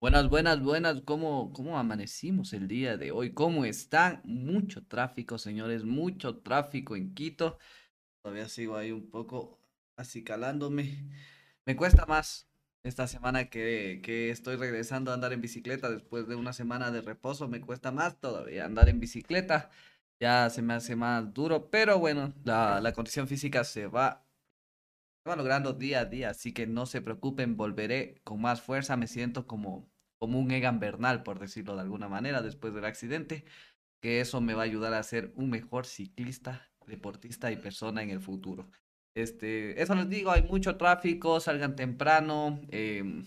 Buenas, buenas, buenas. ¿Cómo, cómo amanecimos el día de hoy? ¿Cómo están? Mucho tráfico, señores, mucho tráfico en Quito. Todavía sigo ahí un poco acicalándome. Me cuesta más esta semana que, que estoy regresando a andar en bicicleta después de una semana de reposo. Me cuesta más todavía andar en bicicleta. Ya se me hace más duro, pero bueno, la, la condición física se va va logrando día a día, así que no se preocupen, volveré con más fuerza, me siento como, como un Egan Bernal, por decirlo de alguna manera, después del accidente, que eso me va a ayudar a ser un mejor ciclista, deportista y persona en el futuro. Este, eso les digo, hay mucho tráfico, salgan temprano, em,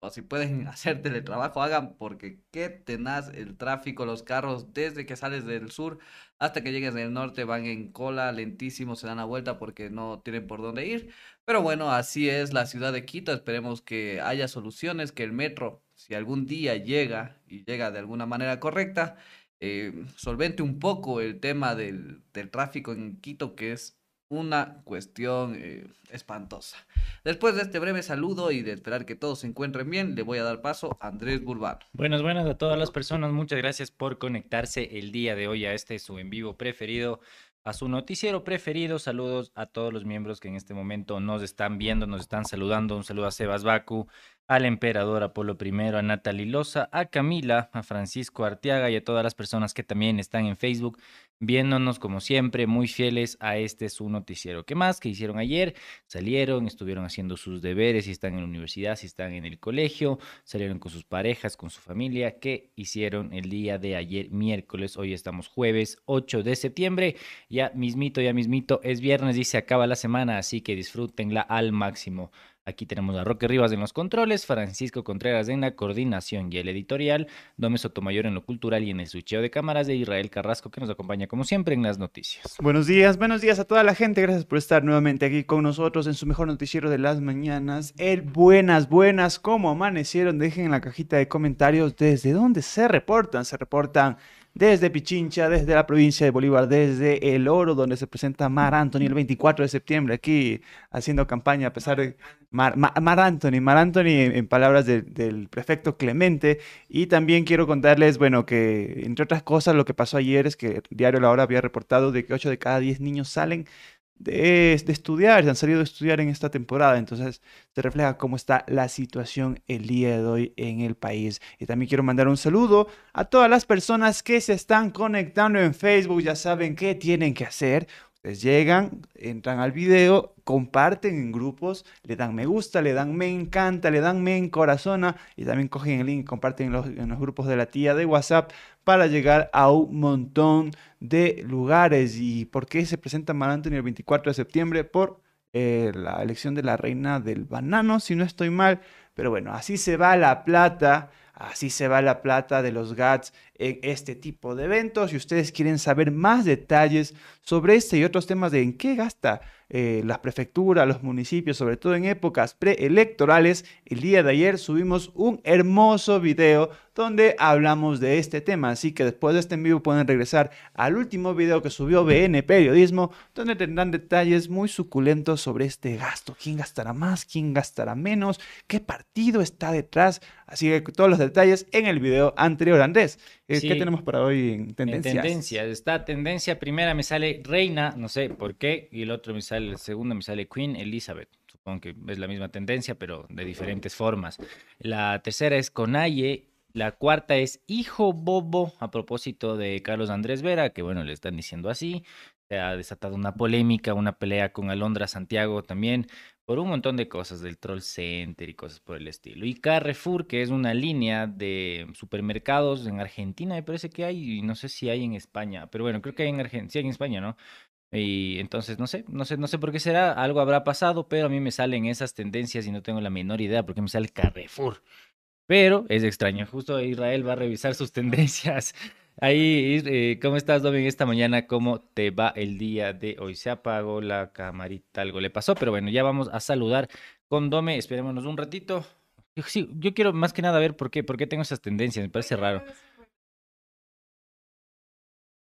o si pueden hacer teletrabajo, hagan porque qué tenaz el tráfico, los carros desde que sales del sur hasta que llegues del norte van en cola, lentísimo, se dan la vuelta porque no tienen por dónde ir. Pero bueno, así es la ciudad de Quito, esperemos que haya soluciones, que el metro, si algún día llega y llega de alguna manera correcta, eh, solvente un poco el tema del, del tráfico en Quito, que es una cuestión eh, espantosa. Después de este breve saludo y de esperar que todos se encuentren bien, le voy a dar paso a Andrés Burbano. Buenas, buenas a todas las personas. Muchas gracias por conectarse el día de hoy a este su en vivo preferido, a su noticiero preferido. Saludos a todos los miembros que en este momento nos están viendo, nos están saludando. Un saludo a Sebas Baku, al emperador Apolo I, a Natalie Loza, a Camila, a Francisco Arteaga y a todas las personas que también están en Facebook viéndonos como siempre, muy fieles a este su noticiero. ¿Qué más? ¿Qué hicieron ayer? Salieron, estuvieron haciendo sus deberes, si están en la universidad, si están en el colegio, salieron con sus parejas, con su familia. ¿Qué hicieron el día de ayer, miércoles? Hoy estamos jueves 8 de septiembre. Ya mismito, ya mismito, es viernes y se acaba la semana, así que disfrútenla al máximo. Aquí tenemos a Roque Rivas en los controles, Francisco Contreras en la coordinación y el editorial, Dome Sotomayor en lo cultural y en el switcheo de cámaras de Israel Carrasco que nos acompaña como siempre en las noticias. Buenos días, buenos días a toda la gente, gracias por estar nuevamente aquí con nosotros en su mejor noticiero de las mañanas. El buenas, buenas, ¿cómo amanecieron? Dejen en la cajita de comentarios desde dónde se reportan, se reportan desde Pichincha, desde la provincia de Bolívar, desde El Oro, donde se presenta Mar Anthony el 24 de septiembre, aquí haciendo campaña a pesar de Mar, Anthony, Mar Anthony en, palabras del prefecto Clemente. Y también quiero contarles, bueno, que entre otras cosas lo que pasó ayer es que Diario La Hora había reportado de que 8 de cada 10 niños salen de, estudiar, se han salido de estudiar en esta temporada. Entonces se refleja cómo está la situación el día de hoy en el país. Y también quiero mandar un saludo a todas las personas que se están conectando en Facebook. Ya saben qué tienen que hacer. Ustedes llegan, entran al video, comparten en grupos, le dan me gusta, le dan me encanta, le dan me encorazona y también cogen el link comparten en los, en los grupos de la tía de WhatsApp para llegar a un montón de lugares. ¿Y por qué se presenta Mar el 24 de septiembre? Por eh, la elección de la reina del banano, si no estoy mal. Pero bueno, así se va la plata Así se va la plata de los GATS en este tipo de eventos. Si ustedes quieren saber más detalles sobre este y otros temas de en qué gasta eh, las prefecturas, los municipios, sobre todo en épocas preelectorales, el día de ayer subimos un hermoso video donde hablamos de este tema. Así que después de este en vivo pueden regresar al último video que subió BN Periodismo, donde tendrán detalles muy suculentos sobre este gasto. ¿Quién gastará más? ¿Quién gastará menos? ¿Qué partido está detrás? Así que todos los detalles en el video anterior. Andrés, eh, ¿qué tenemos para hoy en tendencias? En tendencias. Esta tendencia primera me sale Reina, no sé por qué, y el otro me sale, el segundo me sale Queen Elizabeth. Supongo que es la misma tendencia, pero de diferentes formas. La tercera es Conaye la cuarta es Hijo Bobo, a propósito de Carlos Andrés Vera, que bueno, le están diciendo así. Se ha desatado una polémica, una pelea con Alondra Santiago también, por un montón de cosas, del Troll Center y cosas por el estilo. Y Carrefour, que es una línea de supermercados en Argentina, me parece que hay, y no sé si hay en España, pero bueno, creo que hay en Argentina, sí hay en España, ¿no? Y entonces no sé, no sé, no sé por qué será, algo habrá pasado, pero a mí me salen esas tendencias y no tengo la menor idea por qué me sale Carrefour. Pero es extraño, justo Israel va a revisar sus tendencias. Ahí, eh, ¿cómo estás, Domin, esta mañana? ¿Cómo te va el día de hoy? Se apagó la camarita, algo le pasó, pero bueno, ya vamos a saludar con Dome. Esperémonos un ratito. Sí, yo quiero más que nada ver por qué, por qué tengo esas tendencias, me parece raro.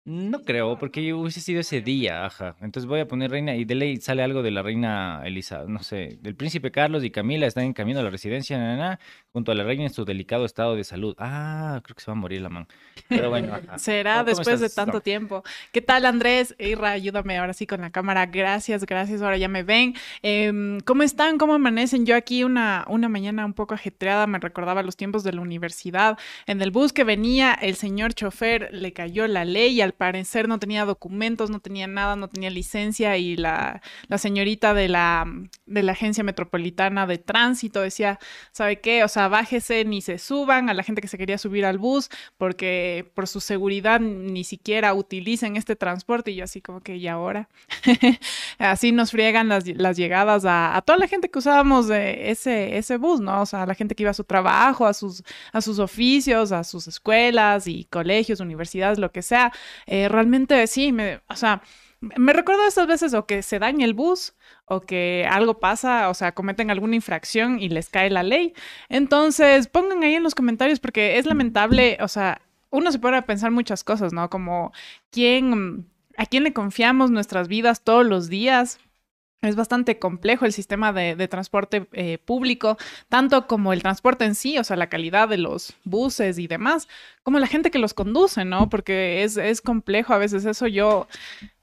No creo, porque hubiese sido ese día, ajá. Entonces voy a poner reina y de ley sale algo de la reina Elisa, no sé. El príncipe Carlos y Camila están en camino a la residencia, na, junto a la reina en su delicado estado de salud. Ah, creo que se va a morir la man. Pero bueno, ajá. Será después de tanto tiempo. ¿Qué tal, Andrés? Irra, ayúdame ahora sí con la cámara. Gracias, gracias. Ahora ya me ven. Em, ¿Cómo están? ¿Cómo amanecen? Yo aquí una, una mañana un poco ajetreada, me recordaba los tiempos de la universidad. En el bus que venía, el señor chofer le cayó la ley al al parecer no tenía documentos, no tenía nada, no tenía licencia y la, la señorita de la, de la Agencia Metropolitana de Tránsito decía, ¿sabe qué? O sea, bájese ni se suban a la gente que se quería subir al bus porque por su seguridad ni siquiera utilicen este transporte y yo así como que, ¿y ahora? así nos friegan las, las llegadas a, toda la gente que usábamos de ese, ese bus, ¿no? O sea, a la gente que iba a su trabajo, a sus, a sus oficios, a sus escuelas y colegios, universidades, lo que sea, eh, realmente sí, me, o sea, me recuerdo estas veces o que se daña el bus o que algo pasa, o sea, cometen alguna infracción y les cae la ley. Entonces, pongan ahí en los comentarios porque es lamentable, o sea, uno se puede pensar muchas cosas, ¿no? Como quién, a quién le confiamos nuestras vidas todos los días es bastante complejo el sistema de, transporte eh, público, tanto como el transporte en sí, o sea, la calidad de los buses y demás, como la gente que los conduce, ¿no? Porque es, es complejo a veces eso yo,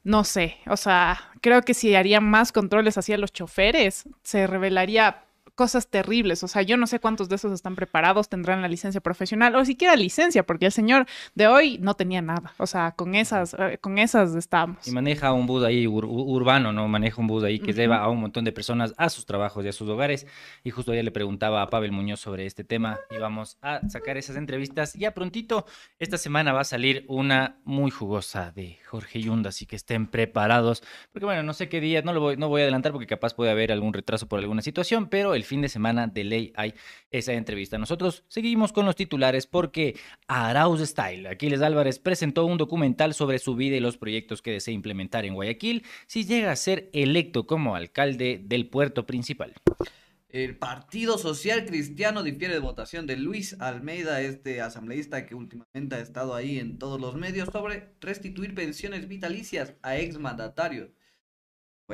no sé, o sea, creo que si harían más controles hacia los choferes, se revelaría cosas terribles. O sea, yo no sé cuántos de esos están preparados, tendrán la licencia profesional o siquiera licencia, porque el señor de hoy no tenía nada. O sea, con esas, eh, con esas estamos. Y maneja un bus ahí ur urbano, ¿no? Maneja un bus ahí que uh -huh. lleva a un montón de personas a sus trabajos y a sus hogares. Y justo ayer le preguntaba a Pavel Muñoz sobre este tema y vamos a sacar esas entrevistas. Ya prontito, esta semana va a salir una muy jugosa de Jorge Yunda, así que estén preparados. Porque bueno, no sé qué día, no, lo voy, no voy a adelantar porque capaz puede haber algún retraso por alguna situación, pero el fin de semana de ley hay esa entrevista. Nosotros seguimos con los titulares porque Arauz Style, Aquiles Álvarez, presentó un documental sobre su vida y los proyectos que desea implementar en Guayaquil si llega a ser electo como alcalde del puerto principal. El Partido Social Cristiano difiere de votación de Luis Almeida, este asambleísta que últimamente ha estado ahí en todos los medios, sobre restituir pensiones vitalicias a exmandatarios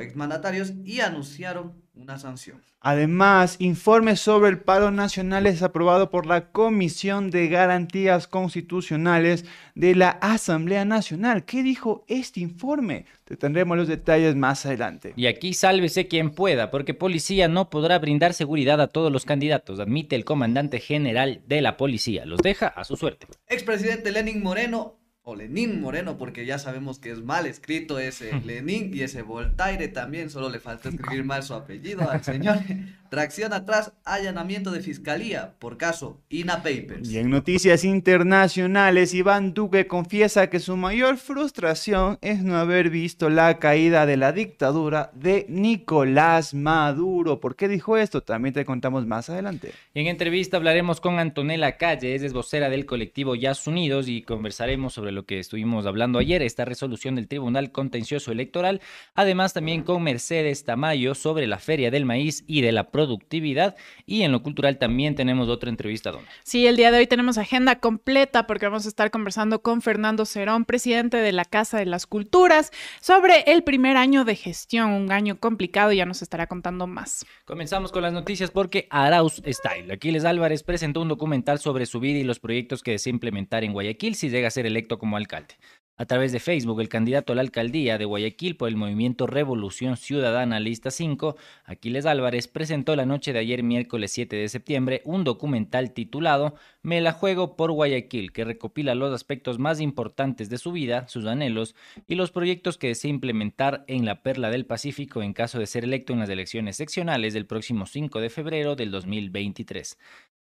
exmandatarios y anunciaron una sanción. Además, informe sobre el paro nacional es aprobado por la Comisión de Garantías Constitucionales de la Asamblea Nacional. ¿Qué dijo este informe? Te tendremos los detalles más adelante. Y aquí sálvese quien pueda, porque policía no podrá brindar seguridad a todos los candidatos, admite el comandante general de la policía. Los deja a su suerte. Expresidente Lenin Moreno o Lenín Moreno, porque ya sabemos que es mal escrito ese Lenín y ese Voltaire también, solo le falta escribir mal su apellido al señor. Tracción atrás, allanamiento de fiscalía por caso INA Papers. Y en noticias internacionales, Iván Duque confiesa que su mayor frustración es no haber visto la caída de la dictadura de Nicolás Maduro. ¿Por qué dijo esto? También te contamos más adelante. Y en entrevista hablaremos con Antonella Calle, es vocera del colectivo Jazz Unidos y conversaremos sobre lo que estuvimos hablando ayer, esta resolución del Tribunal Contencioso Electoral, además también con Mercedes Tamayo sobre la Feria del Maíz y de la Productividad. Y en lo cultural también tenemos otra entrevista, Dona. Sí, el día de hoy tenemos agenda completa porque vamos a estar conversando con Fernando Cerón, presidente de la Casa de las Culturas, sobre el primer año de gestión, un año complicado, y ya nos estará contando más. Comenzamos con las noticias porque Arauz Style, Aquiles Álvarez presentó un documental sobre su vida y los proyectos que desea implementar en Guayaquil si llega a ser electo como alcalde. A través de Facebook, el candidato a la alcaldía de Guayaquil por el movimiento Revolución Ciudadana Lista 5, Aquiles Álvarez, presentó la noche de ayer miércoles 7 de septiembre un documental titulado Me la juego por Guayaquil, que recopila los aspectos más importantes de su vida, sus anhelos y los proyectos que desea implementar en la Perla del Pacífico en caso de ser electo en las elecciones seccionales del próximo 5 de febrero del 2023.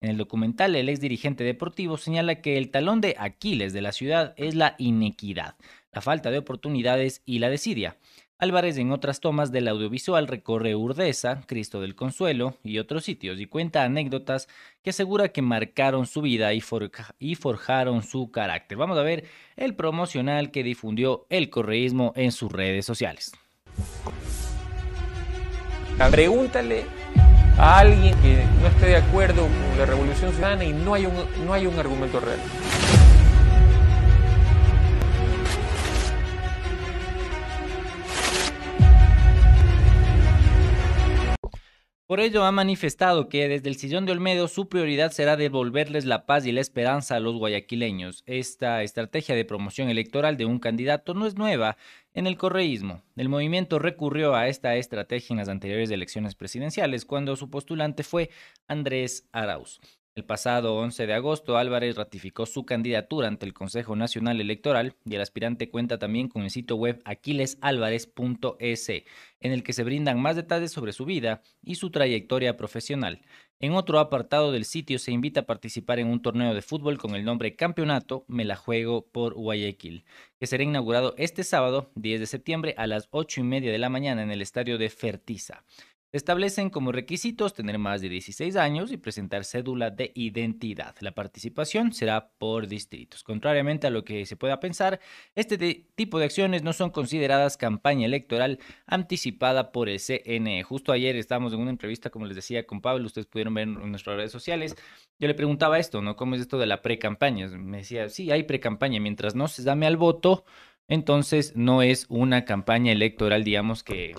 En el documental, el ex dirigente deportivo señala que el talón de Aquiles de la ciudad es la inequidad, la falta de oportunidades y la desidia. Álvarez en otras tomas del audiovisual recorre Urdesa, Cristo del Consuelo y otros sitios y cuenta anécdotas que asegura que marcaron su vida y, forjaron su carácter. Vamos a ver el promocional que difundió el correísmo en sus redes sociales. Pregúntale a alguien que no esté de acuerdo con la revolución ciudadana y no hay un, no hay un argumento real. Por ello ha manifestado que desde el sillón de Olmedo su prioridad será devolverles la paz y la esperanza a los guayaquileños. Esta estrategia de promoción electoral de un candidato no es nueva, en el correísmo. El movimiento recurrió a esta estrategia en las anteriores elecciones presidenciales cuando su postulante fue Andrés Arauz. El pasado 11 de agosto, Álvarez ratificó su candidatura ante el Consejo Nacional Electoral y el aspirante cuenta también con el sitio web aquilesalvarez.es, en el que se brindan más detalles sobre su vida y su trayectoria profesional. En otro apartado del sitio se invita a participar en un torneo de fútbol con el nombre Campeonato Me la Juego por Guayaquil, que será inaugurado este sábado 10 de septiembre a las 8 y media de la mañana en el estadio de Fertiza. Establecen como requisitos tener más de 16 años y presentar cédula de identidad. La participación será por distritos. Contrariamente a lo que se pueda pensar, este tipo de acciones no son consideradas campaña electoral anticipada por el CNE. Justo ayer estábamos en una entrevista, como les decía, con Pablo, ustedes pudieron ver en nuestras redes sociales. Yo le preguntaba esto, ¿no? ¿Cómo es esto de la pre-campaña? Me decía, sí, hay pre-campaña, mientras no se dame al voto, entonces no es una campaña electoral, digamos, que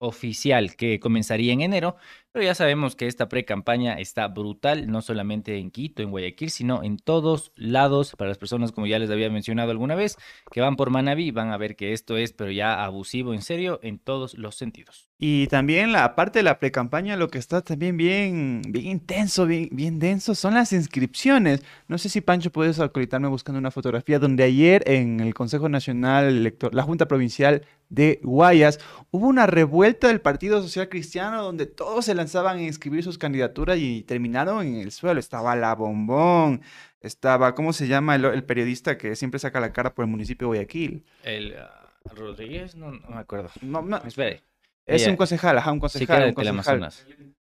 oficial que comenzaría en enero, pero ya sabemos que esta pre-campaña está brutal, no solamente en Quito, en Guayaquil, sino en todos lados. Para las personas, como ya les había mencionado alguna vez, que van por Manaví, van a ver que esto es, pero ya abusivo, en serio, en todos los sentidos. Y también la parte de la pre-campaña, lo que está también bien, bien intenso, bien, bien denso, son las inscripciones. No sé si Pancho puedes acolitarme buscando una fotografía donde ayer en el Consejo Nacional Electoral, la Junta Provincial de Guayas, hubo una revuelta del Partido Social Cristiano donde todos se lanzaban a inscribir sus candidaturas y terminaron en el suelo. Estaba la bombón, estaba, ¿cómo se llama el, periodista que siempre saca la cara por el municipio de Guayaquil? El ah, Rodríguez, no, me acuerdo. No, no. Espere. Es un concejal, ajá, un concejal. un concejal.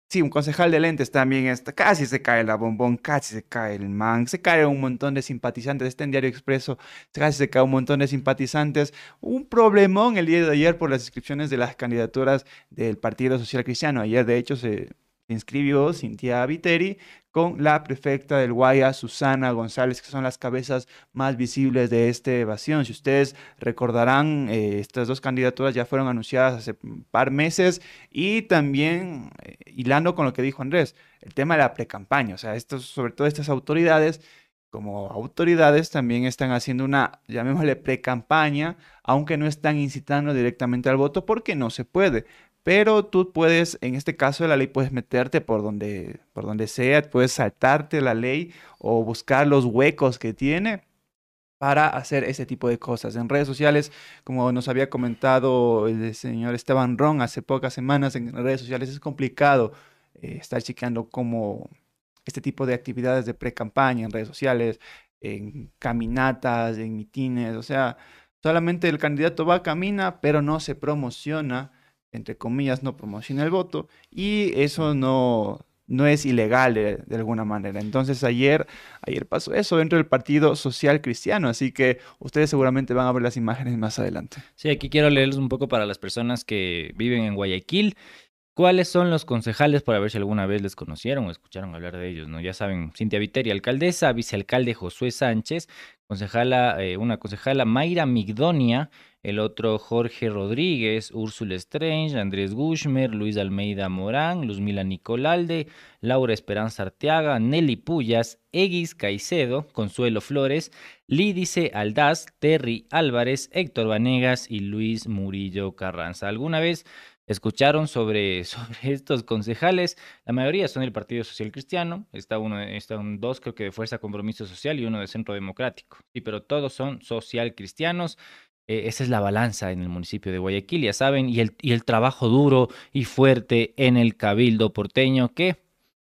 Sí, un concejal de lentes también está. Casi se cae la bombón, casi se cae el man, se cae un montón de simpatizantes. Está en Diario Expreso, casi se cae un montón de simpatizantes. Un problemón el día de ayer por las inscripciones de las candidaturas del Partido Social Cristiano. Ayer, de hecho, se inscribió Cintia Viteri con la prefecta del Guaya, Susana González, que son las cabezas más visibles de esta evasión. Si ustedes recordarán, eh, estas dos candidaturas ya fueron anunciadas hace un par meses y también, eh, hilando con lo que dijo Andrés, el tema de la precampaña, o sea, estos, sobre todo estas autoridades como autoridades también están haciendo una, llamémosle, pre-campaña, aunque no están incitando directamente al voto porque no se puede. Pero tú puedes, en este caso de la ley, puedes meterte por donde, por donde sea, puedes saltarte la ley o buscar los huecos que tiene para hacer ese tipo de cosas. En redes sociales, como nos había comentado el señor Esteban Ron hace pocas semanas, en redes sociales es complicado eh, estar chequeando cómo este tipo de actividades de pre-campaña en redes sociales, en caminatas, en mitines, o sea, solamente el candidato va, camina, pero no se promociona entre comillas, no promociona el voto y eso no, no es ilegal de, alguna manera. Entonces ayer, ayer pasó eso dentro del Partido Social Cristiano, así que ustedes seguramente van a ver las imágenes más adelante. Sí, aquí quiero leerles un poco para las personas que viven en Guayaquil. ¿Cuáles son los concejales para ver si alguna vez les conocieron o escucharon hablar de ellos? ¿no? Ya saben, Cintia Viteri, alcaldesa, vicealcalde Josué Sánchez, concejala, eh, una concejala Mayra Migdonia, el otro Jorge Rodríguez, Úrsula Strange, Andrés Gushmer, Luis Almeida Morán, Luzmila Nicolalde, Laura Esperanza Arteaga, Nelly Puyas, Egis Caicedo, Consuelo Flores, Lídice Aldaz, Terry Álvarez, Héctor Vanegas y Luis Murillo Carranza. ¿Alguna vez escucharon sobre, sobre estos concejales? La mayoría son del Partido Social Cristiano, está uno, están dos creo que de Fuerza Compromiso Social y uno de Centro Democrático. Sí, pero todos son social cristianos. Eh, esa es la balanza en el municipio de Guayaquil, ya saben, y el, y el trabajo duro y fuerte en el cabildo porteño, que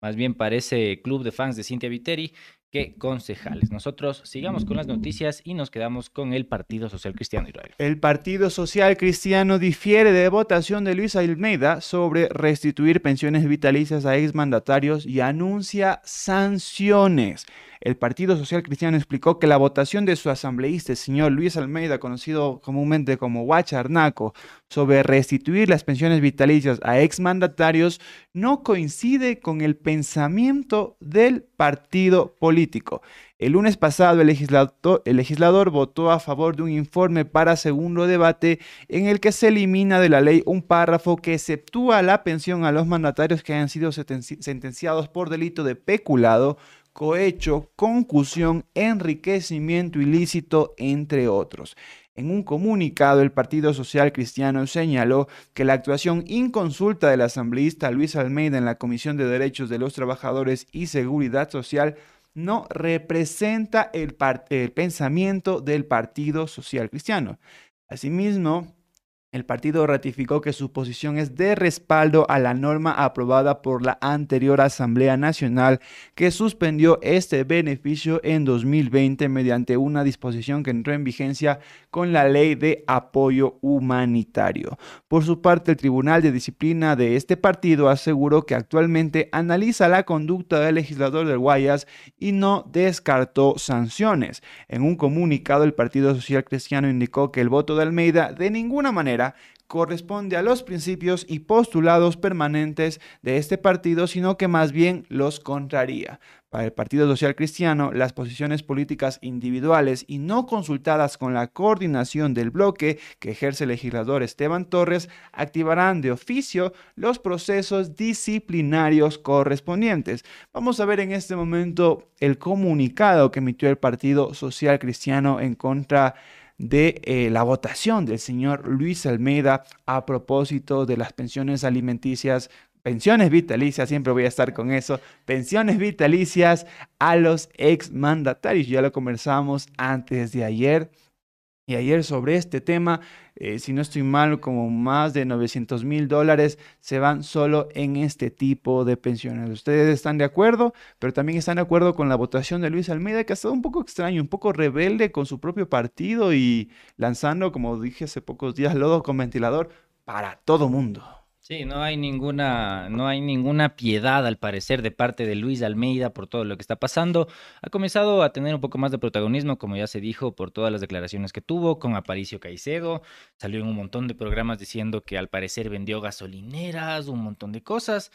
más bien parece club de fans de Cintia Viteri que concejales. Nosotros sigamos con las noticias y nos quedamos con el Partido Social Cristiano Israel. El Partido Social Cristiano difiere de votación de Luis Almeida sobre restituir pensiones vitalicias a exmandatarios y anuncia sanciones. El Partido Social Cristiano explicó que la votación de su asambleísta, el señor Luis Almeida, conocido comúnmente como Huacharnaco, sobre restituir las pensiones vitalicias a exmandatarios no coincide con el pensamiento del partido político. El lunes pasado, el legislador, el legislador, votó a favor de un informe para segundo debate en el que se elimina de la ley un párrafo que exceptúa la pensión a los mandatarios que hayan sido sentenciados por delito de peculado, cohecho, concusión, enriquecimiento ilícito, entre otros. En un comunicado, el Partido Social Cristiano señaló que la actuación inconsulta del asambleísta Luis Almeida en la Comisión de Derechos de los Trabajadores y Seguridad Social no representa el, el pensamiento del Partido Social Cristiano. Asimismo, el partido ratificó que su posición es de respaldo a la norma aprobada por la anterior Asamblea Nacional que suspendió este beneficio en 2020 mediante una disposición que entró en vigencia con la Ley de Apoyo Humanitario. Por su parte, el Tribunal de Disciplina de este partido aseguró que actualmente analiza la conducta del legislador del Guayas y no descartó sanciones. En un comunicado, el Partido Social Cristiano indicó que el voto de Almeida de ninguna manera corresponde a los principios y postulados permanentes de este partido, sino que más bien los contraría. Para el Partido Social Cristiano, las posiciones políticas individuales y no consultadas con la coordinación del bloque que ejerce el legislador Esteban Torres activarán de oficio los procesos disciplinarios correspondientes. Vamos a ver en este momento el comunicado que emitió el Partido Social Cristiano en contra de de eh, la votación del señor Luis Almeida a propósito de las pensiones alimenticias pensiones vitalicias, siempre voy a estar con eso, pensiones vitalicias a los exmandatarios. Ya lo conversamos antes de ayer. Y ayer sobre este tema, eh, si no estoy mal, como más de 900 mil dólares se van solo en este tipo de pensiones. Ustedes están de acuerdo, pero también están de acuerdo con la votación de Luis Almeida, que ha estado un poco extraño, un poco rebelde con su propio partido y lanzando, como dije hace pocos días, lodo con ventilador para todo mundo. Sí, no hay ninguna, no hay ninguna piedad al parecer de parte de Luis Almeida por todo lo que está pasando. Ha comenzado a tener un poco más de protagonismo, como ya se dijo, por todas las declaraciones que tuvo con Aparicio Caicedo. Salió en un montón de programas diciendo que al parecer vendió gasolineras, un montón de cosas.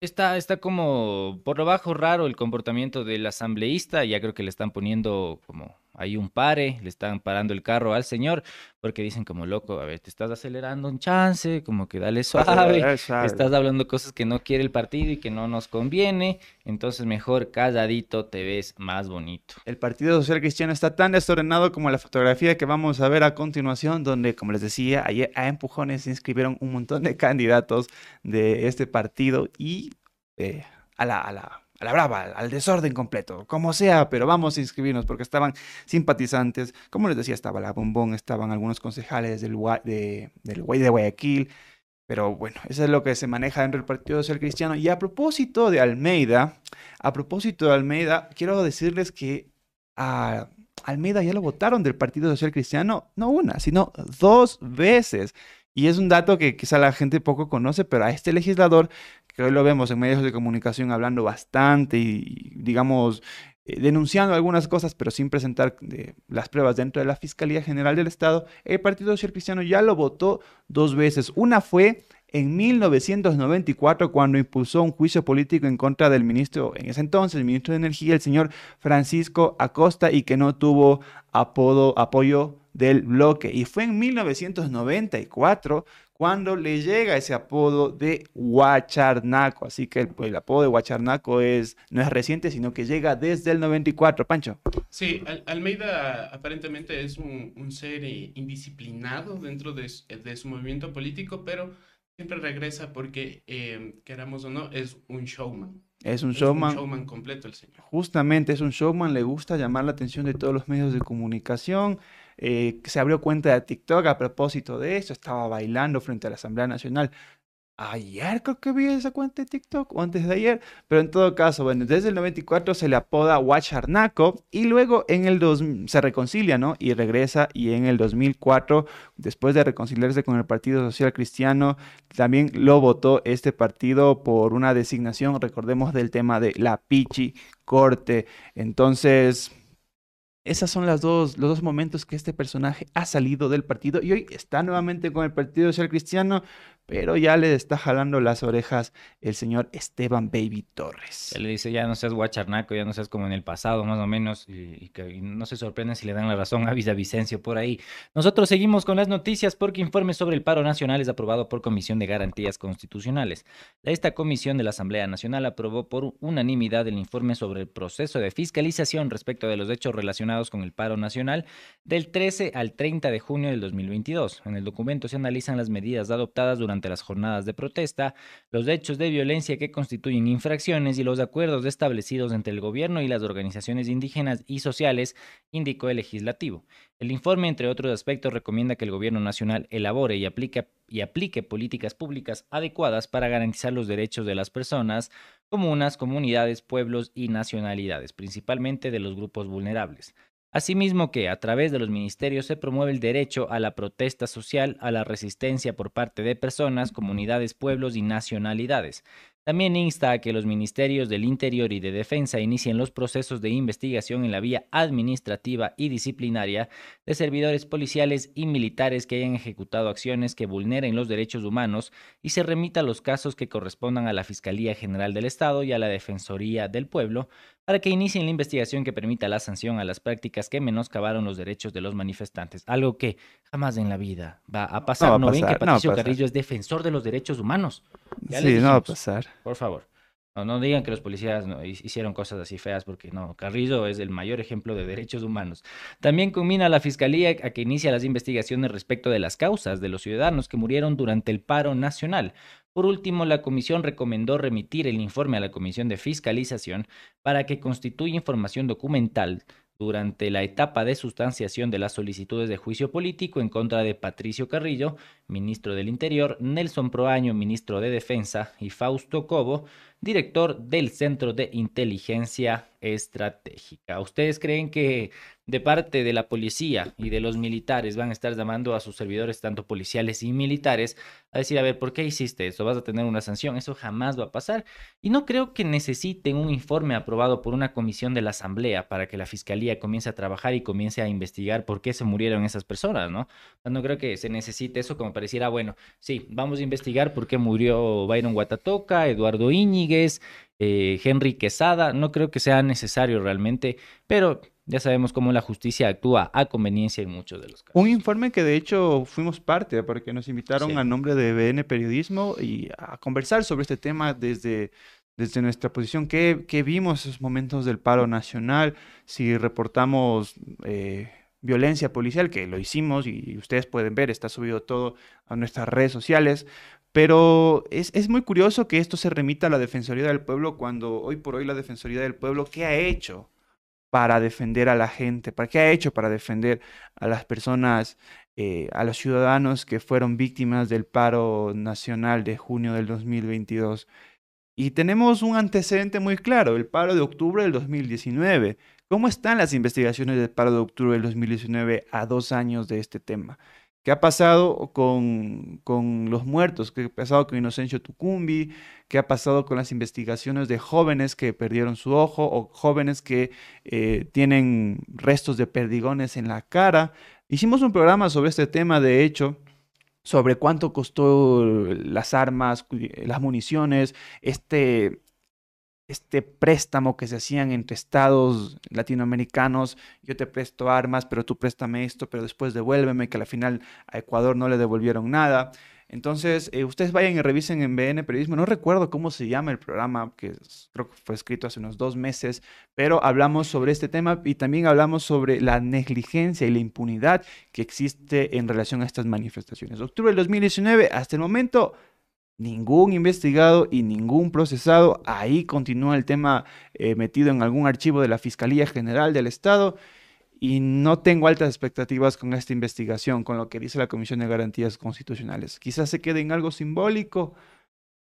Está, está como por lo bajo raro el comportamiento del asambleísta. Ya creo que le están poniendo como hay un pare, le están parando el carro al señor, porque dicen como loco, a ver, te estás acelerando un chance, como que dale suave, estás hablando cosas que no quiere el partido y que no nos conviene, entonces mejor calladito te ves más bonito. El Partido Social Cristiano está tan desordenado como la fotografía que vamos a ver a continuación, donde, como les decía, ayer a empujones se inscribieron un montón de candidatos de este partido y eh, a la... A la a la brava, al desorden completo, como sea, pero vamos a inscribirnos porque estaban simpatizantes. Como les decía, estaba la Bombón, estaban algunos concejales del, de, del de Guayaquil. Pero bueno, eso es lo que se maneja dentro del Partido Social Cristiano. Y a propósito de Almeida, a propósito de Almeida, quiero decirles que a Almeida ya lo votaron del Partido Social Cristiano, no una, sino dos veces. Y es un dato que quizá la gente poco conoce, pero a este legislador que hoy lo vemos en medios de comunicación hablando bastante y, digamos, eh, denunciando algunas cosas, pero sin presentar eh, las pruebas dentro de la Fiscalía General del Estado, el Partido Social Cristiano ya lo votó dos veces. Una fue en 1994 cuando impulsó un juicio político en contra del ministro, en ese entonces, el ministro de Energía, el señor Francisco Acosta, y que no tuvo apodo, apoyo del bloque. Y fue en 1994 cuando le llega ese apodo de Huacharnaco. Así que el, apodo de Huacharnaco es, no es reciente, sino que llega desde el 94. Pancho. Sí, Almeida aparentemente es un, ser eh, indisciplinado dentro de, su movimiento político, pero siempre regresa porque, eh, queramos o no, es un showman. Es un showman. Es un showman completo el señor. Justamente es un showman, le gusta llamar la atención de todos los medios de comunicación. Eh, se abrió cuenta de TikTok a propósito de eso, estaba bailando frente a la Asamblea Nacional. Ayer creo que vi esa cuenta de TikTok o antes de ayer, pero en todo caso, bueno, desde el 94 se le apoda Huacharnaco y luego en el 2 se reconcilia, ¿no? Y regresa y en el 2004, después de reconciliarse con el Partido Social Cristiano, también lo votó este partido por una designación, recordemos del tema de la Pichi Corte. Entonces, esas son las dos, los dos momentos que este personaje ha salido del partido y hoy está nuevamente con el Partido Social Cristiano, pero ya le está jalando las orejas el señor Esteban Baby Torres. Él le dice, ya no seas guacharnaco, ya no seas como en el pasado, más o menos, y, que no se sorprenden si le dan la razón a Vicencio por ahí. Nosotros seguimos con las noticias porque informe sobre el paro nacional es aprobado por Comisión de Garantías Constitucionales. Esta comisión de la Asamblea Nacional aprobó por unanimidad el informe sobre el proceso de fiscalización respecto de los hechos relacionados con el paro nacional del 13 al 30 de junio del 2022. En el documento se analizan las medidas adoptadas durante durante las jornadas de protesta, los hechos de violencia que constituyen infracciones y los acuerdos establecidos entre el gobierno y las organizaciones indígenas y sociales, indicó el legislativo. El informe, entre otros aspectos, recomienda que el gobierno nacional elabore y aplique, y aplique políticas públicas adecuadas para garantizar los derechos de las personas, comunas, comunidades, pueblos y nacionalidades, principalmente de los grupos vulnerables. Asimismo que, a través de los ministerios, se promueve el derecho a la protesta social, a la resistencia por parte de personas, comunidades, pueblos y nacionalidades, también insta a que los ministerios del Interior y de Defensa inicien los procesos de investigación en la vía administrativa y disciplinaria de servidores policiales y militares que hayan ejecutado acciones que vulneren los derechos humanos y se remita los casos que correspondan a la Fiscalía General del Estado y a la Defensoría del Pueblo para que inicien la investigación que permita la sanción a las prácticas que menoscabaron los derechos de los manifestantes, algo que jamás en la vida va a pasar. ¿No, ven que Patricio Carrillo es defensor de los derechos humanos? sí, no va a pasar. Por favor. No, no digan que los policías no, hicieron cosas así feas, porque no, Carrillo es el mayor ejemplo de derechos humanos. También combina la Fiscalía a que inicia las investigaciones respecto de las causas de los ciudadanos que murieron durante el paro nacional. Por último, la comisión recomendó remitir el informe a la Comisión de Fiscalización para que constituya información documental durante la etapa de sustanciación de las solicitudes de juicio político en contra de Patricio Carrillo, ministro del Interior, Nelson Proaño, ministro de Defensa, y Fausto Cobo, director del Centro de Inteligencia Estratégica. ¿Ustedes creen que de parte de la policía y de los militares van a estar llamando a sus servidores, tanto policiales y militares, a decir, a ver, ¿por qué hiciste eso? ¿Vas a tener una sanción? Eso jamás va a pasar. Y no creo que necesiten un informe aprobado por una comisión de la Asamblea para que la Fiscalía comience a trabajar y comience a investigar por qué se murieron esas personas, ¿no? No creo que se necesite eso como para decir, ah, bueno, sí, vamos a investigar por qué murió Byron Guatatoca, Eduardo Íñiguez, eh, Henry Quesada. No creo que sea necesario realmente, pero ya sabemos cómo la justicia actúa a conveniencia en muchos de los casos. Un informe que de hecho fuimos parte, porque nos invitaron a nombre de BN Periodismo y a conversar sobre este tema desde, desde nuestra posición. ¿Qué, qué vimos esos momentos del paro nacional? Si reportamos eh, violencia policial, que lo hicimos y ustedes pueden ver, está subido todo a nuestras redes sociales. Pero es, es, muy curioso que esto se remita a la Defensoría del Pueblo cuando hoy por hoy la Defensoría del Pueblo, ¿qué ha hecho? para defender a la gente, para qué ha hecho para defender a las personas, eh, a los ciudadanos que fueron víctimas del paro nacional de junio del 2022. Y tenemos un antecedente muy claro, el paro de octubre del 2019. ¿Cómo están las investigaciones del paro de octubre del 2019 a dos años de este tema? ¿Qué ha pasado con, con, los muertos? ¿Qué ha pasado con Inocencio Tucumbi? ¿Qué ha pasado con las investigaciones de jóvenes que perdieron su ojo o jóvenes que eh, tienen restos de perdigones en la cara? Hicimos un programa sobre este tema, de hecho, sobre cuánto costó las armas, las municiones, este, este préstamo que se hacían entre estados latinoamericanos, yo te presto armas, pero tú préstame esto, pero después devuélveme, que al final a Ecuador no le devolvieron nada. Entonces, eh, ustedes vayan y revisen en BN Periodismo. No recuerdo cómo se llama el programa, que creo que fue escrito hace unos dos meses, pero hablamos sobre este tema y también hablamos sobre la negligencia y la impunidad que existe en relación a estas manifestaciones. Octubre del 2019, hasta el momento, ningún investigado y ningún procesado. Ahí continúa el tema eh, metido en algún archivo de la Fiscalía General del Estado y no tengo altas expectativas con esta investigación, con lo que dice la Comisión de Garantías Constitucionales. Quizás se quede en algo simbólico,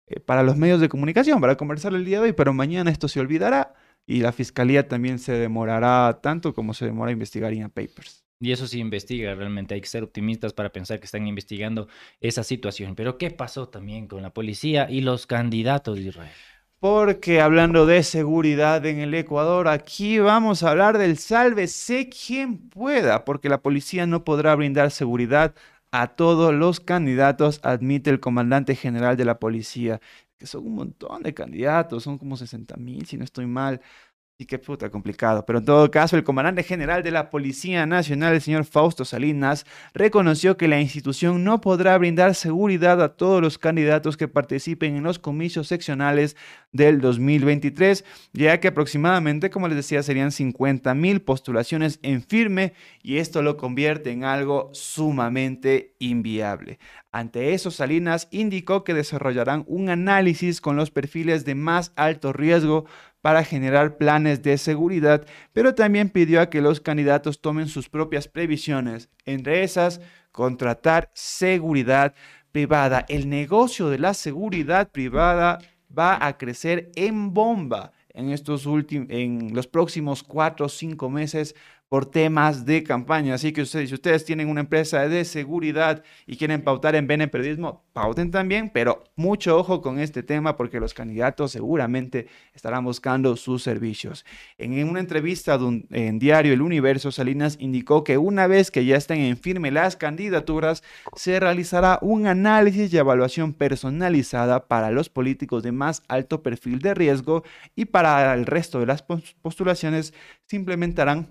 eh, para los medios de comunicación, para conversar el día de hoy, pero mañana esto se olvidará y la fiscalía también se demorará tanto como se demora investigar en papers. Y eso sí investiga, realmente hay que ser optimistas para pensar que están investigando esa situación. Pero ¿qué pasó también con la policía y los candidatos de Israel? Porque hablando de seguridad en el Ecuador, aquí vamos a hablar del sálvese quien pueda, porque la policía no podrá brindar seguridad a todos los candidatos, admite el comandante general de la policía, que son un montón de candidatos, son como 60 mil, si no estoy mal. Sí, qué puta complicado. Pero en todo caso, el comandante general de la Policía Nacional, el señor Fausto Salinas, reconoció que la institución no podrá brindar seguridad a todos los candidatos que participen en los comicios seccionales del 2023, ya que aproximadamente, como les decía, serían 50 mil postulaciones en firme y esto lo convierte en algo sumamente inviable. Ante eso, Salinas indicó que desarrollarán un análisis con los perfiles de más alto riesgo para generar planes de seguridad, pero también pidió a que los candidatos tomen sus propias previsiones, entre esas, contratar seguridad privada. El negocio de la seguridad privada va a crecer en bomba en estos en los próximos cuatro o cinco meses por temas de campaña. Así que ustedes, si ustedes tienen una empresa de seguridad y quieren pautar en Bene Periodismo, pauten también, pero mucho ojo con este tema porque los candidatos seguramente estarán buscando sus servicios. En una entrevista en Diario El Universo, Salinas indicó que una vez que ya estén en firme las candidaturas, se realizará un análisis y evaluación personalizada para los políticos de más alto perfil de riesgo y para el resto de las postulaciones se implementarán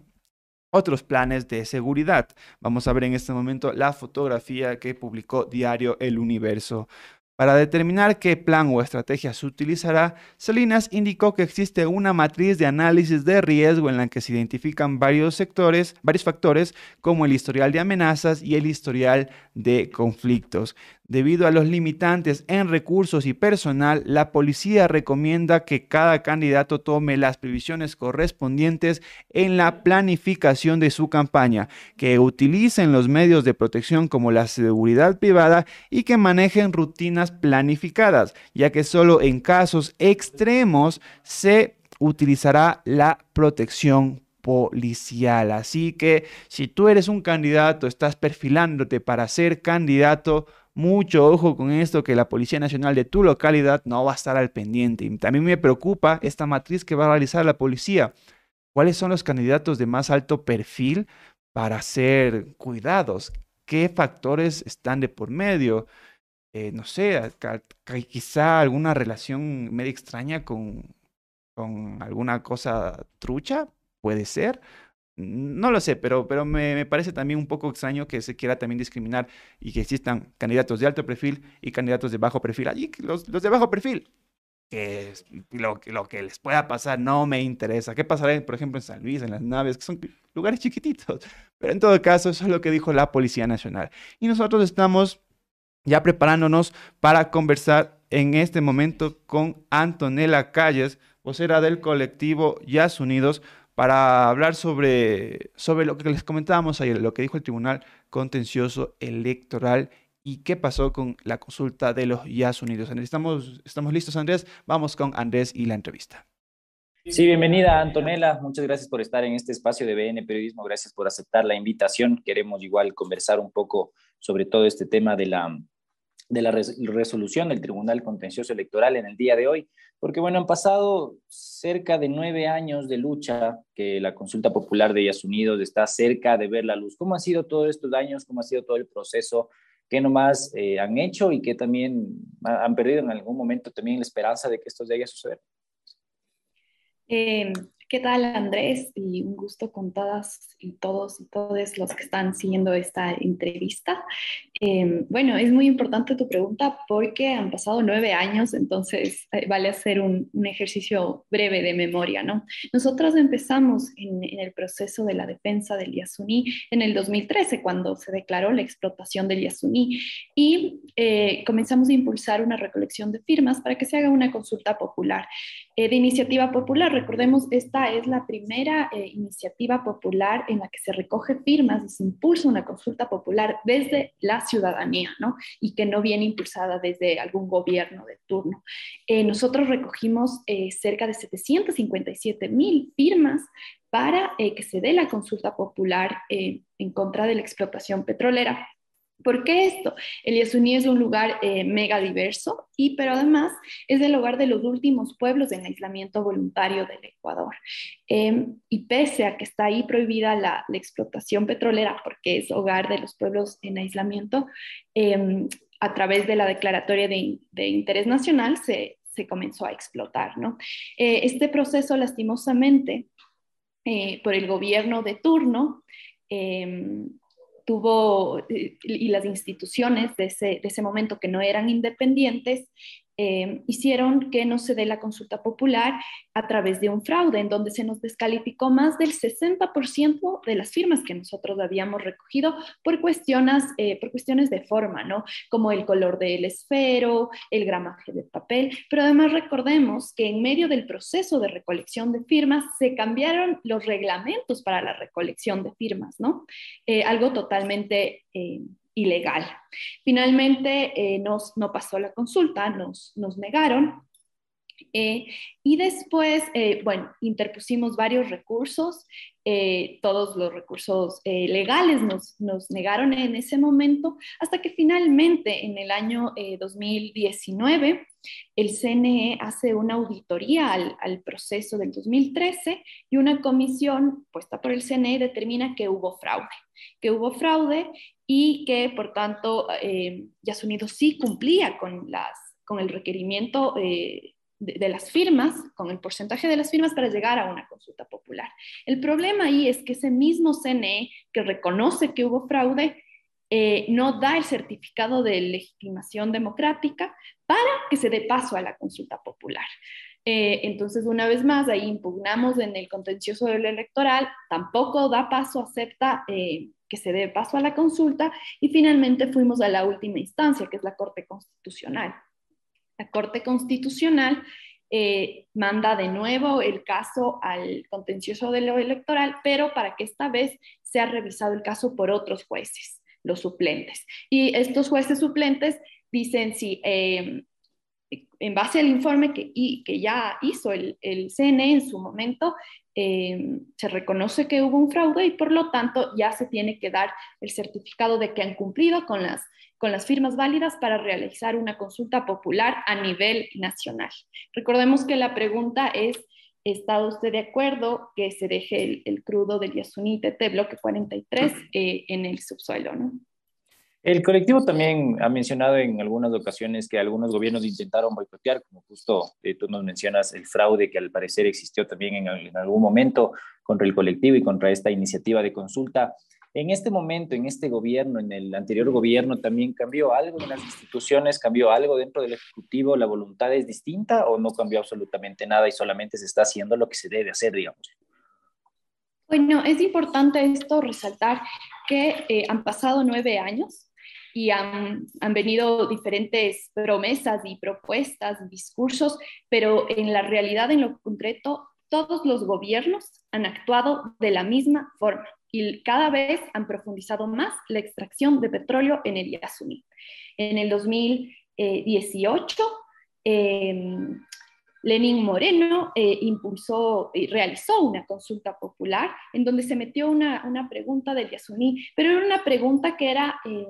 otros planes de seguridad. Vamos a ver en este momento la fotografía que publicó Diario El Universo. Para determinar qué plan o estrategia se utilizará, Salinas indicó que existe una matriz de análisis de riesgo en la que se identifican varios sectores, varios factores como el historial de amenazas y el historial de conflictos. Debido a los limitantes en recursos y personal, la policía recomienda que cada candidato tome las previsiones correspondientes en la planificación de su campaña, que utilicen los medios de protección como la seguridad privada y que manejen rutinas planificadas, ya que solo en casos extremos se utilizará la protección policial. Así que si tú eres un candidato, estás perfilándote para ser candidato, mucho ojo con esto que la Policía Nacional de tu localidad no va a estar al pendiente. Y también me preocupa esta matriz que va a realizar la policía. ¿Cuáles son los candidatos de más alto perfil para ser cuidados? ¿Qué factores están de por medio? Eh, no sé, quizá alguna relación medio extraña con, con alguna cosa trucha, puede ser. No lo sé, pero, pero me, parece también un poco extraño que se quiera también discriminar y que existan candidatos de alto perfil y candidatos de bajo perfil. Allí los, los de bajo perfil, que lo, lo que les pueda pasar no me interesa. ¿Qué pasará, por ejemplo, en San Luis, en las naves, que son lugares chiquititos? Pero en todo caso, eso es lo que dijo la Policía Nacional. Y nosotros estamos ya preparándonos para conversar en este momento con Antonella Calles, vocera del colectivo Yas Unidos, para hablar sobre, sobre lo que les comentábamos ayer, lo que dijo el Tribunal Contencioso Electoral y qué pasó con la consulta de los Yas Unidos. Estamos, estamos listos, Andrés. Vamos con Andrés y la entrevista. Sí, bienvenida Antonella. Muchas gracias por estar en este espacio de BN Periodismo. Gracias por aceptar la invitación. Queremos igual conversar un poco sobre todo este tema de la, de la resolución del Tribunal Contencioso Electoral en el día de hoy, porque bueno, han pasado cerca de nueve años de lucha que la consulta popular de Ellas Unidos está cerca de ver la luz. ¿Cómo ha sido todos estos años? ¿Cómo ha sido todo el proceso? ¿Qué nomás eh, han hecho y qué también han perdido en algún momento también la esperanza de que esto llegue a suceder? Eh, ¿Qué tal Andrés? Y un gusto con todas y todos y todos los que están siguiendo esta entrevista. Em, bueno, es muy importante tu pregunta porque han pasado nueve años, entonces eh, vale hacer un, ejercicio breve de memoria, ¿no? Nosotros empezamos en, en, el proceso de la defensa del Yasuní en el 2013, cuando se declaró la explotación del Yasuní, y eh, comenzamos a impulsar una recolección de firmas para que se haga una consulta popular. Eh, de iniciativa popular, recordemos, esta es la primera iniciativa popular en la que se recoge firmas y se impulsa una consulta popular desde la ciudad ciudadanía, ¿no? Y que no viene impulsada desde algún gobierno de turno. Eh, nosotros recogimos eh, cerca de 757 mil firmas para que se dé la consulta popular en contra de la explotación petrolera ¿Por qué esto? El Yasuní es un lugar eh, mega diverso, y, pero además es el hogar de los últimos pueblos en aislamiento voluntario del Ecuador. Em, y pese a que está ahí prohibida la, explotación petrolera, porque es hogar de los pueblos en aislamiento, em, a través de la declaratoria de, interés nacional se, comenzó a explotar. ¿no? Eh, este proceso, lastimosamente, eh, por el gobierno de turno, em, tuvo, eh, y las instituciones de ese, de ese momento que no eran independientes, eh, hicieron que no se dé la consulta popular a través de un fraude, en donde se nos descalificó más del 60% de las firmas que nosotros habíamos recogido por cuestiones, eh, por cuestiones de forma, ¿no? Como el color del esfero, el gramaje del papel, pero además recordemos que en medio del proceso de recolección de firmas se cambiaron los reglamentos para la recolección de firmas, ¿no? Eh, algo totalmente ilegal. Finalmente eh, nos, no pasó la consulta, nos, nos negaron. Eh, y después, eh, bueno, interpusimos varios recursos, todos los recursos legales nos, nos, negaron en ese momento, hasta que finalmente en el año 2019 el CNE hace una auditoría al, al, proceso del 2013 y una comisión puesta por el CNE determina que hubo fraude, que hubo fraude y que por tanto eh, Yasunido sí cumplía con, las, con el requerimiento eh, de, las firmas, con el porcentaje de las firmas para llegar a una consulta popular. El problema ahí es que ese mismo CNE que reconoce que hubo fraude eh, no da el certificado de legitimación democrática para que se dé paso a la consulta popular. Eh, entonces, una vez más, ahí impugnamos en el contencioso del electoral, tampoco da paso, acepta que se dé paso a la consulta y finalmente fuimos a la última instancia, que es la Corte Constitucional. La Corte Constitucional eh, manda de nuevo el caso al contencioso de lo electoral, pero para que esta vez sea revisado el caso por otros jueces, los suplentes. Y estos jueces suplentes dicen si eh, en base al informe que, que ya hizo el, el, CNE en su momento, eh, se reconoce que hubo un fraude y por lo tanto ya se tiene que dar el certificado de que han cumplido con las, con las firmas válidas para realizar una consulta popular a nivel nacional. Recordemos que la pregunta es, ¿está usted de acuerdo que se deje el, crudo del Yasuní Tete, bloque 43, eh, en el subsuelo? ¿no? El colectivo también ha mencionado en algunas ocasiones que algunos gobiernos intentaron boicotear, como justo eh, tú nos mencionas el fraude que al parecer existió también en, algún momento contra el colectivo y contra esta iniciativa de consulta. En este momento, en este gobierno, en el anterior gobierno, ¿también cambió algo en las instituciones? ¿Cambió algo dentro del Ejecutivo? ¿La voluntad es distinta o no cambió absolutamente nada y solamente se está haciendo lo que se debe hacer, digamos? Bueno, es importante esto resaltar que eh, han pasado nueve años y han, han, venido diferentes promesas y propuestas, discursos, pero en la realidad, en lo concreto, todos los gobiernos han actuado de la misma forma y cada vez han profundizado más la extracción de petróleo en el Yasuní. En el 2018, eh, Lenín Moreno eh, impulsó y realizó una consulta popular en donde se metió una, una pregunta del Yasuní, pero era una pregunta que era... Eh,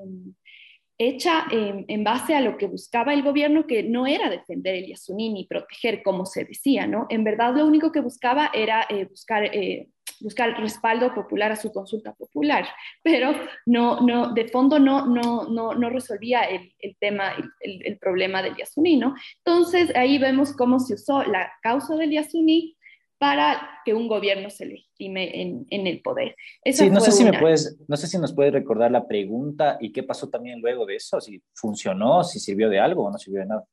hecha en, base a lo que buscaba el gobierno, que no era defender el Yasuní ni proteger, como se decía, ¿no? En verdad lo único que buscaba era eh, buscar, eh, buscar respaldo popular a su consulta popular, pero no, no, de fondo no, no, no, no resolvía el, el tema, el, el, problema del Yasuní, ¿no? Entonces ahí vemos cómo se usó la causa del Yasuní para que un gobierno se legitime en, en el poder. sí, no sé, si me puedes, no sé si nos puedes recordar la pregunta y qué pasó también luego de eso, si funcionó, si sirvió de algo o no sirvió de nada.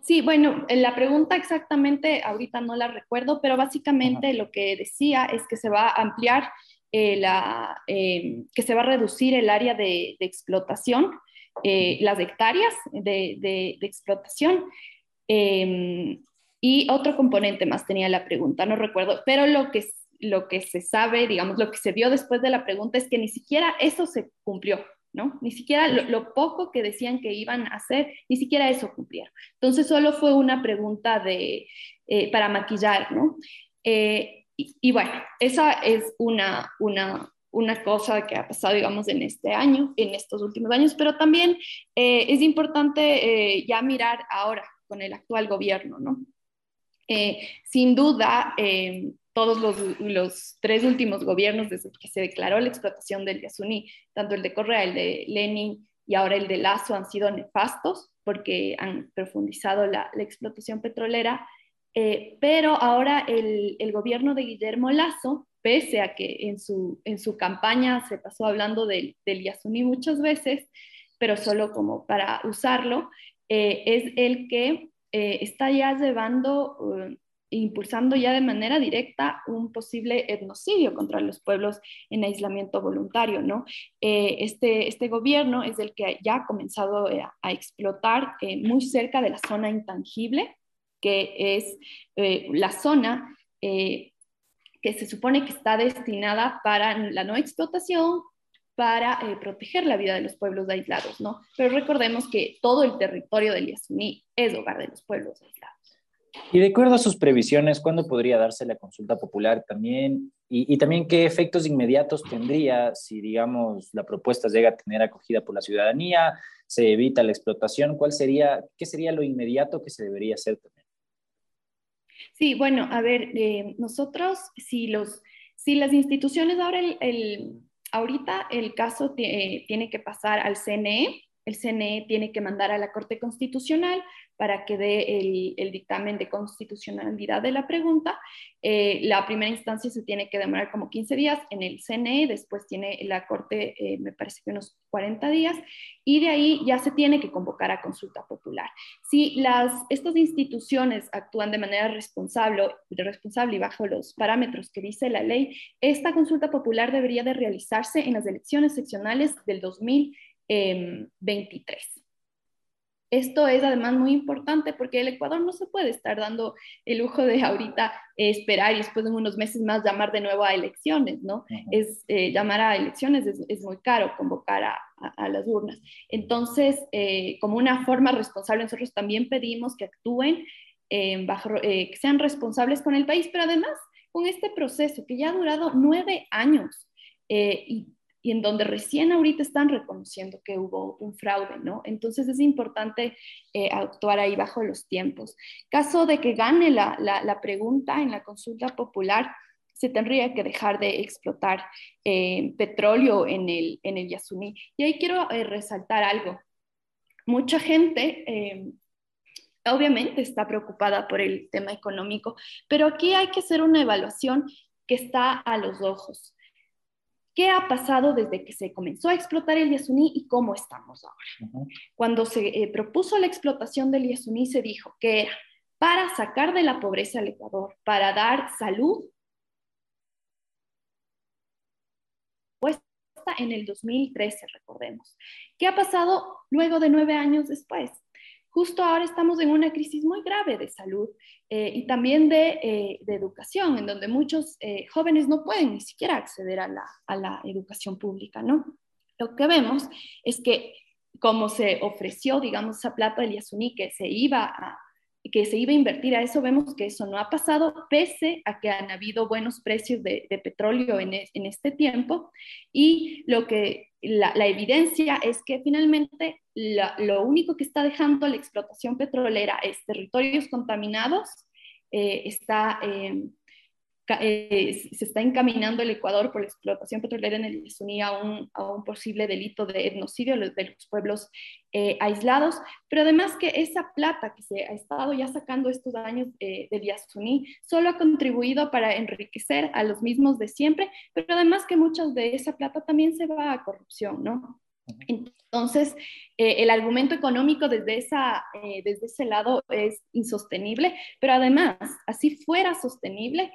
Sí, bueno, la pregunta exactamente ahorita no la recuerdo, pero básicamente lo que decía es que se va a ampliar eh, la, eh, que se va a reducir el área de, de explotación, eh, las hectáreas de, de, de explotación. Y otro componente más tenía la pregunta, no recuerdo, pero lo que, lo que se sabe, digamos, lo que se vio después de la pregunta es que ni siquiera eso se cumplió. ¿no? Ni siquiera lo, poco que decían que iban a hacer, ni siquiera eso cumplieron. Entonces solo fue una pregunta de, eh, para maquillar, ¿no? Eh, y, bueno, esa es una, una, una cosa que ha pasado, digamos, en este año, en estos últimos años, pero también eh, es importante ya mirar ahora con el actual gobierno, ¿no? Sin duda, todos los, tres últimos gobiernos desde que se declaró la explotación del Yasuní, tanto el de Correa, el de Lenin y ahora el de Lazo, han sido nefastos porque han profundizado la, explotación petrolera. Eh, pero ahora el, gobierno de Guillermo Lazo, pese a que en su, campaña se pasó hablando del, del Yasuní muchas veces, pero solo como para usarlo, eh, es el que eh, está ya llevando impulsando ya de manera directa un posible etnocidio contra los pueblos en aislamiento voluntario, ¿no? Eh, este, este gobierno es el que ya ha comenzado eh, a, explotar eh, muy cerca de la zona intangible, que es la zona que se supone que está destinada para la no explotación, para proteger la vida de los pueblos aislados, ¿no? Pero recordemos que todo el territorio del Yasuní es hogar de los pueblos aislados. Y de acuerdo a sus previsiones, ¿cuándo podría darse la consulta popular también? Y, también qué efectos inmediatos tendría si, digamos, la propuesta llega a tener acogida por la ciudadanía, se evita la explotación, ¿cuál sería, qué sería lo inmediato que se debería hacer también? Sí, bueno, a ver, eh, nosotros, si, los, si las instituciones, ahora el, ahorita el caso eh, tiene que pasar al CNE, el CNE tiene que mandar a la Corte Constitucional para que dé el, dictamen de constitucionalidad de la pregunta. Eh, la primera instancia se tiene que demorar como 15 días en el CNE, después tiene la Corte, eh, me parece que unos 40 días, y de ahí ya se tiene que convocar a consulta popular. Si las, estas instituciones actúan de manera responsable, responsable y bajo los parámetros que dice la ley, esta consulta popular debería de realizarse en las elecciones seccionales del 2023. Esto es además muy importante porque el Ecuador no se puede estar dando el lujo de ahorita esperar y después en unos meses más llamar de nuevo a elecciones, ¿no? Es eh, llamar a elecciones es, muy caro convocar a, las urnas. Entonces, eh, como una forma responsable, nosotros también pedimos que actúen eh, bajo, que sean responsables con el país, pero además con este proceso que ya ha durado nueve años y y en donde recién ahorita están reconociendo que hubo un fraude, ¿no? Entonces es importante eh, actuar ahí bajo los tiempos. Caso de que gane la, la, pregunta en la consulta popular, se tendría que dejar de explotar eh, petróleo en el, en el Yasuní. Y ahí quiero eh, resaltar algo. Mucha gente obviamente está preocupada por el tema económico, pero aquí hay que hacer una evaluación que está a los ojos qué ha pasado desde que se comenzó a explotar el Yasuní y cómo estamos ahora. Cuando se eh, propuso la explotación del Yasuní, se dijo que era para sacar de la pobreza al Ecuador, para dar salud. En el 2013, recordemos. ¿Qué ha pasado luego de nueve años después? Justo ahora estamos en una crisis muy grave de salud eh, y también de, eh, educación, en donde muchos eh, jóvenes no pueden ni siquiera acceder a la, a la educación pública, ¿no? Lo que vemos es que como se ofreció, digamos, esa plata del Yasuní que se iba a que se iba a invertir a eso, vemos que eso no ha pasado, pese a que han habido buenos precios de, petróleo en, en, este tiempo. Y lo que la, evidencia es que finalmente lo único que está dejando la explotación petrolera es territorios contaminados, eh, está em, eh, se está encaminando el Ecuador por la explotación petrolera en el Yasuní a un, a un posible delito de etnocidio de los pueblos eh, aislados, pero además que esa plata que se ha estado ya sacando estos años eh, del Yasuní solo ha contribuido para enriquecer a los mismos de siempre, pero además que mucha de esa plata también se va a corrupción, ¿no? Entonces, el argumento económico desde, esa, desde ese lado es insostenible, pero además, así fuera sostenible,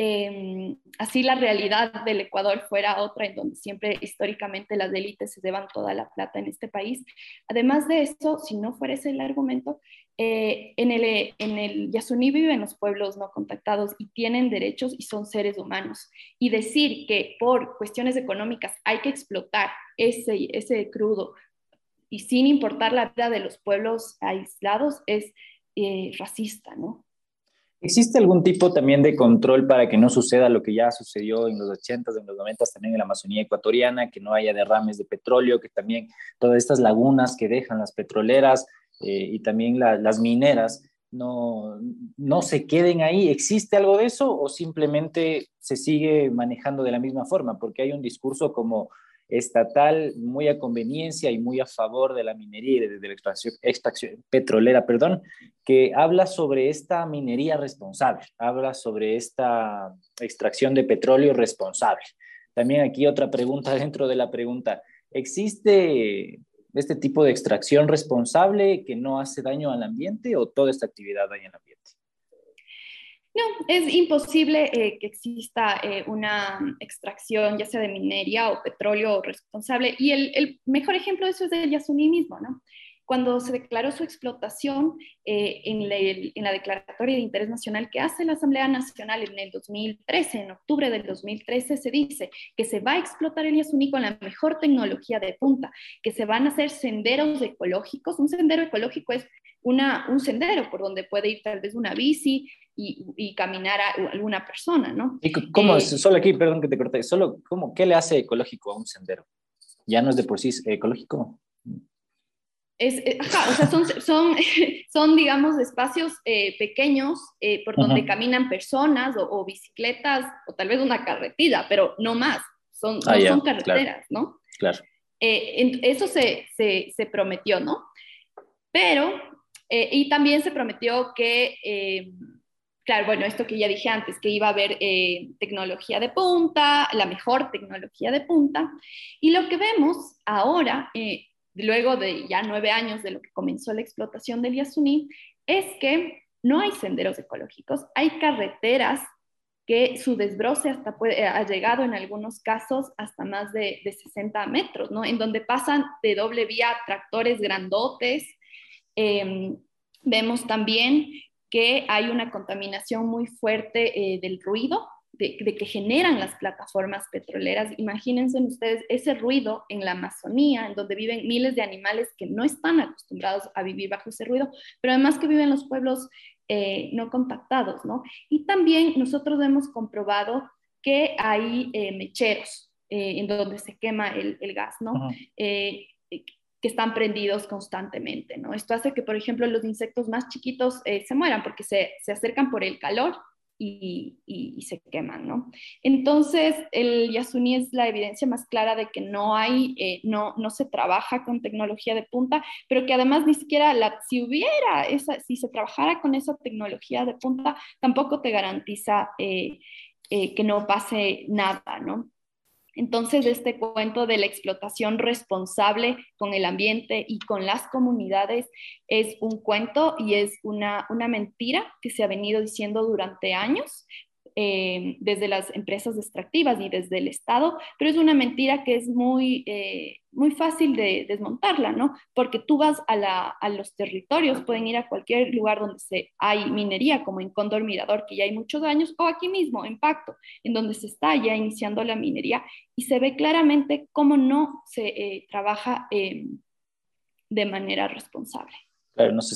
eh, así la realidad del Ecuador fuera otra, en donde siempre históricamente las élites se llevan toda la plata en este país. Además de eso, si no fuera ese el argumento, eh, en, el, en el Yasuní viven los pueblos no contactados y tienen derechos y son seres humanos. Y decir que por cuestiones económicas hay que explotar ese, ese crudo y sin importar la vida de los pueblos aislados es eh, racista, ¿no? ¿Existe algún tipo también de control para que no suceda lo que ya sucedió en los 80s, en los 90 también en la Amazonía ecuatoriana, que no haya derrames de petróleo, que también todas estas lagunas que dejan las petroleras eh, y también las mineras no, no se queden ahí? ¿Existe algo de eso o simplemente se sigue manejando de la misma forma? Porque hay un discurso como estatal muy a conveniencia y muy a favor de la minería y de, la extracción, petrolera, perdón, que habla sobre esta minería responsable, habla sobre esta extracción de petróleo responsable. También aquí otra pregunta dentro de la pregunta, ¿existe este tipo de extracción responsable que no hace daño al ambiente o toda esta actividad daña al ambiente? No, es imposible eh, que exista eh, una extracción, ya sea de minería o petróleo responsable. Y el, mejor ejemplo de eso es el Yasuní mismo, ¿no? Cuando se declaró su explotación eh, en, la, declaratoria de interés nacional que hace la Asamblea Nacional en el 2013, en octubre del 2013, se dice que se va a explotar el Yasuní con la mejor tecnología de punta, que se van a hacer senderos ecológicos. Un sendero ecológico es una, un sendero por donde puede ir tal vez una bici, y, caminar a alguna persona, ¿no? ¿Y cómo, eh, solo aquí, perdón que te corté, solo, ¿cómo, qué le hace ecológico a un sendero? ¿Ya no es de por sí ecológico? Es, eh, o sea, son, son, son, digamos, espacios eh, pequeños por donde caminan personas o, bicicletas o tal vez una carretilla, pero no más, son, ah, no son carreteras, ¿no? Claro. eso se, se, se, prometió, ¿no? Pero, y también se prometió que claro, bueno, esto que ya dije antes, que iba a haber eh, tecnología de punta, la mejor tecnología de punta. Y lo que vemos ahora, eh, luego de ya nueve años de lo que comenzó la explotación del Yasuní, es que no hay senderos ecológicos, hay carreteras que su desbroce hasta ha llegado en algunos casos hasta más de, de 60 metros, ¿no? En donde pasan de doble vía tractores grandotes. Em, vemos también que hay una contaminación muy fuerte eh, del ruido de, que generan las plataformas petroleras. Imagínense ustedes ese ruido en la Amazonía, en donde viven miles de animales que no están acostumbrados a vivir bajo ese ruido, pero además que viven los pueblos eh, no contactados, ¿no? Y también nosotros hemos comprobado que hay eh, mecheros en donde se quema el, gas, ¿no? Que están prendidos constantemente, ¿no? Esto hace que, por ejemplo, los insectos más chiquitos eh, se mueran porque se, se, acercan por el calor y, y, se queman, ¿no? Entonces, el Yasuni es la evidencia más clara de que no hay, eh, no, no se trabaja con tecnología de punta, pero que además ni siquiera la, si hubiera esa, si se trabajara con esa tecnología de punta, tampoco te garantiza eh, que no pase nada, ¿no? Entonces, este cuento de la explotación responsable con el ambiente y con las comunidades es un cuento y es una, una mentira que se ha venido diciendo durante años, eh, desde las empresas extractivas y desde el Estado, pero es una mentira que es muy, eh, muy fácil de desmontarla, ¿no? Porque tú vas a, los territorios, pueden ir a cualquier lugar donde se, hay minería, como en Cóndor Mirador, que ya hay muchos años, o aquí mismo, en Pacto, en donde se está ya iniciando la minería, y se ve claramente cómo no se eh, trabaja de manera responsable. Claro, no se,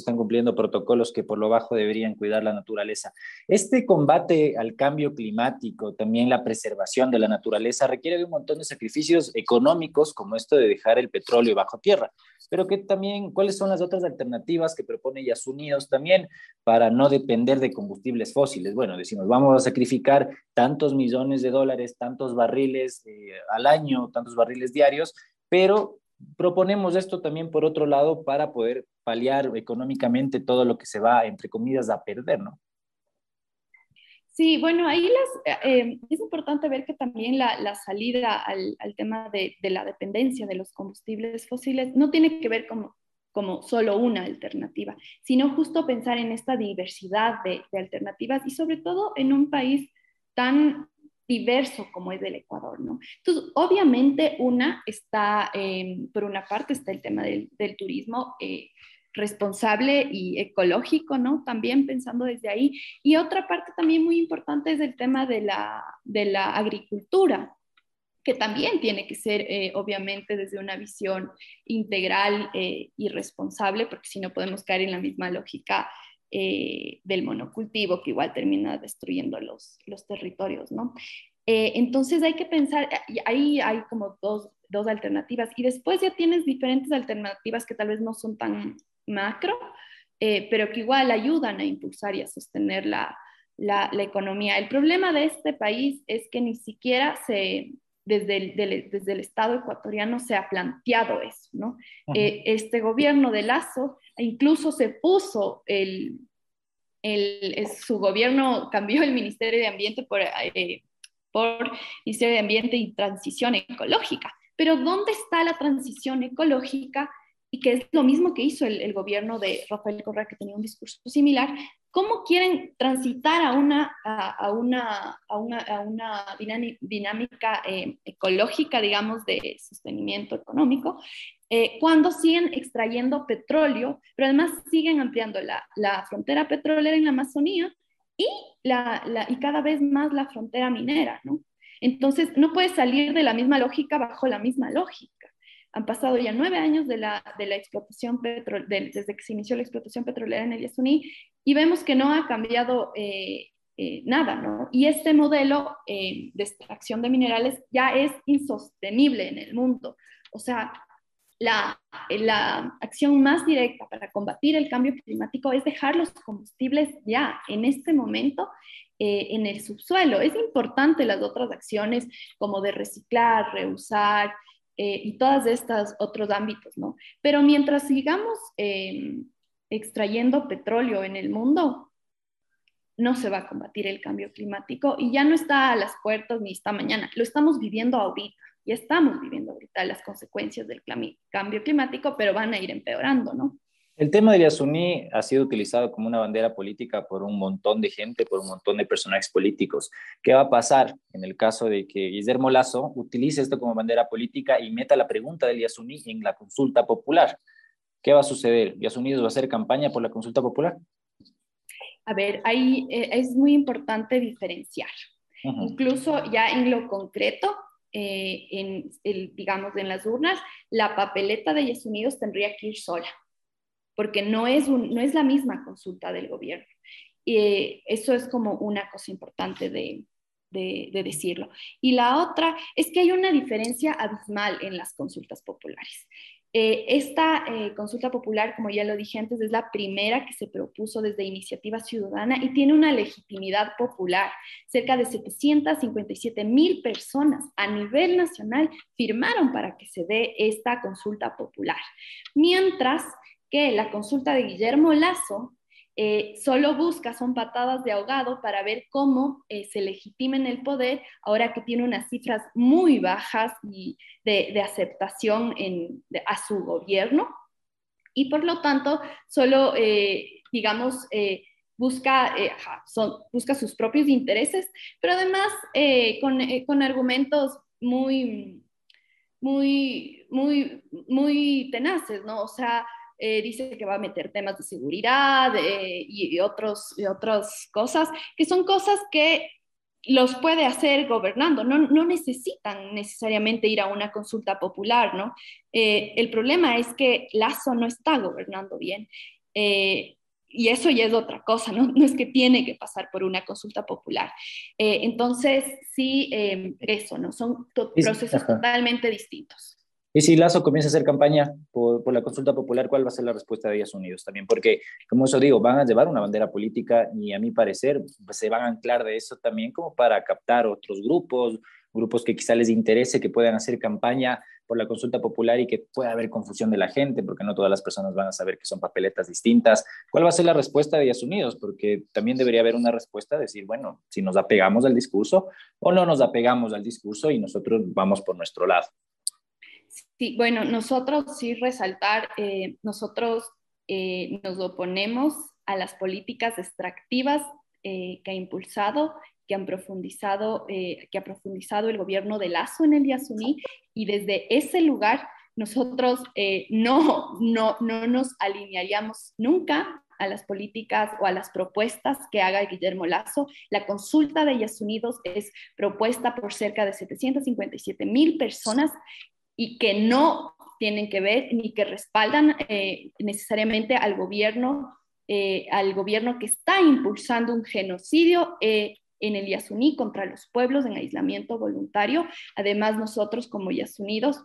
están cumpliendo protocolos que por lo bajo deberían cuidar la naturaleza. Este combate al cambio climático, también la preservación de la naturaleza, requiere de un montón de sacrificios económicos, como esto de dejar el petróleo bajo tierra. Pero que también, ¿cuáles son las otras alternativas que propone Yas Unidos también para no depender de combustibles fósiles? Bueno, decimos, vamos a sacrificar tantos millones de dólares, tantos barriles eh, al año, tantos barriles diarios, pero proponemos esto también por otro lado para poder paliar económicamente todo lo que se va, entre comillas, a perder, ¿no? Sí, bueno, ahí eh, es importante ver que también la, la salida al, al tema de, de, la dependencia de los combustibles fósiles no tiene que ver con como solo una alternativa, sino justo pensar en esta diversidad de, alternativas y sobre todo en un país tan diverso como es el Ecuador, ¿no? Entonces, obviamente una está, em, por una parte está el tema del, turismo eh, responsable y ecológico, ¿no? También pensando desde ahí. Y otra parte también muy importante es el tema de la, agricultura, que también tiene que ser, eh, obviamente, desde una visión integral eh, y responsable, porque si no podemos caer en la misma lógica eh, del monocultivo, que igual termina destruyendo los, los territorios, ¿no? entonces hay que pensar, ahí hay como dos, dos alternativas, y después ya tienes diferentes alternativas que tal vez no son tan macro, pero que igual ayudan a impulsar y a sostener la, la, la, economía. El problema de este país es que ni siquiera se, desde el, desde el Estado ecuatoriano se ha planteado eso, ¿no? Eh, este gobierno de Lazo incluso se puso el, su gobierno cambió el Ministerio de Ambiente por, eh, por Ministerio de Ambiente y Transición Ecológica. Pero ¿dónde está la transición ecológica? Y que es lo mismo que hizo el gobierno de Rafael Correa, que tenía un discurso similar, cómo quieren transitar a una, a, una, a una, a una dinámica eh, ecológica, digamos, de sostenimiento económico, eh, cuando siguen extrayendo petróleo, pero además siguen ampliando la, la frontera petrolera en la Amazonía y, la, la, y cada vez más la frontera minera, ¿no? Entonces, no puede salir de la misma lógica bajo la misma lógica. Han pasado ya nueve años de la, de la explotación petrol, desde que se inició la explotación petrolera en el Yasuní y vemos que no ha cambiado eh, eh, nada, ¿no? Y este modelo eh, de extracción de minerales ya es insostenible en el mundo. O sea, la, la, acción más directa para combatir el cambio climático es dejar los combustibles ya en este momento en el subsuelo. Es importante las otras acciones como de reciclar, reusar, eh, y todos estos otros ámbitos, ¿no? Pero mientras sigamos eh, extrayendo petróleo en el mundo, no se va a combatir el cambio climático y ya no está a las puertas ni está mañana, lo estamos viviendo ahorita, y estamos viviendo ahorita las consecuencias del cambio climático, pero van a ir empeorando, ¿no? El tema de Yasuní ha sido utilizado como una bandera política por un montón de gente, por un montón de personajes políticos. ¿Qué va a pasar en el caso de que Guillermo Lazo utilice esto como bandera política y meta la pregunta del Yasuní en la consulta popular? ¿Qué va a suceder? ¿Yasuní va a hacer campaña por la consulta popular? A ver, ahí eh, es muy importante diferenciar. Incluso ya en lo concreto, eh, en el, digamos, en las urnas, la papeleta de Yes tendría que ir sola porque no es, no es la misma consulta del gobierno. Y eso es como una cosa importante de, decirlo. Y la otra es que hay una diferencia abismal en las consultas populares. Eh, esta eh, consulta popular, como ya lo dije antes, es la primera que se propuso desde Iniciativa Ciudadana y tiene una legitimidad popular. Cerca de 757 mil personas a nivel nacional firmaron para que se dé esta consulta popular. Mientras que la consulta de Guillermo Lazo eh, solo busca, son patadas de ahogado para ver cómo eh, se legitima en el poder, ahora que tiene unas cifras muy bajas y de, aceptación en, a su gobierno. Y por lo tanto, solo, eh, digamos, busca, son, busca sus propios intereses, pero además con, con argumentos muy, muy, muy, muy tenaces, ¿no? O sea, eh, dice que va a meter temas de seguridad eh, y, otros, y otras cosas, que son cosas que los puede hacer gobernando, no, no necesitan necesariamente ir a una consulta popular, ¿no? Eh, el problema es que Lazo no está gobernando bien. y eso ya es otra cosa, ¿no? No es que tiene que pasar por una consulta popular. entonces, sí, eso, ¿no? Son procesos totalmente distintos. Y si Lazo comienza a hacer campaña por, por, la consulta popular, ¿cuál va a ser la respuesta de Díaz Unidos también? Porque, como eso digo, van a llevar una bandera política y a mi parecer pues, se van a anclar de eso también como para captar otros grupos, grupos que quizá les interese que puedan hacer campaña por la consulta popular y que pueda haber confusión de la gente, porque no todas las personas van a saber que son papeletas distintas. ¿Cuál va a ser la respuesta de Díaz Unidos? Porque también debería haber una respuesta, de decir, bueno, si nos apegamos al discurso o no nos apegamos al discurso y nosotros vamos por nuestro lado. Sí, bueno, nosotros sí resaltar, eh, nosotros eh, nos oponemos a las políticas extractivas eh, que ha impulsado, que han profundizado, que ha profundizado el gobierno de Lazo en el Yasuní y desde ese lugar nosotros no, no, no nos alinearíamos nunca a las políticas o a las propuestas que haga Guillermo Lazo. La consulta de Yasunidos es propuesta por cerca de 757 mil personas y que no tienen que ver ni que respaldan eh, necesariamente al gobierno, eh, al gobierno que está impulsando un genocidio eh, en el Yasuní contra los pueblos en aislamiento voluntario. Además, nosotros como Yasunidos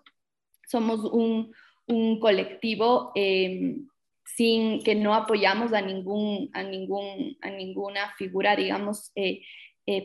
somos un, un colectivo em, sin que no apoyamos a, ningún, a, ningún, a ninguna figura, digamos,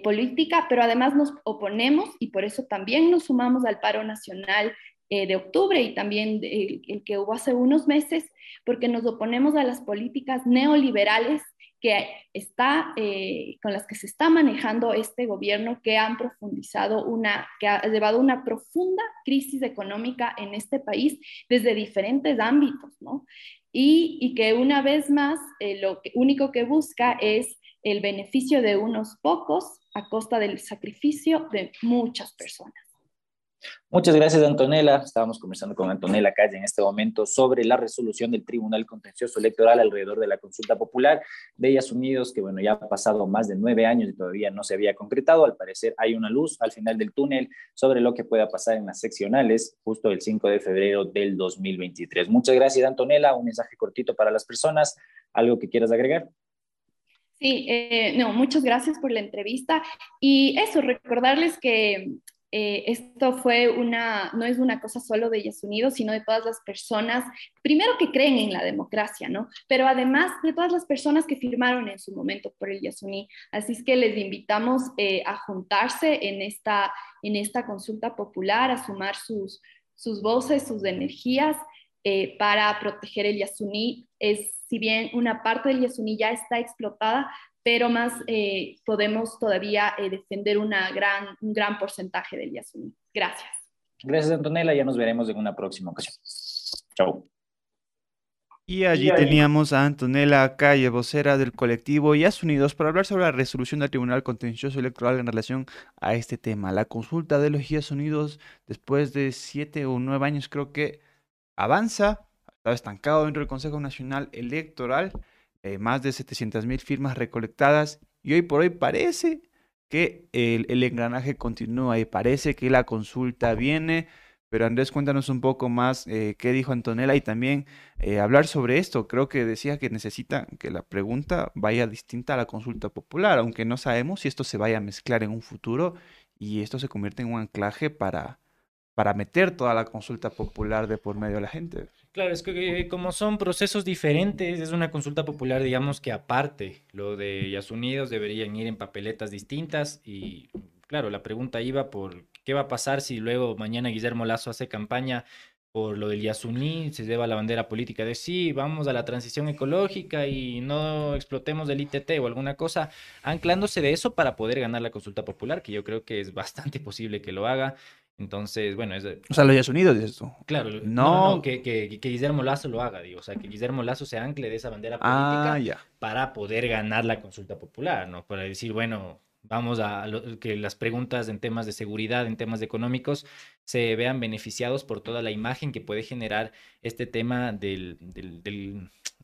política, pero además nos oponemos y por eso también nos sumamos al paro nacional eh, de octubre y también el, que hubo hace unos meses, porque nos oponemos a las políticas neoliberales que está, eh, con las que se está manejando este gobierno, que han profundizado una, que ha llevado una profunda crisis económica en este país desde diferentes ámbitos, ¿no? Y, y que una vez más eh, lo único que busca es el beneficio de unos pocos a costa del sacrificio de muchas personas. Muchas gracias, Antonella. Estábamos conversando con Antonella Calle en este momento sobre la resolución del Tribunal Contencioso Electoral alrededor de la consulta popular de Ellas Unidos, que bueno, ya ha pasado más de nueve años y todavía no se había concretado. Al parecer hay una luz al final del túnel sobre lo que pueda pasar en las seccionales justo el 5 de febrero del 2023. Muchas gracias, Antonella. Un mensaje cortito para las personas. ¿Algo que quieras agregar? Sí, eh, no, muchas gracias por la entrevista. Y eso, recordarles que eh, esto fue una, no es una cosa solo de Ellas Unidos, sino de todas las personas, primero que creen en la democracia, ¿no? Pero además de todas las personas que firmaron en su momento por el Yasuní. Así es que les invitamos eh, a juntarse en esta, en esta consulta popular, a sumar sus, sus voces, sus energías eh, para proteger el Yasuní. Es, si bien una parte del Yasuní ya está explotada, pero más eh, podemos todavía eh, defender una gran, un gran porcentaje del Yasuní. Gracias. Gracias, Antonella. Ya nos veremos en una próxima ocasión. Chao. Y allí teníamos a Antonella Calle, vocera del colectivo Yas Unidos, para hablar sobre la resolución del Tribunal Contencioso Electoral en relación a este tema. La consulta de los Yas Unidos, después de siete o nueve años, creo que avanza, está estancado dentro del Consejo Nacional Electoral. Eh, más de 700 mil firmas recolectadas y hoy por hoy parece que el, engranaje continúa y parece que la consulta viene. Pero Andrés, cuéntanos un poco más eh, qué dijo Antonella y también eh, hablar sobre esto. Creo que decía que necesita que la pregunta vaya distinta a la consulta popular, aunque no sabemos si esto se vaya a mezclar en un futuro y esto se convierte en un anclaje para, para meter toda la consulta popular de por medio de la gente. Claro, es que como son procesos diferentes, es una consulta popular, digamos que aparte, lo de Yas Unidos deberían ir en papeletas distintas y claro, la pregunta iba por qué va a pasar si luego mañana Guillermo Lazo hace campaña por lo del Yasuní, se lleva la bandera política de sí, vamos a la transición ecológica y no explotemos el ITT o alguna cosa, anclándose de eso para poder ganar la consulta popular, que yo creo que es bastante posible que lo haga. Entonces, bueno, es... O sea, lo hayas unido, dices tú. Claro, no, que, que, que, Guillermo Lazo lo haga, digo, o sea, que Guillermo Lazo se ancle de esa bandera ah, política para poder ganar la consulta popular, ¿no? Para decir, bueno, vamos a que las preguntas en temas de seguridad, en temas económicos, se vean beneficiados por toda la imagen que puede generar este tema de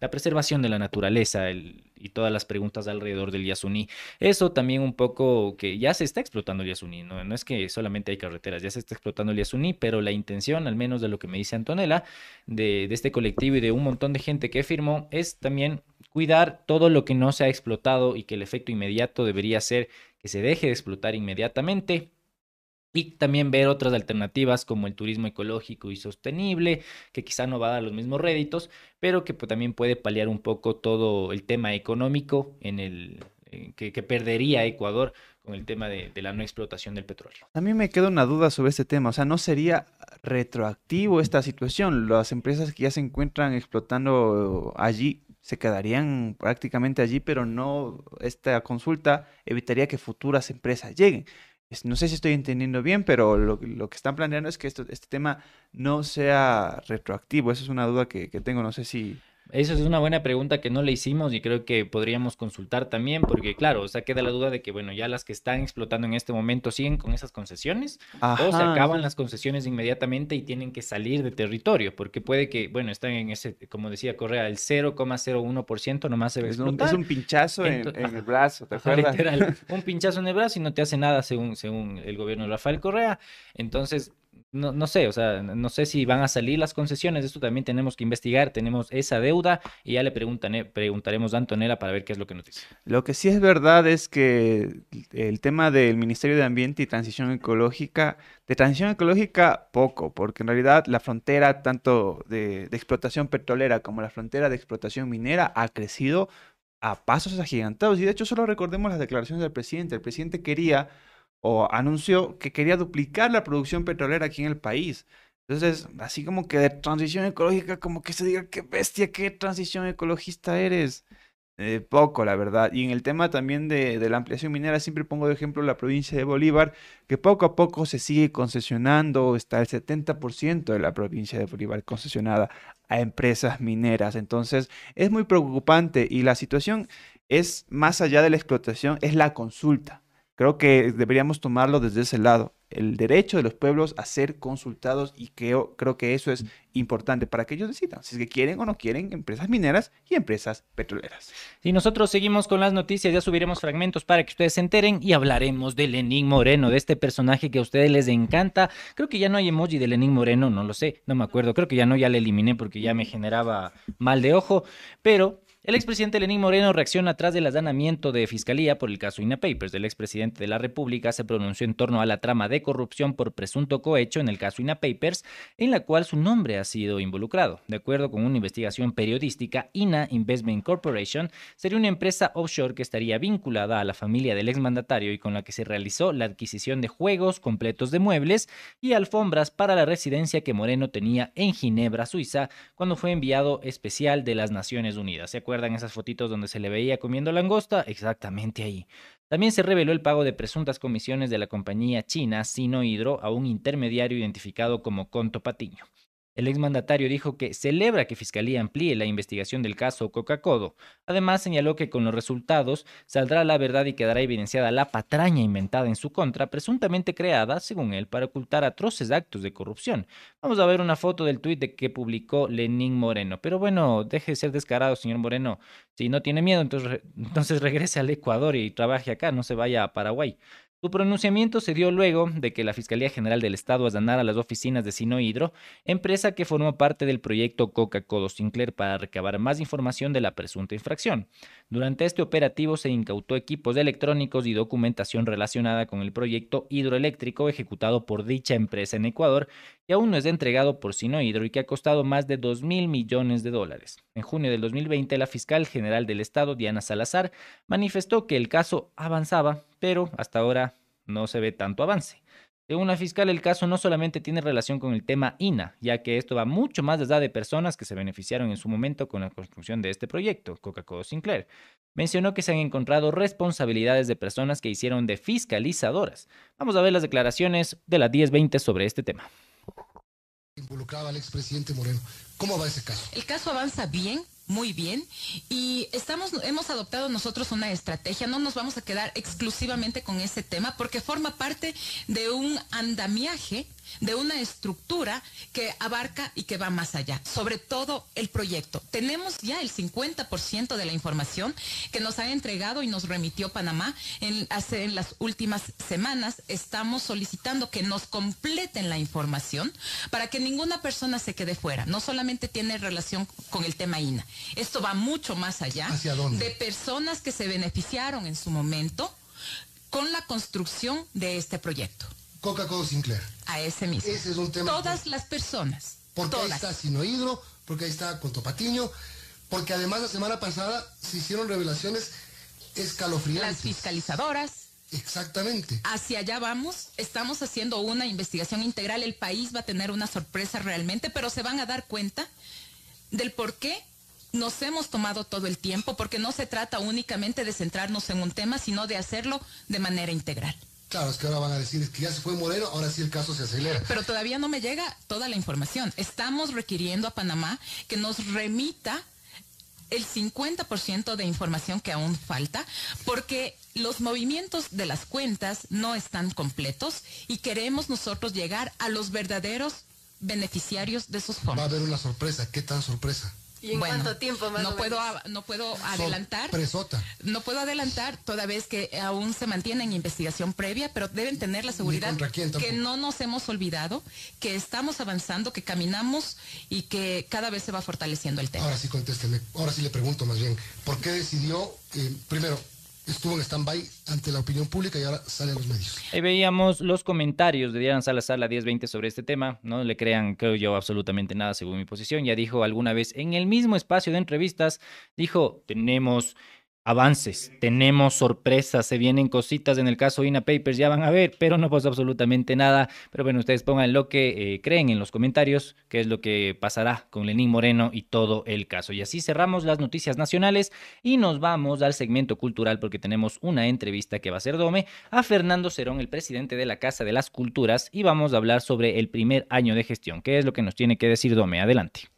la preservación de la naturaleza y todas las preguntas alrededor del Yasuní. Eso también un poco que ya se está explotando el Yasuní, ¿no? no es que solamente hay carreteras, ya se está explotando el Yasuní, pero la intención, al menos de lo que me dice Antonella, de, de este colectivo y de un montón de gente que firmó, es también cuidar todo lo que no se ha explotado y que el efecto inmediato debería ser que se deje de explotar inmediatamente y también ver otras alternativas como el turismo ecológico y sostenible, que quizá no va a dar los mismos réditos, pero que pues, también puede paliar un poco todo el tema económico en el, eh, que, perdería Ecuador con el tema de, la no explotación del petróleo. A mí me queda una duda sobre este tema, o sea, ¿no sería retroactivo esta situación? Las empresas que ya se encuentran explotando allí se quedarían prácticamente allí, pero no, esta consulta evitaría que futuras empresas lleguen. no sé si estoy entendiendo bien, pero lo, lo que están planeando es que esto, este tema no sea retroactivo. Esa es una duda que, que tengo, no sé si... Eso es una buena pregunta que no le hicimos y creo que podríamos consultar también, porque claro, o sea, queda la duda de que, bueno, ya las que están explotando en este momento siguen con esas concesiones o se acaban sí. las concesiones inmediatamente y tienen que salir de territorio, porque puede que, bueno, están en ese, como decía Correa, el 0,01% nomás se a Es un, es un pinchazo en, el brazo, ¿te acuerdas? literal, un pinchazo en el brazo y no te hace nada según, según el gobierno de Rafael Correa. Entonces, no, no sé, o sea, no sé si van a salir las concesiones, esto también tenemos que investigar, tenemos esa deuda y ya le preguntan, eh, preguntaremos a Antonella para ver qué es lo que nos dice. Lo que sí es verdad es que el tema del Ministerio de Ambiente y Transición Ecológica, de transición ecológica poco, porque en realidad la frontera tanto de, de explotación petrolera como la frontera de explotación minera ha crecido a pasos agigantados. Y de hecho solo recordemos las declaraciones del presidente. El presidente quería o anunció que quería duplicar la producción petrolera aquí en el país. Entonces, así como que de transición ecológica, como que se diga, qué bestia, qué transición ecologista eres. Eh, poco, la verdad. Y en el tema también de, de la ampliación minera, siempre pongo de ejemplo la provincia de Bolívar, que poco a poco se sigue concesionando, está el 70% de la provincia de Bolívar concesionada a empresas mineras. Entonces, es muy preocupante y la situación es más allá de la explotación, es la consulta. Creo que deberíamos tomarlo desde ese lado, el derecho de los pueblos a ser consultados y creo, creo que eso es importante para que ellos decidan si es que quieren o no quieren empresas mineras y empresas petroleras. Si nosotros seguimos con las noticias, ya subiremos fragmentos para que ustedes se enteren y hablaremos de Lenín Moreno, de este personaje que a ustedes les encanta. Creo que ya no hay emoji de Lenín Moreno, no lo sé, no me acuerdo. Creo que ya no, ya le eliminé porque ya me generaba mal de ojo. Pero el expresidente Lenín Moreno reacciona tras el allanamiento de fiscalía por el caso INA Papers. El expresidente de la República se pronunció en torno a la trama de corrupción por presunto cohecho en el caso INA Papers, en la cual su nombre ha sido involucrado. De acuerdo con una investigación periodística, INA Investment Corporation sería una empresa offshore que estaría vinculada a la familia del exmandatario y con la que se realizó la adquisición de juegos completos de muebles y alfombras para la residencia que Moreno tenía en Ginebra, Suiza, cuando fue enviado especial de las Naciones Unidas. ¿Se esas fotitos donde se le veía comiendo langosta? Exactamente ahí. También se reveló el pago de presuntas comisiones de la compañía china Sino Hidro a un intermediario identificado como Conto Patiño. El exmandatario dijo que celebra que Fiscalía amplíe la investigación del caso Coca-Codo. Además, señaló que con los resultados saldrá la verdad y quedará evidenciada la patraña inventada en su contra, presuntamente creada, según él, para ocultar atroces actos de corrupción. Vamos a ver una foto del tuit de que publicó Lenín Moreno. Pero bueno, deje de ser descarado, señor Moreno. Si no tiene miedo, entonces, entonces regrese al Ecuador y trabaje acá, no se vaya a Paraguay. Su pronunciamiento se dio luego de que la Fiscalía General del Estado allanara las oficinas de Sino Hidro, empresa que formó parte del proyecto Coca-Cola Sinclair para recabar más información de la presunta infracción. Durante este operativo se incautó equipos electrónicos y documentación relacionada con el proyecto hidroeléctrico ejecutado por dicha empresa en Ecuador, que aún no es entregado por Sino Hidro y que ha costado más de 2 mil millones de dólares. En junio del 2020, la fiscal general del Estado, Diana Salazar, manifestó que el caso avanzaba, pero hasta ahora no se ve tanto avance. Según la fiscal, el caso no solamente tiene relación con el tema INA, ya que esto va mucho más allá de personas que se beneficiaron en su momento con la construcción de este proyecto, Coca-Cola Sinclair. Mencionó que se han encontrado responsabilidades de personas que hicieron de fiscalizadoras. Vamos a ver las declaraciones de la 1020 sobre este tema. involucraba al expresidente Moreno. ¿Cómo va ese caso? El caso avanza bien, muy bien, y estamos, hemos adoptado nosotros una estrategia. No nos vamos a quedar exclusivamente con ese tema porque forma parte de un andamiaje, de una estructura que abarca y que va más allá. Sobre todo el proyecto. Tenemos ya el 50% de la información que nos ha entregado y nos remitió Panamá en, hace, en las últimas semanas. Estamos solicitando que nos completen la información para que ninguna persona se quede fuera. No solamente tiene relación con el tema INA. Esto va mucho más allá ¿Hacia dónde? de personas que se beneficiaron en su momento con la construcción de este proyecto. Coca-Cola Sinclair. A ese mismo. Ese es un tema. Todas las personas. Porque ahí está Sinohidro, porque ahí está Contopatiño, porque además la semana pasada se hicieron revelaciones Las escalofriantes. fiscalizadoras. Exactamente. Hacia allá vamos. Estamos haciendo una investigación integral. El país va a tener una sorpresa realmente, pero se van a dar cuenta del por qué nos hemos tomado todo el tiempo, porque no se trata únicamente de centrarnos en un tema, sino de hacerlo de manera integral. Claro, es que ahora van a decir que ya se fue Moreno, ahora sí el caso se acelera. Pero todavía no me llega toda la información. Estamos requiriendo a Panamá que nos remita el 50% de información que aún falta, porque los movimientos de las cuentas no están completos y queremos nosotros llegar a los verdaderos beneficiarios de esos fondos. Va a haber una sorpresa. ¿Qué tan sorpresa? ¿Y en Bueno, cuánto tiempo más no o puedo, menos? a- no puedo adelantar. Presota. No puedo adelantar toda vez que aún se mantiene en investigación previa, pero deben tener la seguridad que no nos hemos olvidado, que estamos avanzando, que caminamos y que cada vez se va fortaleciendo el tema. Ahora sí contésteme. Ahora sí le pregunto más bien. ¿Por qué decidió, eh, primero, estuvo en stand-by ante la opinión pública y ahora sale a los medios? Ahí veíamos los comentarios de Diana Salazar, la 1020, sobre este tema. No le crean, creo yo, absolutamente nada según mi posición. Ya dijo alguna vez en el mismo espacio de entrevistas, dijo, tenemos avances, tenemos sorpresas, se vienen cositas en el caso INA Papers, ya van a ver, pero no pasó absolutamente nada. Pero bueno, ustedes pongan lo que eh, creen en los comentarios, qué es lo que pasará con Lenín Moreno y todo el caso. Y así cerramos las noticias nacionales y nos vamos al segmento cultural porque tenemos una entrevista que va a ser Dome a Fernando Cerón, el presidente de la Casa de las Culturas, y vamos a hablar sobre el primer año de gestión. ¿Qué es lo que nos tiene que decir Dome? Adelante.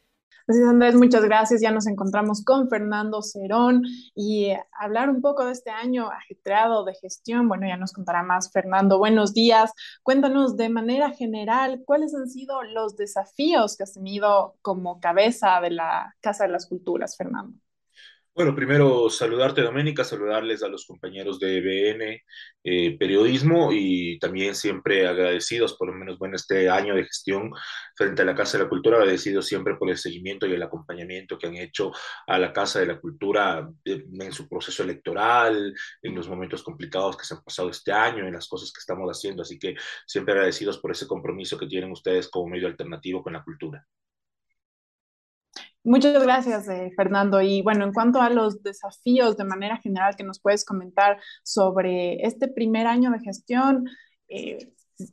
Así Andrés, muchas gracias. Ya nos encontramos con Fernando Cerón y eh, hablar un poco de este año ajetreado de gestión. Bueno, ya nos contará más Fernando. Buenos días. Cuéntanos de manera general cuáles han sido los desafíos que has tenido como cabeza de la Casa de las Culturas, Fernando. Bueno, primero saludarte, Doménica, saludarles a los compañeros de BN eh, Periodismo y también siempre agradecidos por lo menos bueno este año de gestión frente a la Casa de la Cultura, agradecidos siempre por el seguimiento y el acompañamiento que han hecho a la Casa de la Cultura eh, en su proceso electoral, en los momentos complicados que se han pasado este año, en las cosas que estamos haciendo, así que siempre agradecidos por ese compromiso que tienen ustedes como medio alternativo con la cultura. Muchas gracias, eh, Fernando. Y bueno, en cuanto a los desafíos de manera general que nos puedes comentar sobre este primer año de gestión, eh,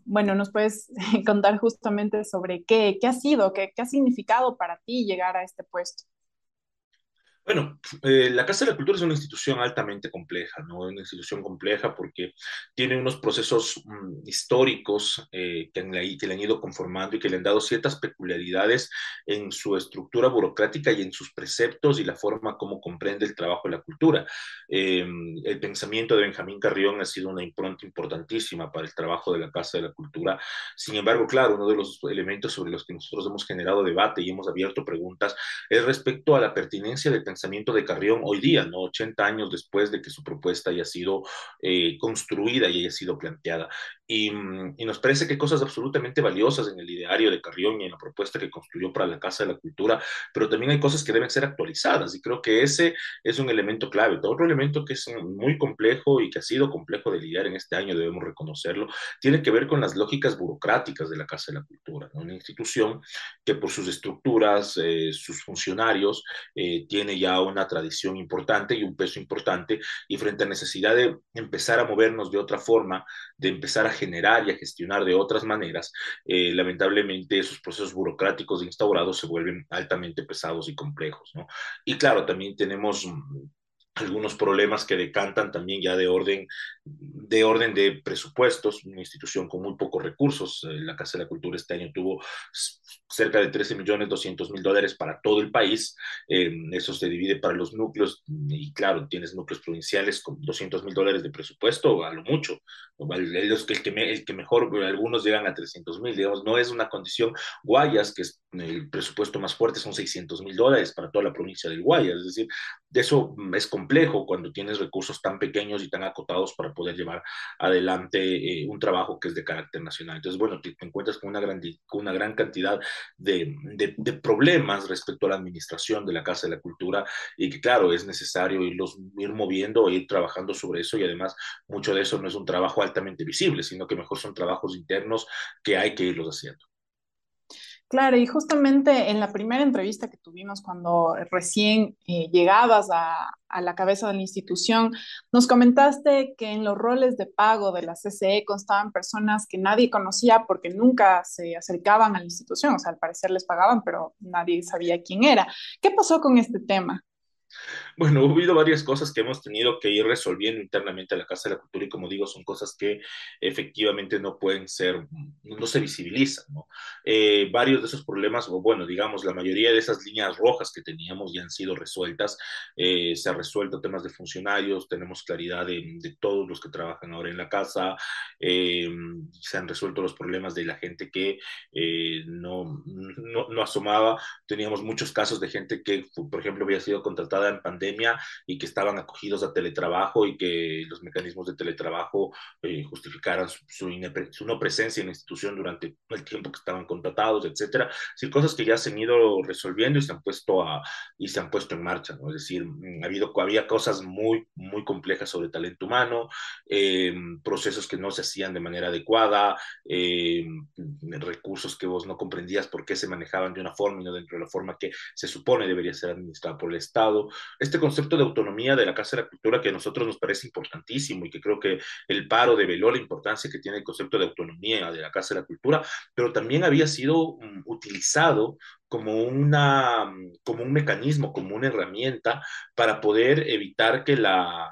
bueno, nos puedes contar justamente sobre qué, qué ha sido, qué, qué ha significado para ti llegar a este puesto. Bueno, eh, la Casa de la Cultura es una institución altamente compleja, ¿no? Una institución compleja porque tiene unos procesos mm, históricos eh, que, han, que le han ido conformando y que le han dado ciertas peculiaridades en su estructura burocrática y en sus preceptos y la forma como comprende el trabajo de la cultura. Eh, el pensamiento de Benjamín Carrión ha sido una impronta importantísima para el trabajo de la Casa de la Cultura. Sin embargo, claro, uno de los elementos sobre los que nosotros hemos generado debate y hemos abierto preguntas es respecto a la pertinencia del pensamiento de Carrión hoy día, ¿no? 80 años después de que su propuesta haya sido eh, construida y haya sido planteada. Y, y, nos parece que cosas absolutamente valiosas en el ideario de Carrión y en la propuesta que construyó para la Casa de la Cultura, pero también hay cosas que deben ser actualizadas y creo que ese es un elemento clave. Otro elemento que es muy complejo y que ha sido complejo de lidiar en este año, debemos reconocerlo, tiene que ver con las lógicas burocráticas de la Casa de la Cultura, ¿no? una institución que por sus estructuras, eh, sus funcionarios, eh, tiene ya una tradición importante y un peso importante y frente a necesidad de empezar a movernos de otra forma, de empezar a generar y a gestionar de otras maneras, eh, lamentablemente esos procesos burocráticos instaurados se vuelven altamente pesados y complejos, ¿no? Y claro, también tenemos algunos problemas que decantan también ya de orden de orden de presupuestos, una institución con muy pocos recursos. La Casa de la Cultura este año tuvo cerca de 13 millones 200 mil dólares para todo el país. Eh, eso se divide para los núcleos y claro, tienes núcleos provinciales con 200 mil dólares de presupuesto, a lo mucho. El, el, el, que, me, el que mejor, algunos llegan a 300 mil, digamos, no es una condición. Guayas, que es el presupuesto más fuerte, son 600 mil dólares para toda la provincia del Guayas. Es decir, de eso es complejo cuando tienes recursos tan pequeños y tan acotados para poder llevar adelante eh, un trabajo que es de carácter nacional. Entonces, bueno, te, te encuentras con una gran, con una gran cantidad de, de, problemas respecto a la administración de la Casa de la Cultura y que, claro, es necesario irlos, ir moviendo, ir trabajando sobre eso y además mucho de eso no es un trabajo altamente visible, sino que mejor son trabajos internos que hay que irlos haciendo. Claro, y justamente en la primera entrevista que tuvimos cuando recién eh, llegabas a, a, la cabeza de la institución, nos comentaste que en los roles de pago de la CCE constaban personas que nadie conocía porque nunca se acercaban a la institución, o sea, al parecer les pagaban, pero nadie sabía quién era. ¿Qué pasó con este tema? Bueno, ha habido varias cosas que hemos tenido que ir resolviendo internamente a la Casa de la Cultura y como digo, son cosas que efectivamente no pueden ser, no se visibilizan, ¿no? Eh, varios de esos problemas, o bueno, digamos, la mayoría de esas líneas rojas que teníamos ya han sido resueltas. Eh, se ha resuelto temas de funcionarios, tenemos claridad de, de, todos los que trabajan ahora en la casa, eh, se han resuelto los problemas de la gente que no, no, no asomaba. Teníamos muchos casos de gente que, por ejemplo, había sido contratada en pandemia y que estaban acogidos a teletrabajo y que los mecanismos de teletrabajo eh, justificaran su, su, no presencia en la institución durante el tiempo que estaban contratados, etcétera. Es cosas que ya se han ido resolviendo y se han puesto, a, y se han puesto en marcha. Es decir, mm, había cosas muy, muy complejas sobre talento humano, eh, procesos que no se hacían de manera adecuada, eh, recursos que vos no comprendías por qué se manejaban de una forma y no dentro de la forma que se supone debería ser administrada por el Estado este concepto de autonomía de la Casa de la Cultura que a nosotros nos parece importantísimo y que creo que el paro develó la importancia que tiene el concepto de autonomía de la Casa de la Cultura, pero también había sido um, utilizado como, una, como un mecanismo, como una herramienta para poder evitar que la,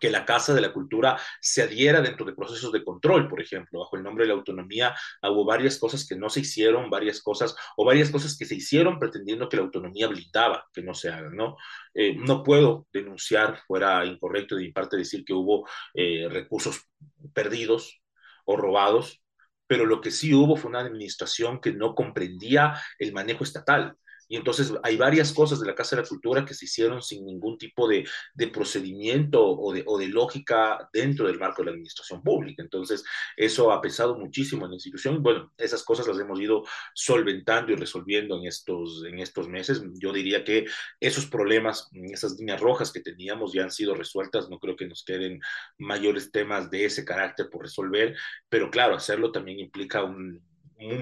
que la Casa de la Cultura se adhiera dentro de procesos de control, por ejemplo, bajo el nombre de la autonomía hubo varias cosas que no se hicieron, varias cosas, o varias cosas que se hicieron pretendiendo que la autonomía blindaba que no se hagan, ¿no? Eh, no puedo denunciar, fuera incorrecto de mi parte decir que hubo eh, recursos perdidos o robados, pero lo que sí hubo fue una administración que no comprendía el manejo estatal. Y entonces hay varias cosas de la Casa de la Cultura que se hicieron sin ningún tipo de, procedimiento o de, o de, lógica dentro del marco de la administración pública. Entonces eso ha pesado muchísimo en la institución. Bueno, esas cosas las hemos ido solventando y resolviendo en estos, en estos meses. Yo diría que esos problemas, esas líneas rojas que teníamos ya han sido resueltas. No creo que nos queden mayores temas de ese carácter por resolver, pero claro, hacerlo también implica un,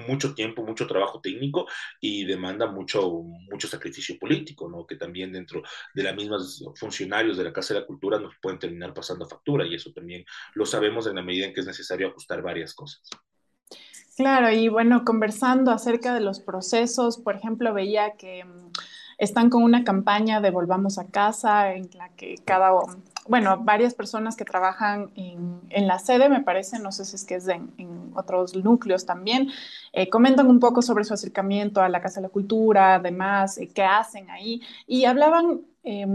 mucho tiempo, mucho trabajo técnico y demanda mucho, mucho sacrificio político, ¿no? que también dentro de las mismas funcionarios de la Casa de la Cultura nos pueden terminar pasando factura y eso también lo sabemos en la medida en que es necesario ajustar varias cosas. Claro, y bueno, conversando acerca de los procesos, por ejemplo, veía que mm, están con una campaña de Volvamos a casa, en la que cada, bueno, varias personas que trabajan en, la sede, me parece, no sé si es que es en, otros núcleos también, eh, comentan un poco sobre su acercamiento a la Casa de la Cultura, además, eh, qué hacen ahí, y hablaban eh,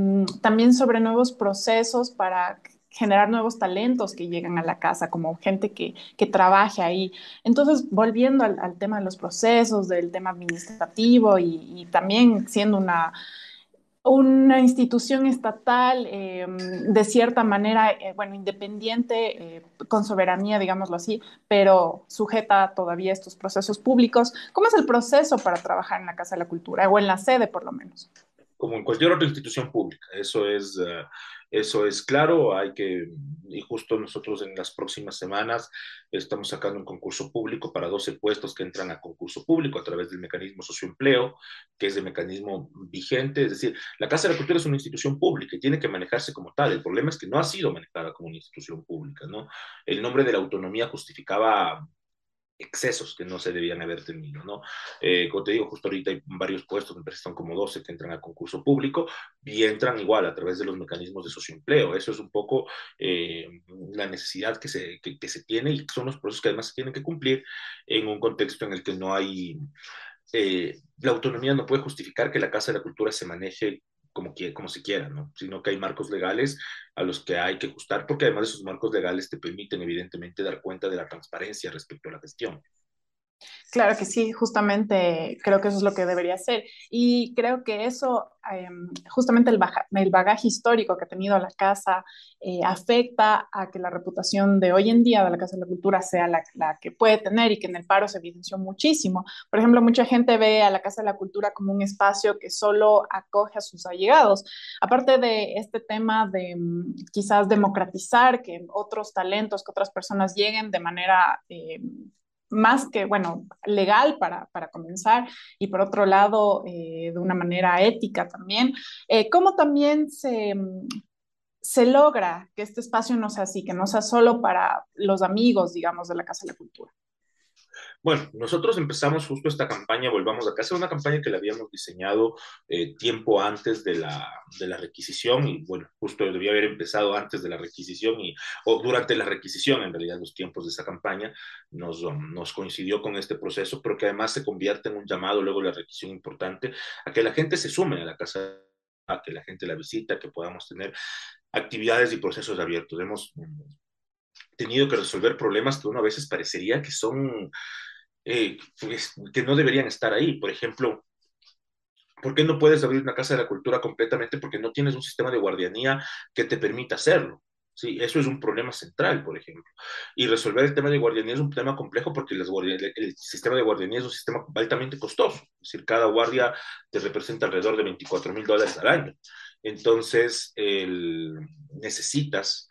también sobre nuevos procesos para generar nuevos talentos que llegan a la casa, como gente que, que trabaje ahí. Entonces, volviendo al, tema de los procesos, del tema administrativo y también siendo una, una institución estatal eh, de cierta manera, eh, bueno, independiente, eh, con soberanía, digámoslo así, pero sujeta todavía a estos procesos públicos. ¿Cómo es el proceso para trabajar en la Casa de la Cultura o en la sede, por lo menos? Como en cualquier otra institución pública, eso es... Uh eso es claro, hay que, y justo nosotros en las próximas semanas estamos sacando un concurso público para 12 puestos que entran a concurso público a través del mecanismo socioempleo, que es el mecanismo vigente. Es decir, la Casa de la Cultura es una institución pública y tiene que manejarse como tal. El problema es que no ha sido manejada como una institución pública, ¿no? El nombre de la autonomía justificaba excesos que no se debían haber tenido, ¿no? Eh, como te digo, justo ahorita hay varios puestos, me son como 12 que entran a concurso público y entran igual a través de los mecanismos de socioempleo. Eso es un poco eh, la necesidad que se, que, que, se tiene y son los procesos que además se tienen que cumplir en un contexto en el que no hay... Eh, la autonomía no puede justificar que la Casa de la Cultura se maneje como, como se quiera, ¿no? Sino que hay marcos legales a los que hay que ajustar, porque además esos marcos legales te permiten evidentemente dar cuenta de la transparencia respecto a la gestión. Claro que sí, justamente creo que eso es lo que debería ser. Y creo que eso, eh, justamente el, baja, el, bagaje histórico que ha tenido la casa, eh, afecta a que la reputación de hoy en día de la Casa de la Cultura sea la, la, que puede tener y que en el paro se evidenció muchísimo. Por ejemplo, mucha gente ve a la Casa de la Cultura como un espacio que solo acoge a sus allegados. Aparte de este tema de mm, quizás democratizar que otros talentos, que otras personas lleguen de manera... Eh, más que, bueno, legal para, para comenzar y por otro lado, eh, de una manera ética también. Eh, ¿Cómo también se, se logra que este espacio no sea así, que no sea solo para los amigos, digamos, de la Casa de la Cultura? Bueno, nosotros empezamos justo esta campaña, Volvamos a Casa, una campaña que la habíamos diseñado eh, tiempo antes de la, de la requisición y bueno, justo debía haber empezado antes de la requisición y, o durante la requisición, en realidad los tiempos de esa campaña nos, nos coincidió con este proceso, pero que además se convierte en un llamado luego de la requisición importante a que la gente se sume a la casa a que la gente la visita, que podamos tener actividades y procesos abiertos. Hemos tenido que resolver problemas que uno a veces parecería que son eh, pues, que no deberían estar ahí. Por ejemplo, ¿por qué no puedes abrir una casa de la cultura completamente? Porque no tienes un sistema de guardianía que te permita hacerlo. Sí, eso es un problema central, por ejemplo. Y resolver el tema de guardianía es un tema complejo porque las el sistema de guardianía es un sistema altamente costoso. Es decir, cada guardia te representa alrededor de 24 mil dólares al año. Entonces, el, necesitas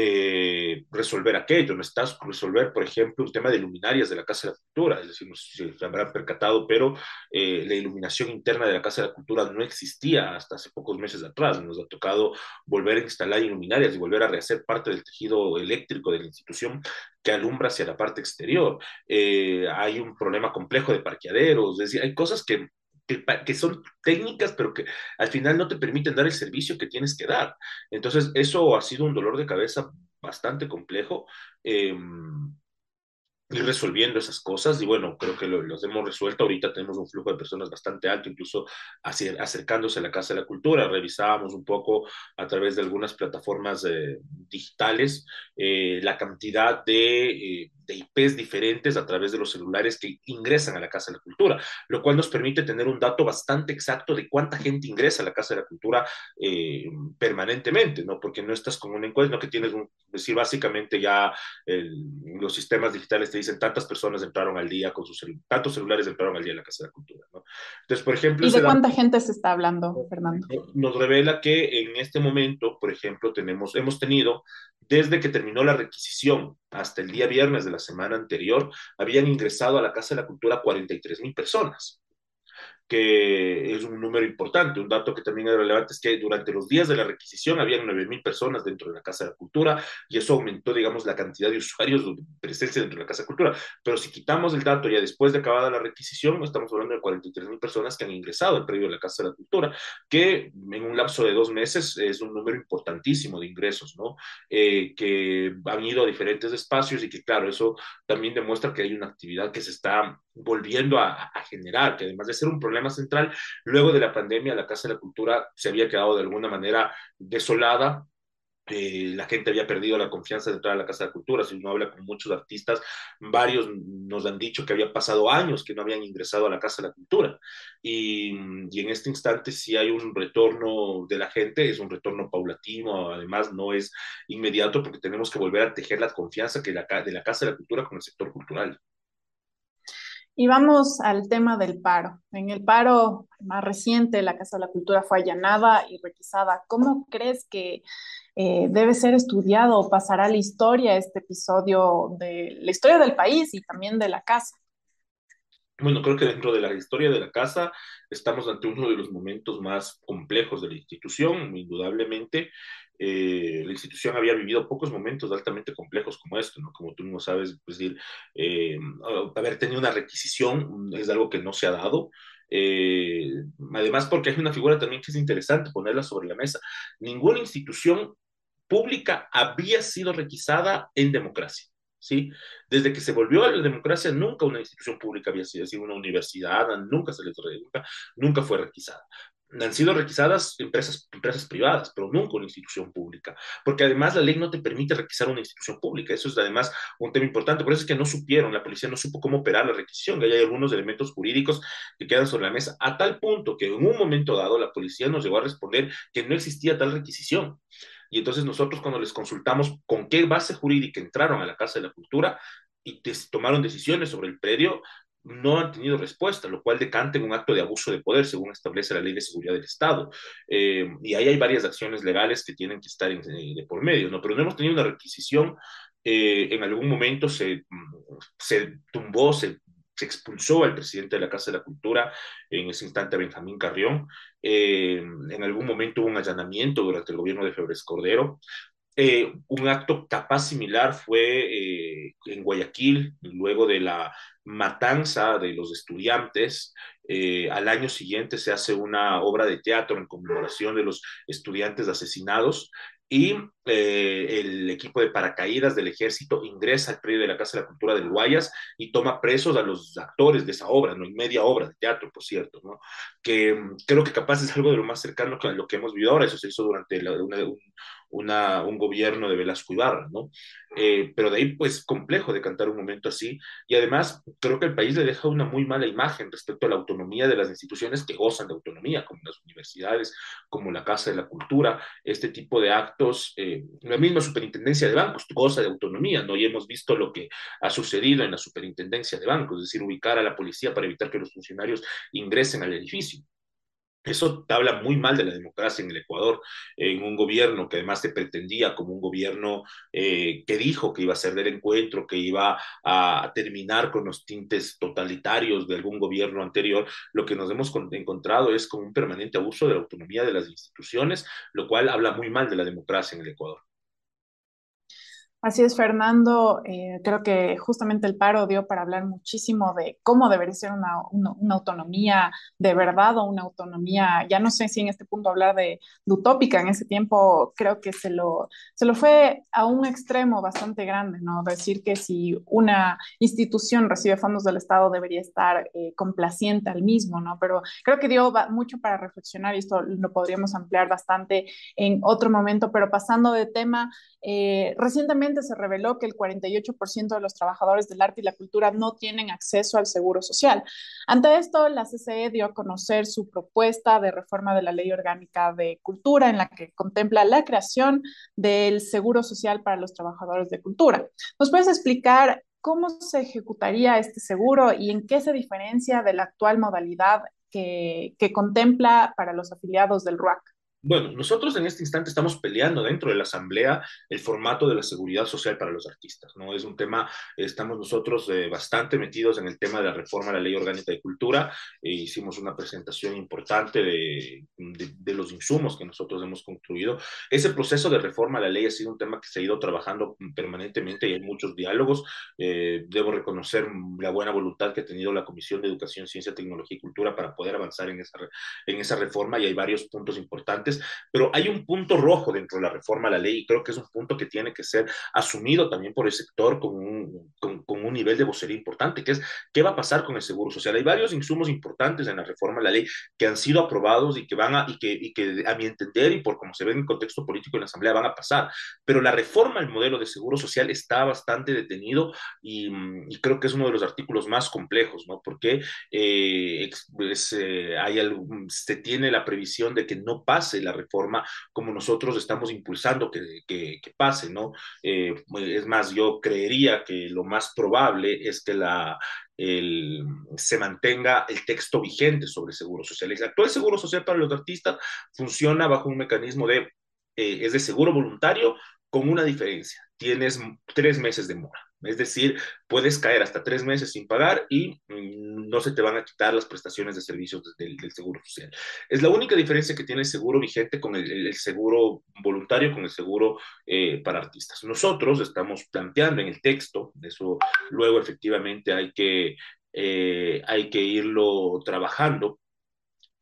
eh, resolver aquello, no estás resolver, por ejemplo, el tema de luminarias de la Casa de la Cultura, es decir, no sé si se habrán percatado, pero eh, la iluminación interna de la Casa de la Cultura no existía hasta hace pocos meses atrás, nos ha tocado volver a instalar luminarias y volver a rehacer parte del tejido eléctrico de la institución que alumbra hacia la parte exterior. Eh, hay un problema complejo de parqueaderos, es decir, hay cosas que que, son técnicas, pero que al final no te permiten dar el servicio que tienes que dar. Entonces, eso ha sido un dolor de cabeza bastante complejo. Eh, ir resolviendo esas cosas y bueno, creo que lo, los hemos resuelto. Ahorita tenemos un flujo de personas bastante alto, incluso acercándose a la Casa de la Cultura. Revisábamos un poco a través de algunas plataformas eh, digitales eh, la cantidad de de IPs diferentes a través de los celulares que ingresan a la Casa de la Cultura, lo cual nos permite tener un dato bastante exacto de cuánta gente ingresa a la Casa de la Cultura eh, permanentemente, ¿no? Porque no estás con un encuentro que tienes, un, decir, básicamente ya los sistemas digitales te dicen tantas personas entraron al día con sus celulares, tantos celulares entraron al día en la Casa de la Cultura, ¿no? Entonces, por ejemplo... ¿Y de cuánta gente se está hablando, Fernando? Nos revela que en este momento, por ejemplo, tenemos, hemos tenido desde que terminó la requisición hasta el día viernes de la semana anterior, habían ingresado a la Casa de la Cultura 43 mil personas que es un número importante. Un dato que también es relevante es que durante los días de la requisición habían 9.000 personas dentro de la Casa de la Cultura y eso aumentó, digamos, la cantidad de usuarios de presencia dentro de la Casa de Cultura. Pero si quitamos el dato ya después de acabada la requisición, estamos hablando de 43.000 personas que han ingresado al predio de la Casa de la Cultura, que en un lapso de dos meses es un número importantísimo de ingresos, ¿no? Eh, que han ido a diferentes espacios y que, claro, eso también demuestra que hay una actividad que se está volviendo a, a generar, que además de ser un problema central. Luego de la pandemia, la Casa de la Cultura se había quedado de alguna manera desolada, eh, la gente había perdido la confianza de entrar a la Casa de la Cultura. Si uno habla con muchos artistas, varios nos han dicho que había pasado años que no habían ingresado a la Casa de la Cultura. Y, en este instante sí hay un retorno de la gente, es un retorno paulatino, además no es inmediato porque tenemos que volver a tejer la confianza de la Casa de la Cultura con el sector cultural. Y vamos al tema del paro. En el paro más reciente, la Casa de la Cultura fue allanada y requisada. ¿Cómo crees que eh, debe ser estudiado o pasará la historia este episodio de la historia del país y también de la casa? Bueno, creo que dentro de la historia de la casa estamos ante uno de los momentos más complejos de la institución, indudablemente. Eh, la institución había vivido pocos momentos altamente complejos como esto, ¿no? Como tú no sabes, pues, eh, haber tenido una requisición es algo que no se ha dado. Eh, además, porque hay una figura también que es interesante ponerla sobre la mesa. Ninguna institución pública había sido requisada en democracia. ¿sí? Desde que se volvió a la democracia, nunca una institución pública había sido, así, una universidad, nunca se les nunca, nunca fue requisada han sido requisadas empresas, empresas privadas, pero nunca una institución pública, porque además la ley no te permite requisar una institución pública, eso es además un tema importante, por eso es que no supieron, la policía no supo cómo operar la requisición, hay algunos elementos jurídicos que quedan sobre la mesa, a tal punto que en un momento dado la policía nos llegó a responder que no existía tal requisición. Y entonces nosotros cuando les consultamos con qué base jurídica entraron a la Casa de la Cultura, y tomaron decisiones sobre el predio, no han tenido respuesta, lo cual decanta en un acto de abuso de poder, según establece la Ley de Seguridad del Estado. Eh, y ahí hay varias acciones legales que tienen que estar eh, de por medio, ¿no? Pero no hemos tenido una requisición, eh, en algún momento se, se tumbó, se, expulsó al presidente de la Casa de la Cultura, en ese instante Benjamín Carrión, en algún momento hubo un allanamiento durante el gobierno de Febres Cordero, Eh, un acto capaz similar fue eh, en Guayaquil, luego de la matanza de los estudiantes. Eh, al año siguiente se hace una obra de teatro en conmemoración de los estudiantes asesinados y el equipo de paracaídas del ejército ingresa al predio de la Casa de la Cultura del Guayas y toma presos a los actores de esa obra, ¿no? En media obra de teatro, por cierto, ¿no? Que mm, creo que capaz es algo de lo más cercano a lo que hemos vivido ahora, eso se hizo durante la, una, un, una, un gobierno de Velasco Ibarra, ¿no? Eh, pero de ahí, pues, complejo de cantar un momento así. Y además, creo que el país le deja una muy mala imagen respecto a la autonomía de las instituciones que gozan de autonomía, como las universidades, como la Casa de la Cultura, este tipo de actos. Eh, la misma superintendencia de bancos goza de autonomía, ¿no? Y hemos visto lo que ha sucedido en la superintendencia de bancos, es decir, ubicar a la policía para evitar que los funcionarios ingresen al edificio. Eso habla muy mal de la democracia en el Ecuador, en un gobierno que además se pretendía como un gobierno eh, que dijo que iba a ser del encuentro, que iba a terminar con los tintes totalitarios de algún gobierno anterior, lo que nos hemos encontrado es con un permanente abuso de la autonomía de las instituciones, lo cual habla muy mal de la democracia en el Ecuador. Así es, Fernando. Eh, creo que justamente el paro dio para hablar muchísimo de cómo debería ser una, autonomía de verdad o una autonomía, ya no sé si en este punto hablar de, de, utópica, en ese tiempo creo que se lo, se lo fue a un extremo bastante grande, ¿no? Decir que si una institución recibe fondos del Estado debería estar eh, complaciente al mismo, ¿no? Pero creo que dio mucho para reflexionar y esto lo podríamos ampliar bastante en otro momento, pero pasando de tema, eh, recientemente se reveló que el 48% de los trabajadores del arte y la cultura no tienen acceso al seguro social. Ante esto, la CCE dio a conocer su propuesta de reforma de la Ley Orgánica de Cultura, en la que contempla la creación del seguro social para los trabajadores de cultura. ¿Nos puedes explicar cómo se ejecutaría este seguro y en qué se diferencia de la actual modalidad que, que contempla para los afiliados del RUAC? Bueno, nosotros en este instante estamos peleando dentro de la Asamblea el formato de la seguridad social para los artistas, ¿no? Es un tema, estamos nosotros eh, bastante metidos en el tema de la reforma de la Ley Orgánica de Cultura, e hicimos una presentación importante de, de, los insumos que nosotros hemos construido. Ese proceso de reforma de la ley ha sido un tema que se ha ido trabajando permanentemente y hay muchos diálogos. Eh, debo reconocer la buena voluntad que ha tenido la Comisión de Educación, Ciencia, Tecnología y Cultura para poder avanzar en esa, en esa reforma y hay varios puntos importantes pero hay un punto rojo dentro de la reforma a la ley y creo que es un punto que tiene que ser asumido también por el sector con un, con, un nivel de vocería importante, que es qué va a pasar con el seguro social. Hay varios insumos importantes en la reforma a la ley que han sido aprobados y que van a, y que, y a mi entender y por como se ve en el contexto político en la Asamblea van a pasar, pero la reforma al modelo de seguro social está bastante detenido y, creo que es uno de los artículos más complejos, ¿no? Porque eh, pues, eh, hay se tiene la previsión de que no pase la reforma como nosotros estamos impulsando que, pase, ¿no? Eh, es más, yo creería que lo más probable es que la, el, se mantenga el texto vigente sobre seguro social. El actual seguro social para los artistas funciona bajo un mecanismo de, eh, es de seguro voluntario con una diferencia. Tienes tres meses de mora. Es decir, puedes caer hasta tres meses sin pagar y mm, no se te van a quitar las prestaciones de servicios del, Seguro Social. Es la única diferencia que tiene el seguro vigente con el, seguro voluntario, con el seguro eh, para artistas. Nosotros estamos planteando en el texto, eso luego efectivamente hay que, eh, hay que irlo trabajando,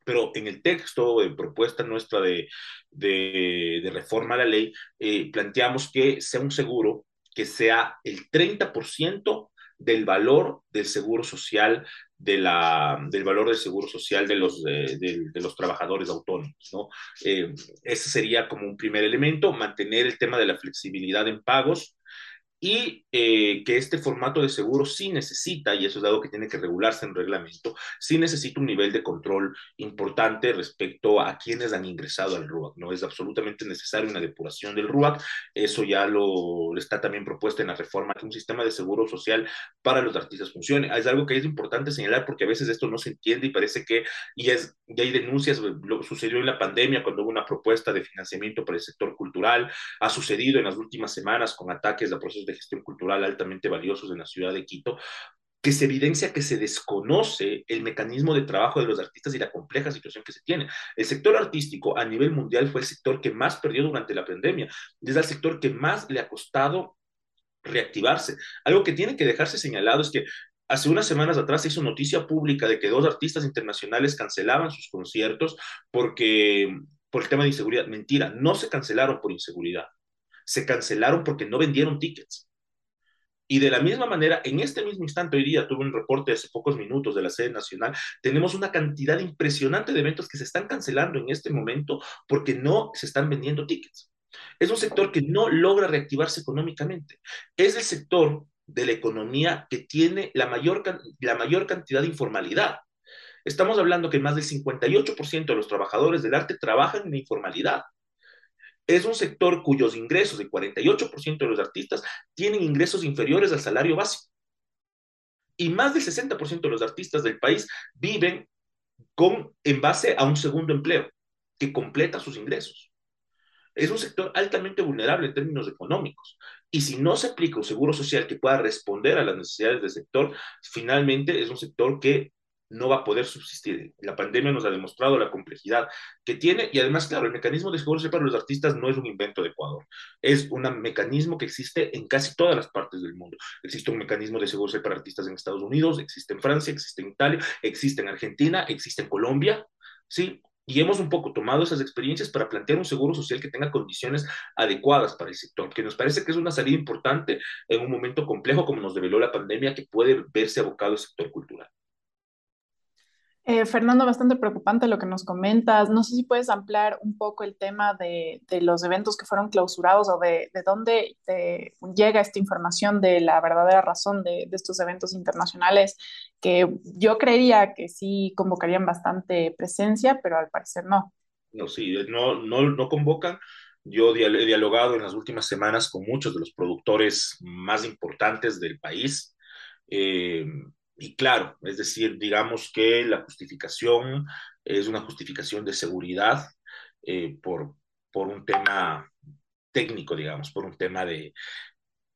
pero en el texto, en propuesta nuestra de, de, reforma a la ley, eh, planteamos que sea un seguro que sea el 30% del valor del seguro social de la, del valor del seguro social de los, de, los trabajadores autónomos. ¿no? Eh, ese sería como un primer elemento, mantener el tema de la flexibilidad en pagos y eh, que este formato de seguro sí necesita, y eso es algo que tiene que regularse en reglamento, sí necesita un nivel de control importante respecto a quienes han ingresado al RUAC. No es absolutamente necesaria una depuración del RUAC, eso ya lo está también propuesto en la reforma, que un sistema de seguro social para los artistas funcione. Es algo que es importante señalar porque a veces esto no se entiende y parece que, y, es, y hay denuncias, lo sucedió en la pandemia cuando hubo una propuesta de financiamiento para el sector cultural, ha sucedido en las últimas semanas con ataques a procesos de gestión cultural altamente valiosos en la ciudad de Quito, que se evidencia que se desconoce el mecanismo de trabajo de los artistas y la compleja situación que se tiene. El sector artístico a nivel mundial fue el sector que más perdió durante la pandemia, es el sector que más le ha costado reactivarse. Algo que tiene que dejarse señalado es que hace unas semanas atrás se hizo noticia pública de que dos artistas internacionales cancelaban sus conciertos porque por el tema de inseguridad. Mentira, no se cancelaron por inseguridad, se cancelaron porque no vendieron tickets. Y de la misma manera, en este mismo instante, hoy día tuve un reporte hace pocos minutos de la sede nacional, tenemos una cantidad impresionante de eventos que se están cancelando en este momento porque no se están vendiendo tickets. Es un sector que no logra reactivarse económicamente. Es el sector de la economía que tiene la mayor, la mayor cantidad de informalidad. Estamos hablando que más del 58% de los trabajadores del arte trabajan en la informalidad. Es un sector cuyos ingresos, el 48% de los artistas, tienen ingresos inferiores al salario básico. Y más del 60% de los artistas del país viven con, en base a un segundo empleo que completa sus ingresos. Es un sector altamente vulnerable en términos económicos. Y si no se aplica un seguro social que pueda responder a las necesidades del sector, finalmente es un sector que no va a poder subsistir. La pandemia nos ha demostrado la complejidad que tiene y además, claro, el mecanismo de seguro para los artistas no es un invento de Ecuador, es un mecanismo que existe en casi todas las partes del mundo. Existe un mecanismo de seguro para artistas en Estados Unidos, existe en Francia, existe en Italia, existe en Argentina, existe en Colombia, ¿sí? Y hemos un poco tomado esas experiencias para plantear un seguro social que tenga condiciones adecuadas para el sector, que nos parece que es una salida importante en un momento complejo como nos develó la pandemia que puede verse abocado el sector cultural. Eh, Fernando, bastante preocupante lo que nos comentas. No sé si puedes ampliar un poco el tema de, los eventos que fueron clausurados o de, dónde llega esta información de la verdadera razón de, estos eventos internacionales que yo creería que sí convocarían bastante presencia, pero al parecer no. No, sí, no, no, no convocan. Yo he dialogado en las últimas semanas con muchos de los productores más importantes del país. Eh, y claro, es decir, digamos que la justificación es una justificación de seguridad eh, por, por un tema técnico, digamos, por un tema de,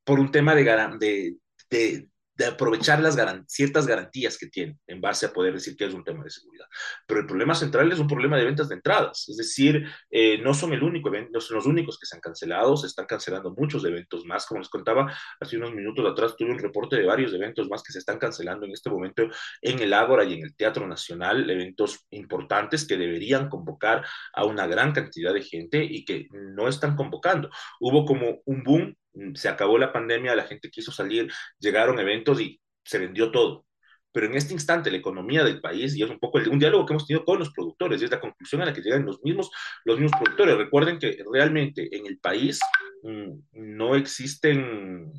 por un tema de, de, de aprovechar las ciertas garantías que tiene en base a poder decir que es un tema de seguridad. Pero el problema central es un problema de ventas de entradas, es decir, eh, no son el único no son los únicos que se han cancelado, se están cancelando muchos eventos más, como les contaba hace unos minutos atrás, tuve un reporte de varios eventos más que se están cancelando en este momento en el Ágora y en el Teatro Nacional, eventos importantes que deberían convocar a una gran cantidad de gente y que no están convocando. Hubo como un boom se acabó la pandemia, la gente quiso salir, llegaron eventos y se vendió todo. Pero en este instante la economía del país, y es un poco el, un diálogo que hemos tenido con los productores, y es la conclusión a la que llegan los mismos, los mismos productores. Recuerden que realmente en el país mm, no existen,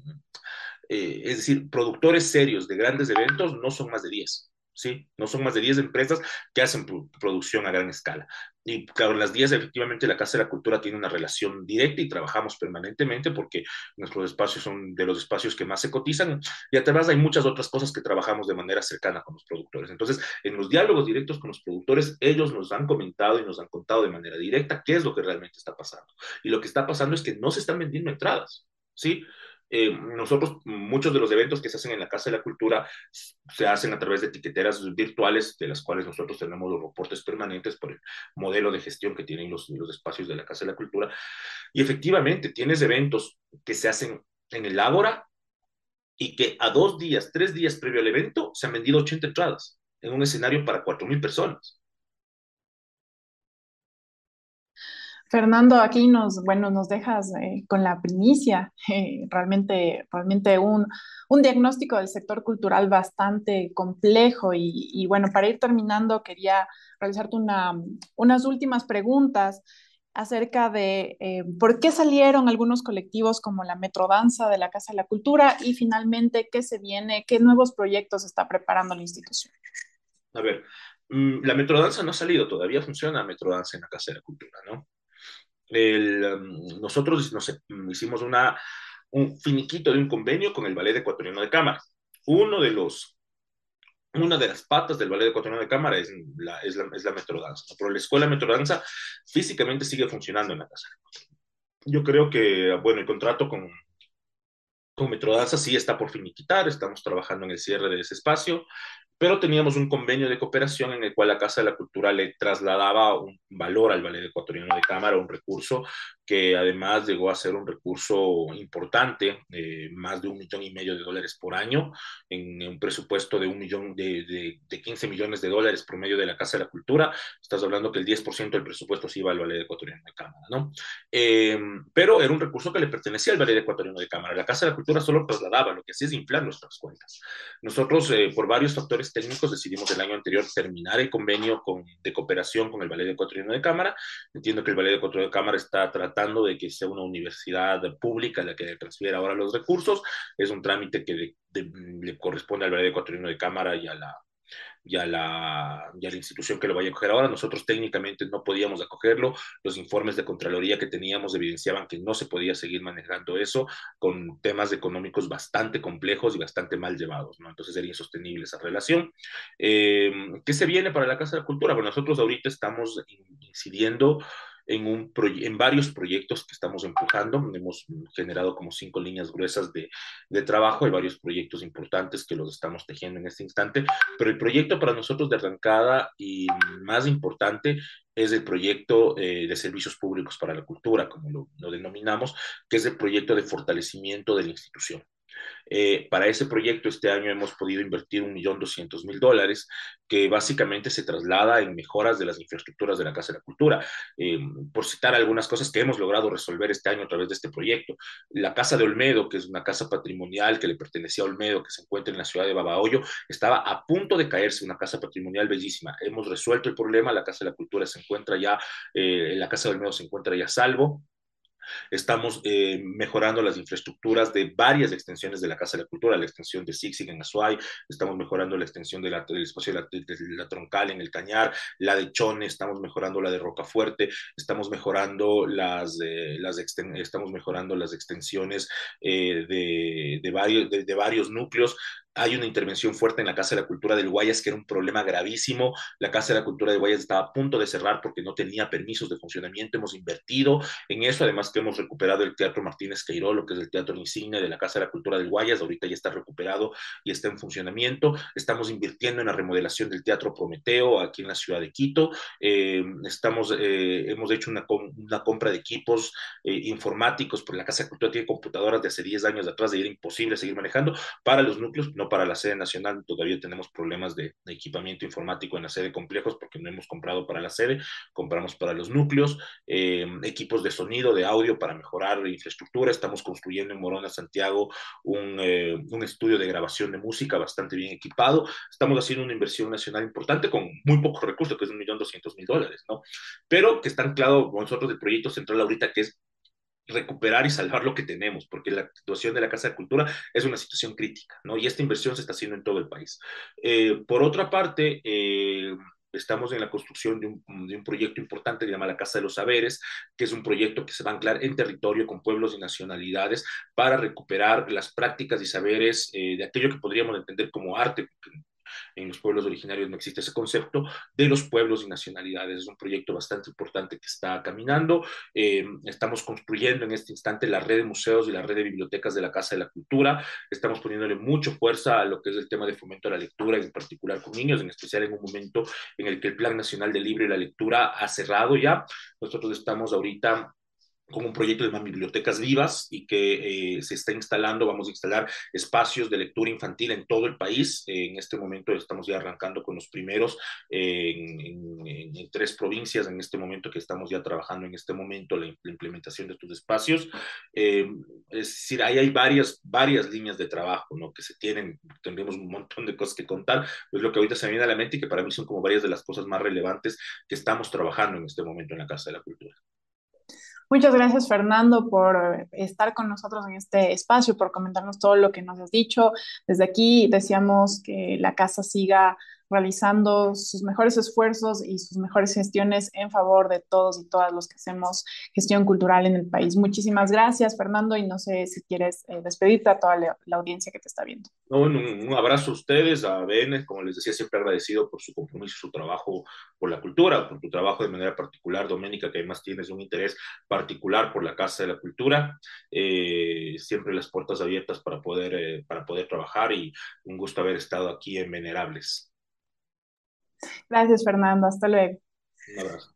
eh, es decir, productores serios de grandes eventos no son más de 10. ¿Sí? No son más de 10 empresas que hacen producción a gran escala. Y claro, las 10 efectivamente la Casa de la Cultura tiene una relación directa y trabajamos permanentemente porque nuestros espacios son de los espacios que más se cotizan y además hay muchas otras cosas que trabajamos de manera cercana con los productores. Entonces, en los diálogos directos con los productores, ellos nos han comentado y nos han contado de manera directa qué es lo que realmente está pasando. Y lo que está pasando es que no se están vendiendo entradas, ¿sí? Eh, nosotros, muchos de los eventos que se hacen en la Casa de la Cultura se hacen a través de etiqueteras virtuales, de las cuales nosotros tenemos los reportes permanentes por el modelo de gestión que tienen los, los espacios de la Casa de la Cultura. Y efectivamente, tienes eventos que se hacen en el Ágora y que a dos días, tres días previo al evento, se han vendido 80 entradas en un escenario para 4.000 personas. Fernando, aquí nos, bueno, nos dejas eh, con la primicia, eh, realmente, realmente un, un, diagnóstico del sector cultural bastante complejo y, bueno, para ir terminando quería realizarte una, unas últimas preguntas acerca de eh, por qué salieron algunos colectivos como la Metrodanza de la Casa de la Cultura y finalmente qué se viene, qué nuevos proyectos está preparando la institución. A ver, mm, la Metrodanza no ha salido, todavía funciona Metrodanza en la Casa de la Cultura, ¿no? El, um, nosotros nos, hicimos un finiquito de un convenio con el Ballet Ecuatoriano de Cámara. Uno de los, una de las patas del Ballet Ecuatoriano de Cámara es la, es la, es la metrodanza, pero la escuela metrodanza físicamente sigue funcionando en la casa. Yo creo que, bueno, el contrato con, con Metrodanza sí está por finiquitar, estamos trabajando en el cierre de ese espacio pero teníamos un convenio de cooperación en el cual la Casa de la Cultura le trasladaba un valor al Ballet Ecuatoriano de Cámara, un recurso que además llegó a ser un recurso importante, eh, más de un millón y medio de dólares por año, en, un presupuesto de un millón de, de, de, 15 millones de dólares promedio de la Casa de la Cultura. Estás hablando que el 10% del presupuesto se iba al Ballet Ecuatoriano de Cámara, ¿no? Eh, pero era un recurso que le pertenecía al Ballet Ecuatoriano de Cámara. La Casa de la Cultura solo trasladaba, lo que hacía es inflar nuestras cuentas. Nosotros, eh, por varios factores técnicos decidimos el año anterior terminar el convenio con, de cooperación con el Ballet Ecuatoriano de Cámara. Entiendo que el Ballet Ecuatoriano de Cámara está tratando de que sea una universidad pública la que transfiera ahora los recursos. Es un trámite que de, de, le corresponde al Ballet Ecuatoriano de Cámara y a la y a, la, y a la institución que lo vaya a coger ahora. Nosotros técnicamente no podíamos acogerlo. Los informes de Contraloría que teníamos evidenciaban que no se podía seguir manejando eso con temas económicos bastante complejos y bastante mal llevados. ¿no? Entonces era insostenible esa relación. Eh, ¿Qué se viene para la Casa de la Cultura? Bueno, nosotros ahorita estamos incidiendo en, un en varios proyectos que estamos empujando. Hemos generado como cinco líneas gruesas de, de, trabajo. Hay varios proyectos importantes que los estamos tejiendo en este instante, pero el proyecto para nosotros de arrancada y más importante es el proyecto eh, de servicios públicos para la cultura, como lo, lo denominamos, que es el proyecto de fortalecimiento de la institución. Eh, para ese proyecto este año hemos podido invertir un millón doscientos mil dólares, que básicamente se traslada en mejoras de las infraestructuras de la Casa de la Cultura. Eh, por citar algunas cosas que hemos logrado resolver este año a través de este proyecto. La Casa de Olmedo, que es una casa patrimonial que le pertenecía a Olmedo, que se encuentra en la ciudad de Babahoyo, estaba a punto de caerse, una casa patrimonial bellísima. Hemos resuelto el problema, la Casa de la Cultura se encuentra ya, eh, la Casa de Olmedo se encuentra ya salvo Estamos eh, mejorando las infraestructuras de varias extensiones de la Casa de la Cultura, la extensión de Sixig en Azuay, estamos mejorando la extensión de la, del espacio de la, Troncal en el Cañar, la de Chone, estamos mejorando la de Rocafuerte, estamos mejorando las, eh, las, estamos mejorando las extensiones eh, de, de, varios, de varios núcleos, hay una intervención fuerte en la Casa de la Cultura del Guayas, que era un problema gravísimo. La Casa de la Cultura del Guayas estaba a punto de cerrar porque no tenía permisos de funcionamiento. Hemos invertido en eso, además que hemos recuperado el Teatro Martínez Queirolo, que es el teatro insignia de la Casa de la Cultura del Guayas. Ahorita ya está recuperado y está en funcionamiento. Estamos invirtiendo en la remodelación del Teatro Prometeo aquí en la ciudad de Quito. Eh, estamos, eh, hemos hecho una, compra de equipos eh, informáticos, porque la Casa de la Cultura tiene computadoras de hace 10 años atrás, y era imposible seguir manejando para los núcleos no para la sede nacional, todavía tenemos problemas de, equipamiento informático en la sede complejos porque no hemos comprado para la sede, compramos para los núcleos, eh, equipos de sonido, de audio para mejorar la infraestructura, estamos construyendo en Morona, Santiago, un, eh, un estudio de grabación de música bastante bien equipado, estamos haciendo una inversión nacional importante con muy pocos recursos, que es un millón doscientos mil dólares, ¿no? Pero que está anclado con nosotros del proyecto central ahorita, que es recuperar y salvar lo que tenemos, porque la situación de la Casa de Cultura es una situación crítica, ¿no? Y esta inversión se está haciendo en todo el país. Eh, por otra parte, eh, estamos en la construcción de un, de un, proyecto importante que se llama la Casa de los Saberes, que es un proyecto que se va a anclar en territorio con pueblos y nacionalidades para recuperar las prácticas y saberes eh, de aquello que podríamos entender como arte, en los pueblos originarios no existe ese concepto de los pueblos y nacionalidades. Es un proyecto bastante importante que está caminando. Eh, estamos construyendo en este instante la red de museos y la red de bibliotecas de la Casa de la Cultura. Estamos poniéndole mucha fuerza a lo que es el tema de fomento a la lectura, en particular con niños, en especial en un momento en el que el Plan Nacional del Libro y la Lectura ha cerrado ya. Nosotros estamos ahorita con un proyecto de bibliotecas vivas y que eh, se está instalando, vamos a instalar espacios de lectura infantil en todo el país. Eh, en este momento estamos ya arrancando con los primeros eh, en, en, en, tres provincias, en este momento que estamos ya trabajando en este momento la, la implementación de estos espacios. es decir, ahí hay varias, varias líneas de trabajo ¿no? que se tienen, tendremos un montón de cosas que contar, es lo que ahorita se me viene a la mente y que para mí son como varias de las cosas más relevantes que estamos trabajando en este momento en la Casa de la Cultura. Muchas gracias, Fernando, por eh, estar con nosotros en este espacio, por comentarnos todo lo que nos has dicho. Desde aquí deseamos que la casa siga realizando sus mejores esfuerzos y sus mejores gestiones en favor de todos y todas los que hacemos gestión cultural en el país. Muchísimas gracias, Fernando, y no sé si quieres eh, despedirte a toda la, audiencia que te está viendo. un, un, abrazo a ustedes, a BN, como les decía, siempre agradecido por su compromiso, su trabajo por la cultura, por tu trabajo de manera particular, Doménica, que además tienes un interés particular por la Casa de la Cultura. Eh, siempre las puertas abiertas para poder, eh, para poder trabajar y un gusto haber estado aquí en Venerables. Gracias, Fernando. Hasta luego. Un abrazo.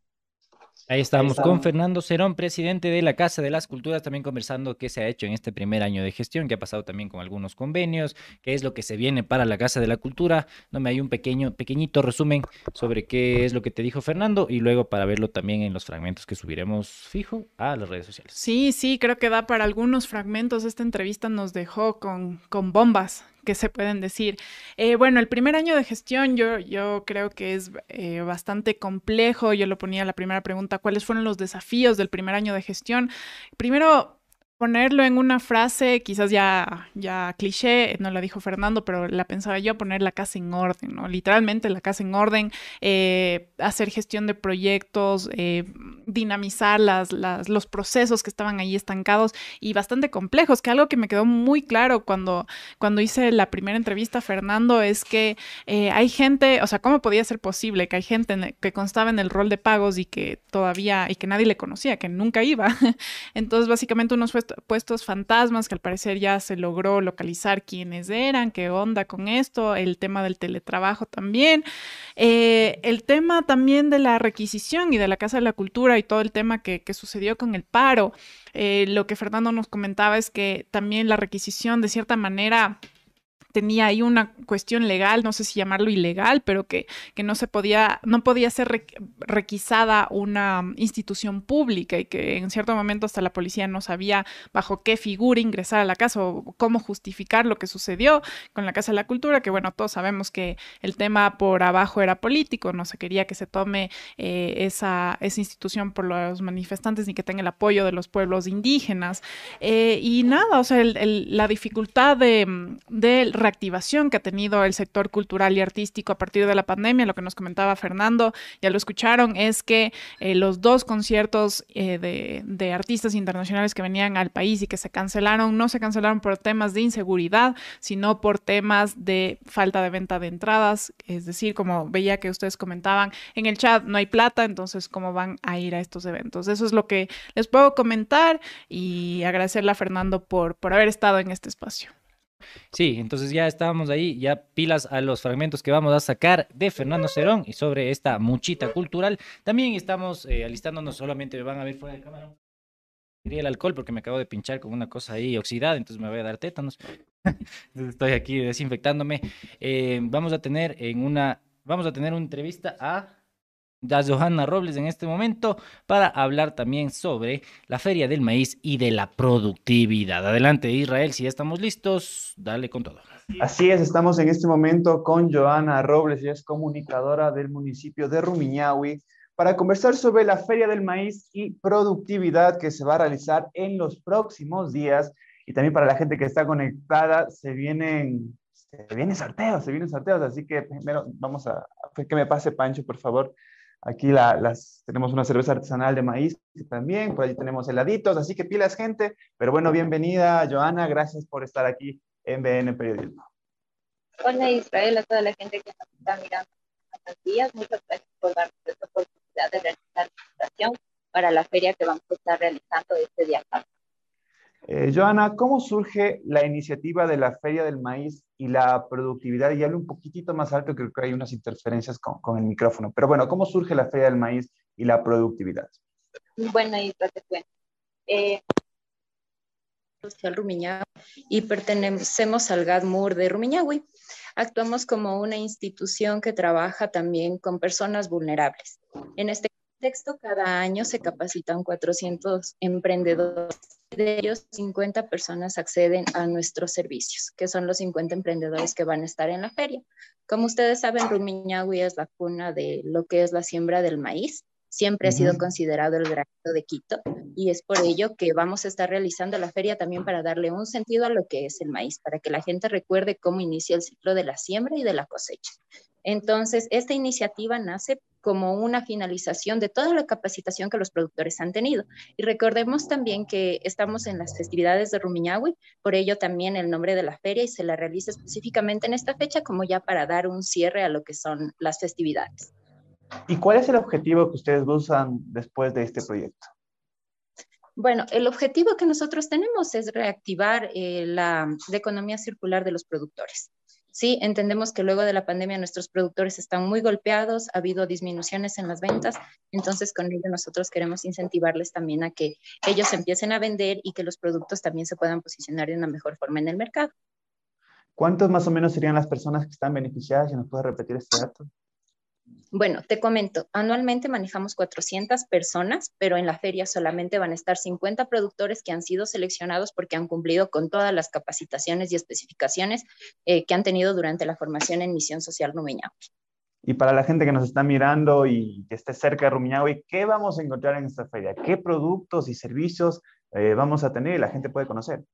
Ahí estamos con Fernando Cerón, presidente de la Casa de las Culturas, también conversando qué se ha hecho en este primer año de gestión, qué ha pasado también con algunos convenios, qué es lo que se viene para la Casa de la Cultura. No me hay un pequeño, pequeñito resumen sobre qué es lo que te dijo Fernando y luego para verlo también en los fragmentos que subiremos fijo a las redes sociales. Sí, sí, creo que da para algunos fragmentos. Esta entrevista nos dejó con, con bombas que se pueden decir. Eh, bueno, el primer año de gestión yo, yo creo que es eh, bastante complejo. Yo lo ponía la primera pregunta, ¿cuáles fueron los desafíos del primer año de gestión? Primero, ponerlo en una frase, quizás ya, ya cliché, no la dijo Fernando, pero la pensaba yo, poner la casa en orden, ¿no? Literalmente la casa en orden, eh, hacer gestión de proyectos, eh, dinamizar las, las, los procesos que estaban ahí estancados y bastante complejos, que algo que me quedó muy claro cuando, cuando hice la primera entrevista a Fernando es que eh, hay gente, o sea, ¿cómo podía ser posible que hay gente que constaba en el rol de pagos y que todavía, y que nadie le conocía, que nunca iba? Entonces, básicamente unos fue puestos fantasmas que al parecer ya se logró localizar quiénes eran, qué onda con esto, el tema del teletrabajo también, eh, el tema también de la requisición y de la Casa de la Cultura y todo el tema que, sucedió con el paro. Eh, lo que Fernando nos comentaba es que también la requisición de cierta manera tenía ahí una cuestión legal, no sé si llamarlo ilegal, pero que, que no se podía, no podía ser requisada una institución pública y que en cierto momento hasta la policía no sabía bajo qué figura ingresar a la casa o cómo justificar lo que sucedió con la Casa de la Cultura, que bueno, todos sabemos que el tema por abajo era político, no se quería que se tome eh, esa, esa institución por los manifestantes ni que tenga el apoyo de los pueblos indígenas. Eh, y nada, o sea, la dificultad de, de activación que ha tenido el sector cultural y artístico a partir de la pandemia. Lo que nos comentaba Fernando, ya lo escucharon, es que eh, los dos conciertos eh, de, de, artistas internacionales que venían al país y que se cancelaron, no se cancelaron por temas de inseguridad, sino por temas de falta de venta de entradas. Es decir, como veía que ustedes comentaban en el chat, no hay plata, entonces, ¿cómo van a ir a estos eventos? Eso es lo que les puedo comentar y agradecerle a Fernando por, por haber estado en este espacio. Sí, entonces ya estábamos ahí, ya pilas a los fragmentos que vamos a sacar de Fernando Cerón y sobre esta muchita cultural. También estamos eh, alistándonos, solamente me van a ver fuera de cámara. Quería el alcohol porque me acabo de pinchar con una cosa ahí oxidada, entonces me voy a dar tétanos. estoy aquí desinfectándome. Eh, vamos a tener en una, vamos a tener una entrevista a a Johanna Robles en este momento para hablar también sobre la Feria del Maíz y de la productividad. Adelante Israel, si ya estamos listos, dale con todo. Así es, estamos en este momento con Johanna Robles, ella es comunicadora del municipio de Rumiñahui, para conversar sobre la Feria del Maíz y productividad que se va a realizar en los próximos días. Y también para la gente que está conectada, se vienen, se vienen sorteos, se vienen sorteos, así que primero vamos a, que me pase Pancho, por favor, Aquí las, tenemos una cerveza artesanal de maíz también, por allí tenemos heladitos, así que pilas gente. Pero bueno, bienvenida Joana, gracias por estar aquí en BN Periodismo. Hola Israel, a toda la gente que nos está mirando estos días, muchas gracias por darnos esta oportunidad de realizar la presentación para la feria que vamos a estar realizando este día. Eh, Joana, ¿cómo surge la iniciativa de la Feria del Maíz y la productividad? Y hablo un poquitito más alto, creo que hay unas interferencias con, con, el micrófono. Pero bueno, ¿cómo surge la Feria del Maíz y la productividad? Bueno, y te cuento. Eh, y pertenecemos al GADMUR de Rumiñahui. Actuamos como una institución que trabaja también con personas vulnerables. En este contexto, cada año se capacitan 400 emprendedores de ellos 50 personas acceden a nuestros servicios, que son los 50 emprendedores que van a estar en la feria. Como ustedes saben, Rumiñahui es la cuna de lo que es la siembra del maíz. Siempre ha sido considerado el granito de Quito y es por ello que vamos a estar realizando la feria también para darle un sentido a lo que es el maíz, para que la gente recuerde cómo inicia el ciclo de la siembra y de la cosecha. Entonces, esta iniciativa nace como una finalización de toda la capacitación que los productores han tenido. Y recordemos también que estamos en las festividades de Rumiñahui, por ello también el nombre de la feria y se la realiza específicamente en esta fecha como ya para dar un cierre a lo que son las festividades. ¿Y cuál es el objetivo que ustedes buscan después de este proyecto? Bueno, el objetivo que nosotros tenemos es reactivar eh, la, economía circular de los productores. Sí, entendemos que luego de la pandemia nuestros productores están muy golpeados, ha habido disminuciones en las ventas, entonces con ello nosotros queremos incentivarles también a que ellos empiecen a vender y que los productos también se puedan posicionar de una mejor forma en el mercado. ¿Cuántos más o menos serían las personas que están beneficiadas? Si nos puede repetir este dato. Bueno, te comento, anualmente manejamos 400 personas, pero en la feria solamente van a estar 50 productores que han sido seleccionados porque han cumplido con todas las capacitaciones y especificaciones eh, que han tenido durante la formación en Misión Social Rumiñahui. Y para la gente que nos está mirando y que esté cerca de Rumiñahui, ¿qué vamos a encontrar en esta feria? ¿Qué productos y servicios eh, vamos a tener y la gente puede conocer?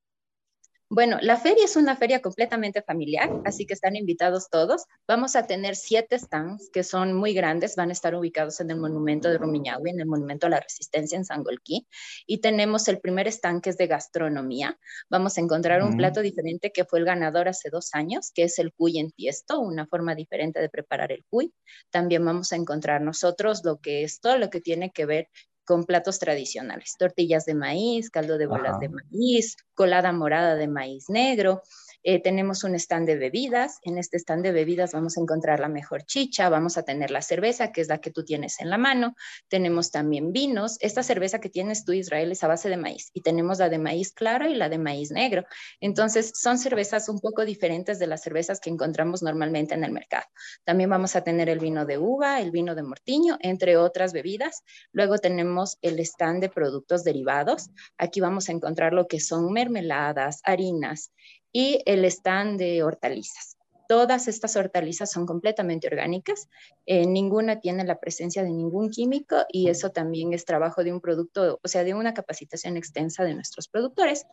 Bueno, la feria es una feria completamente familiar, así que están invitados todos. Vamos a tener siete stands que son muy grandes, van a estar ubicados en el monumento de Rumiñahui, en el monumento a la resistencia en Sangolquí. Y tenemos el primer stand que es de gastronomía. Vamos a encontrar un plato diferente que fue el ganador hace dos años, que es el cuy en tiesto, una forma diferente de preparar el cuy. También vamos a encontrar nosotros lo que es todo lo que tiene que ver con platos tradicionales, tortillas de maíz, caldo de bolas de maíz, colada morada de maíz negro, eh, tenemos un stand de bebidas. En este stand de bebidas vamos a encontrar la mejor chicha, vamos a tener la cerveza, que es la que tú tienes en la mano. Tenemos también vinos. Esta cerveza que tienes tú, Israel, es a base de maíz. Y tenemos la de maíz claro y la de maíz negro. Entonces, son cervezas un poco diferentes de las cervezas que encontramos normalmente en el mercado. También vamos a tener el vino de uva, el vino de mortiño, entre otras bebidas. Luego tenemos el stand de productos derivados. Aquí vamos a encontrar lo que son mermeladas, harinas, y el stand de hortalizas. Todas estas hortalizas son completamente orgánicas, eh, ninguna tiene la presencia de ningún químico y eso también es trabajo de un producto, o sea, de una capacitación extensa de nuestros productores.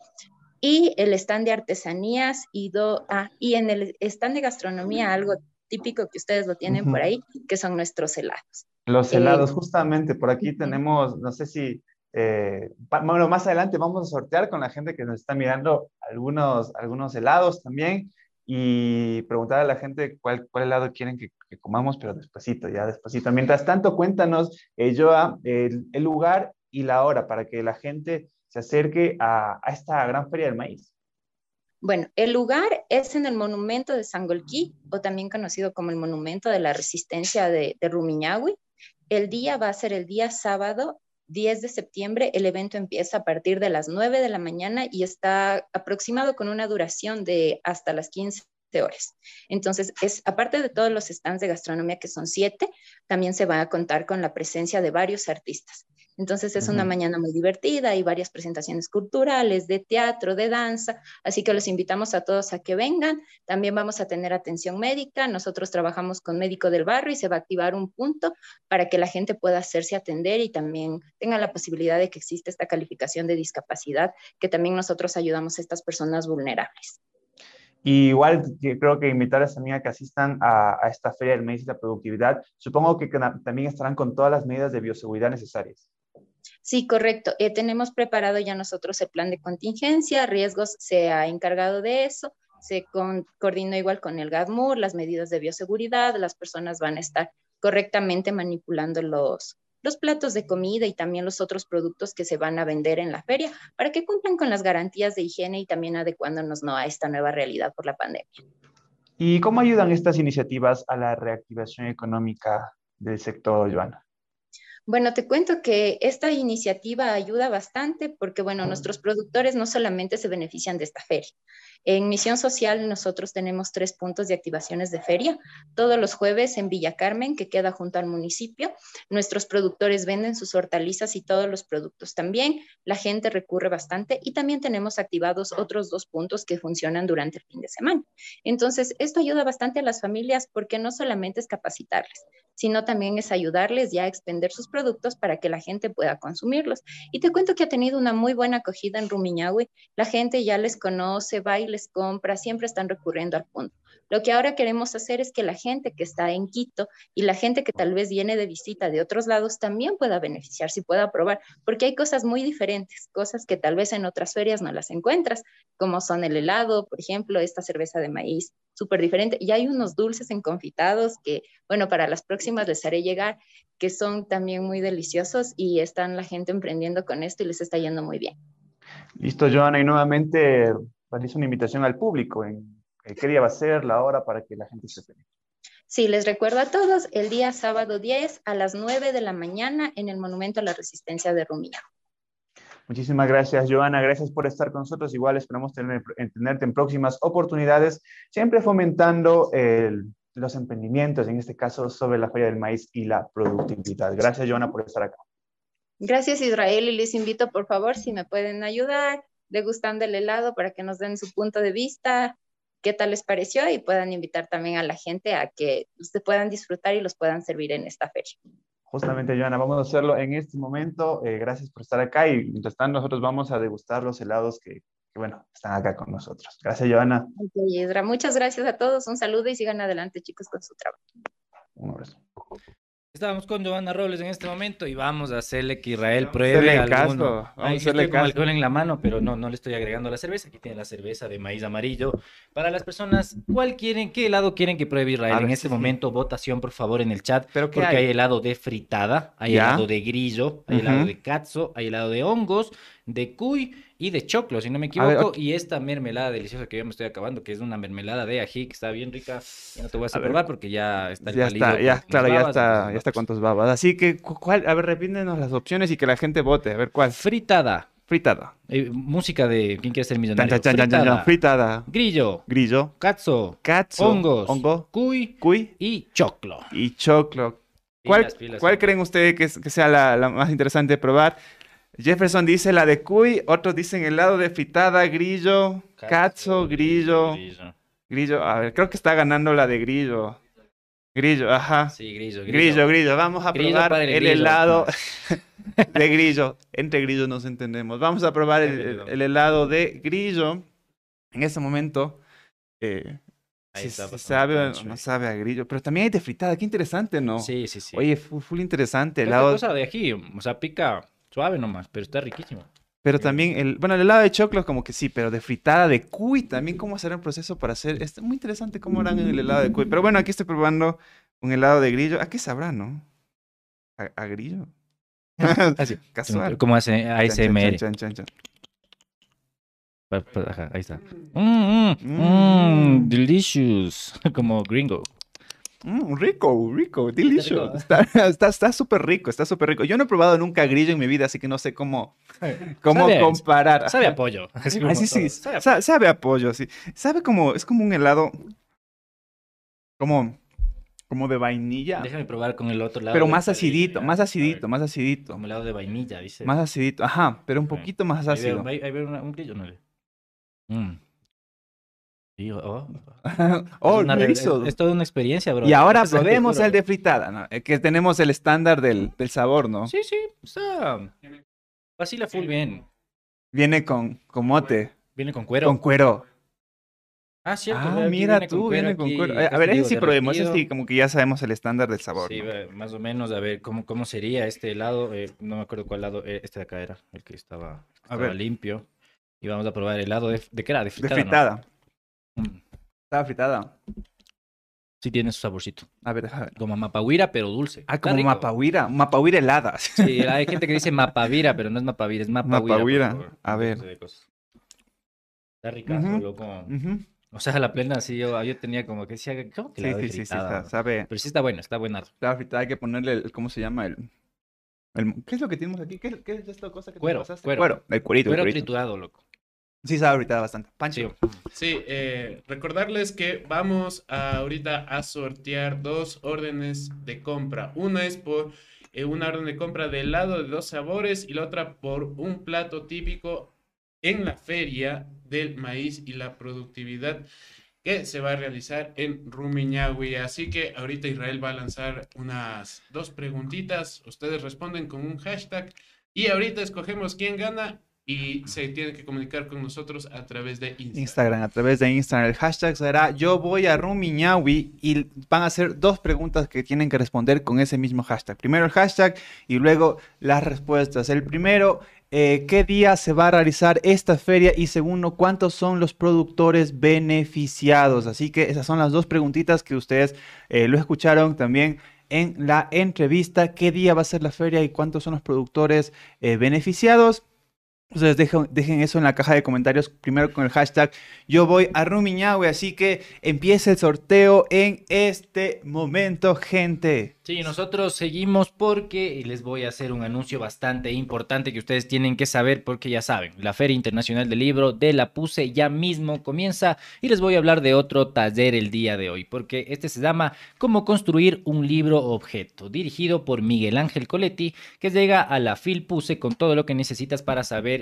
Y el stand de artesanías y, ah, y en el stand de gastronomía, algo típico que ustedes lo tienen por ahí, que son nuestros helados. Los helados, eh, justamente, por aquí tenemos, no sé si eh, más adelante vamos a sortear con la gente que nos está mirando algunos, algunos helados también y preguntar a la gente cuál, cuál helado quieren que, comamos, pero despacito, ya despacito. Mientras tanto, cuéntanos, eh, Joa, el, lugar y la hora para que la gente se acerque a, a, esta gran feria del maíz. Bueno, el lugar es en el monumento de Sangolquí, o también conocido como el monumento de la resistencia de, de Rumiñahui. El día va a ser el día sábado 10 de septiembre. El evento empieza a partir de las 9 de la mañana y está aproximado con una duración de hasta las 15 horas. Entonces, es aparte de todos los stands de gastronomía que son siete, también se va a contar con la presencia de varios artistas. Entonces es una mañana muy divertida, hay varias presentaciones culturales, de teatro, de danza, así que los invitamos a todos a que vengan. También vamos a tener atención médica, nosotros trabajamos con médico del barrio y se va a activar un punto para que la gente pueda hacerse atender y también tenga la posibilidad de que exista esta calificación de discapacidad, que también nosotros ayudamos a estas personas vulnerables. Y igual creo que invitarles también a que asistan a, esta feria del maíz y la productividad. Supongo que también estarán con todas las medidas de bioseguridad necesarias. Sí, correcto. Eh, tenemos preparado ya nosotros el plan de contingencia, riesgos se ha encargado de eso, se coordinó igual con el GADMUR, las medidas de bioseguridad, las personas van a estar correctamente manipulando los, los platos de comida y también los otros productos que se van a vender en la feria para que cumplan con las garantías de higiene y también adecuándonos ¿no? a esta nueva realidad por la pandemia. ¿Y cómo ayudan estas iniciativas a la reactivación económica del sector, Joana? Bueno, te cuento que esta iniciativa ayuda bastante porque, bueno, nuestros productores no solamente se benefician de esta feria. En Misión Social nosotros tenemos tres puntos de activaciones de feria. Todos los jueves en Villa Carmen, que queda junto al municipio, nuestros productores venden sus hortalizas y todos los productos también. La gente recurre bastante y también tenemos activados otros dos puntos que funcionan durante el fin de semana. Entonces, esto ayuda bastante a las familias porque no solamente es capacitarles, sino también es ayudarles ya a expender sus productos para que la gente pueda consumirlos. Y te cuento que ha tenido una muy buena acogida en Rumiñahui. La gente ya les conoce, va y les compra, siempre están recurriendo al punto. Lo que ahora queremos hacer es que la gente que está en Quito y la gente que tal vez viene de visita de otros lados también pueda beneficiarse y pueda probar, porque hay cosas muy diferentes, cosas que tal vez en otras ferias no las encuentras, como son el helado, por ejemplo, esta cerveza de maíz, súper diferente. Y hay unos dulces enconfitados que, bueno, para las próximas les haré llegar, que son también muy deliciosos y están la gente emprendiendo con esto y les está yendo muy bien. Listo, Joana, y nuevamente realizo una invitación al público en qué día va a ser, la hora para que la gente se pegue. Sí, les recuerdo a todos, el día sábado 10 a las 9 de la mañana en el Monumento a la Resistencia de Rumilla. Muchísimas gracias, Joana. Gracias por estar con nosotros. Igual esperamos tener, tenerte en próximas oportunidades, siempre fomentando los emprendimientos, en este caso sobre la Feria del Maíz y la productividad. Gracias, Joana, por estar acá. Gracias, Israel, y les invito, por favor, si me pueden ayudar degustando el helado para que nos den su punto de vista, qué tal les pareció y puedan invitar también a la gente a que ustedes puedan disfrutar y los puedan servir en esta feria. Justamente, Joana, vamos a hacerlo en este momento. Eh, gracias por estar acá y mientras tanto nosotros vamos a degustar los helados que, que bueno, están acá con nosotros. Gracias, Joana. Muchas gracias a todos. Un saludo y sigan adelante, chicos, con su trabajo. Un abrazo. Estábamos con Giovanna Robles en este momento y vamos a hacerle que Israel pruebe alguno. Vamos a hacerle con alcohol en la mano, pero no, no le estoy agregando la cerveza. Aquí tiene la cerveza de maíz amarillo. Para las personas, ¿cuál quieren, qué helado quieren que pruebe Israel? en este momento, votación, por favor, en el chat. ¿Pero porque hay? helado de fritada, hay helado de grillo, hay helado de katzo, hay helado de hongos, de cuy y de choclo, si no me equivoco. Y esta mermelada deliciosa que yo me estoy acabando, que es una mermelada de ají, que está bien rica. Ya no te voy a hacer probar porque ya está el Ya está, ya, claro, ya está, ya está con tus babas. Así que, ¿cuál? A ver, repítenos las opciones y que la gente vote. A ver, ¿cuál? Fritada. Fritada. Eh, música de ¿Quién quiere ser millonario? Chan, chan, chan, fritada. Grillo. Grillo. Katzo. Katzo. Hongos. Hongo. Cuy. Cuy. Y choclo. Y choclo. ¿Cuál, Pilas, pilas, ¿cuál pilas. creen ustedes que, es- que sea la, la más interesante de probar? Jefferson dice la de cuy, otros dicen helado de fritada, grillo, katzo, grillo, grillo. A ver, creo que está ganando la de grillo. Grillo, ajá. Sí, grillo, Grillo, grillo. Vamos a Grillo probar el, el grillo. helado de grillo. Entre grillos nos entendemos. Vamos a probar el, el- el helado de grillo. En este momento, eh, Ahí si sabe o no sabe a grillo. Pero también hay de fritada. Qué interesante, ¿no? Sí, sí, sí. Oye, full, full interesante. Helado, cosa de ají, o sea, pica suave nomás, pero está riquísimo. Pero también, el, bueno, el helado de choclo como que sí, pero de fritada de cuy también, ¿cómo será el proceso para hacer? Es muy interesante cómo harán el helado de cuy. Pero bueno, aquí estoy probando un helado de grillo. ¿A qué sabrá, no? ¿A, a grillo? Así. Casual. ¿Cómo hace Chan, chan, ASMR? chan, chan, ajá, ahí está. Mm, mm, mm, delicious. Como gringo. Mm, rico, rico, delicious. rico. Está está está súper rico, está súper rico. Yo no he probado nunca grillo en mi vida, así que no sé cómo, cómo Sabe comparar. Sabe a pollo. Así Ah, sí. Sabe a sa- sabe a pollo, sí. Sabe como, es como un helado, como, como de vainilla, Déjame probar con el otro lado. pero más acidito, más acidito, más acidito, Como helado de vainilla, dice. más acidito, ajá, pero un poquito más Ahí veo, ácido. ahí- veo un grillo, no le. Mm. Oh. oh, es, una es- es toda una experiencia, bro. Y ahora es probemos el de fritada, ¿no? Eh, que tenemos el estándar del, del sabor, ¿no? Sí, sí, está. Vacila full bien. Viene con, con mote, Viene con cuero. con cuero. Ah, cierto. Ah, mira viene tú, viene con cuero. Eh, A ver, ese sí probemos, ese sí, como que ya sabemos el estándar del sabor, Sí, más o menos, a ver cómo, cómo sería este helado. eh, no me acuerdo cuál lado, eh, este de acá era, el que estaba, limpio. Y vamos a probar el helado de, ¿de qué era? De De fritada. ¿no? Mm, Estaba fritada. Sí tiene su saborcito. A ver, déjame ver. Como mapahuira, pero dulce. Ah, Está como mapahuira, mapahuira helada. Sí, hay gente que dice mapavira, pero no es mapavira, es mapahuira. Mapahuira, a ver. Está Ujú, loco. O sea, la plena, sí, yo, yo tenía como que decía, ¿cómo que Sí, de sí, sí, sí, sa- sabe. Pero sí está bueno, está buena. Estaba fritada, hay que ponerle, el, ¿cómo se llama? El, el- ¿Qué es lo que tenemos aquí? ¿Qué, qué es esta cosa que te Cuero, pasaste? cuero. Cuero, el cuerito, el cuerito. triturado, loco. Sí, sabe fritada bastante. Pancho. Sí. Sí, eh, recordarles que vamos a, ahorita a sortear dos órdenes de compra. Una es por eh, una orden de compra de helado de dos sabores y la otra por un plato típico en la feria del maíz y la productividad que se va a realizar en Rumiñahui. Así que ahorita Israel va a lanzar unas dos preguntitas. Ustedes responden con un hashtag y ahorita escogemos quién gana y se tienen que comunicar con nosotros a través de Instagram. A través de Instagram. El hashtag será yo voy a Rumiñahui y van a ser dos preguntas que tienen que responder con ese mismo hashtag. Primero el hashtag y luego las respuestas. El primero, eh, ¿qué día se va a realizar esta feria? Y segundo, ¿cuántos son los productores beneficiados? Así que esas son las dos preguntitas que ustedes eh, lo escucharon también en la entrevista. ¿Qué día va a ser la feria y cuántos son los productores eh, beneficiados? Ustedes dejen, dejen, eso en la caja de comentarios, primero con el hashtag yo voy a Rumiñahue, así que empieza el sorteo en este momento, gente. Sí, nosotros seguimos porque les voy a hacer un anuncio bastante importante que ustedes tienen que saber porque ya saben, la Feria Internacional del Libro de la PUSE ya mismo comienza y les voy a hablar de otro taller el día de hoy porque este se llama Cómo construir un libro objeto, dirigido por Miguel Ángel Coletti, que llega a la FIL PUSE con todo lo que necesitas para saber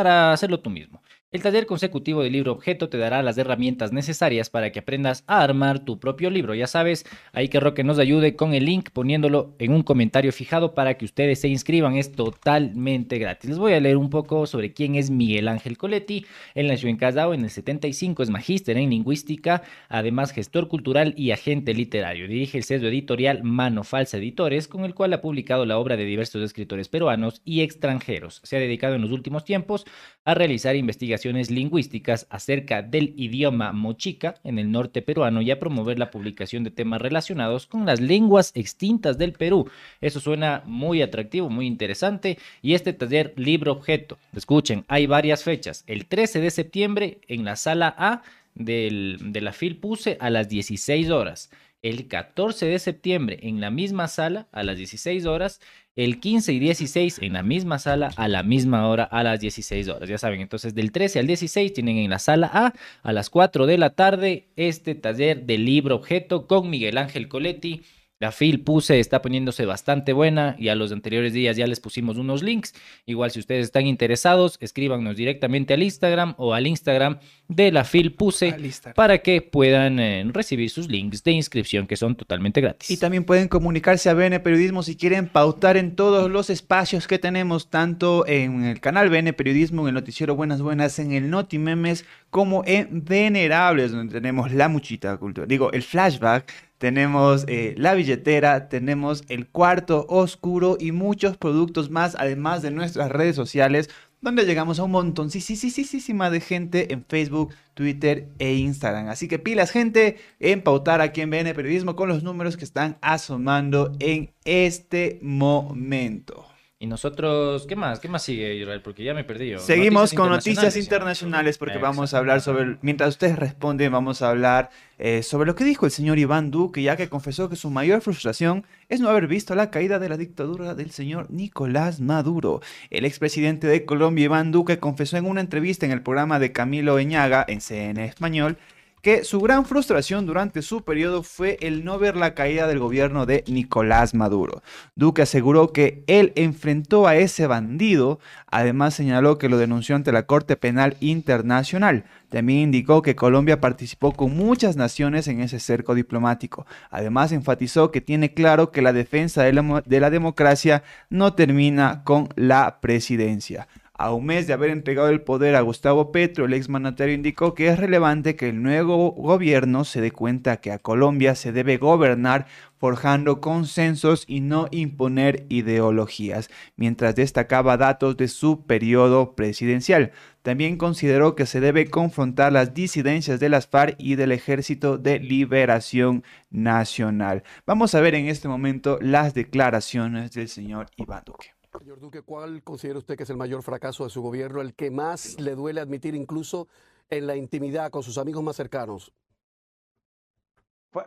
para hacerlo tú mismo. El taller consecutivo de libro objeto te dará las herramientas necesarias para que aprendas a armar tu propio libro. Ya sabes, ahí que Roque nos ayude con el link poniéndolo en un comentario fijado para que ustedes se inscriban. Es totalmente gratis. Les voy a leer un poco sobre quién es Miguel Ángel Coletti. Él nació en Casao en el 75, es magíster en lingüística, además gestor cultural y agente literario. Dirige el sesgo editorial Mano Falsa Editores, con el cual ha publicado la obra de diversos escritores peruanos y extranjeros. Se ha dedicado en los últimos tiempos a realizar investigaciones lingüísticas acerca del idioma mochica en el norte peruano y a promover la publicación de temas relacionados con las lenguas extintas del Perú. Eso suena muy atractivo, muy interesante. Y este taller libro objeto, escuchen, hay varias fechas. El 13 de septiembre en la sala A del, de la FILPUSE a las 16 horas el 14 de septiembre en la misma sala a las 16 horas el 15 y 16 en la misma sala a la misma hora a las 16 horas. Ya saben, entonces del 13 al 16 tienen en la sala A a las 4 de la tarde este taller de libro objeto con Miguel Ángel Coletti la FIL puse está poniéndose bastante buena y a los anteriores días ya les pusimos unos links. Igual si ustedes están interesados, escríbanos directamente al Instagram o al Instagram de la FIL puse para que puedan eh, recibir sus links de inscripción que son totalmente gratis. Y también pueden comunicarse a BN Periodismo si quieren pautar en todos los espacios que tenemos, tanto en el canal BN Periodismo, en el noticiero Buenas Buenas, en el Noti Memes, como en Venerables, donde tenemos la muchita cultura. Digo, el flashback tenemos eh, la billetera, tenemos el cuarto oscuro y muchos productos más, además de nuestras redes sociales, donde llegamos a un montón, sí, sí, sí, sí, sí, de gente en Facebook, Twitter e Instagram. Así que pilas, gente, en pautar aquí en BN Periodismo con los números que están asomando en este momento. Y nosotros, ¿qué más? ¿Qué más sigue Israel? Porque ya me perdí. Seguimos con noticias internacionales porque vamos a hablar sobre, mientras ustedes responden, vamos a hablar eh, sobre lo que dijo el señor Iván Duque, ya que confesó que su mayor frustración es no haber visto la caída de la dictadura del señor Nicolás Maduro. El expresidente de Colombia, Iván Duque, confesó en una entrevista en el programa de Camilo Eñaga en CN Español que su gran frustración durante su periodo fue el no ver la caída del gobierno de Nicolás Maduro. Duque aseguró que él enfrentó a ese bandido, además señaló que lo denunció ante la Corte Penal Internacional. También indicó que Colombia participó con muchas naciones en ese cerco diplomático. Además enfatizó que tiene claro que la defensa de la, de la democracia no termina con la presidencia. A un mes de haber entregado el poder a Gustavo Petro, el exmandatario indicó que es relevante que el nuevo gobierno se dé cuenta que a Colombia se debe gobernar forjando consensos y no imponer ideologías, mientras destacaba datos de su periodo presidencial. También consideró que se debe confrontar las disidencias de las FARC y del Ejército de Liberación Nacional. Vamos a ver en este momento las declaraciones del señor Iván Duque. Señor Duque, ¿cuál considera usted que es el mayor fracaso de su gobierno, el que más le duele admitir incluso en la intimidad con sus amigos más cercanos?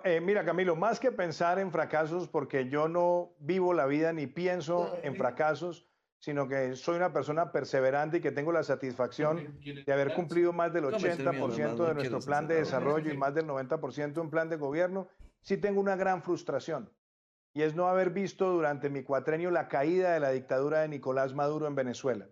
Eh, mira, Camilo, más que pensar en fracasos, porque yo no vivo la vida ni pienso en fracasos, sino que soy una persona perseverante y que tengo la satisfacción de haber cumplido más del 80% de nuestro plan de desarrollo y más del 90% en plan de gobierno, sí tengo una gran frustración y es no haber visto durante mi cuatrenio la caída de la dictadura de Nicolás Maduro en Venezuela.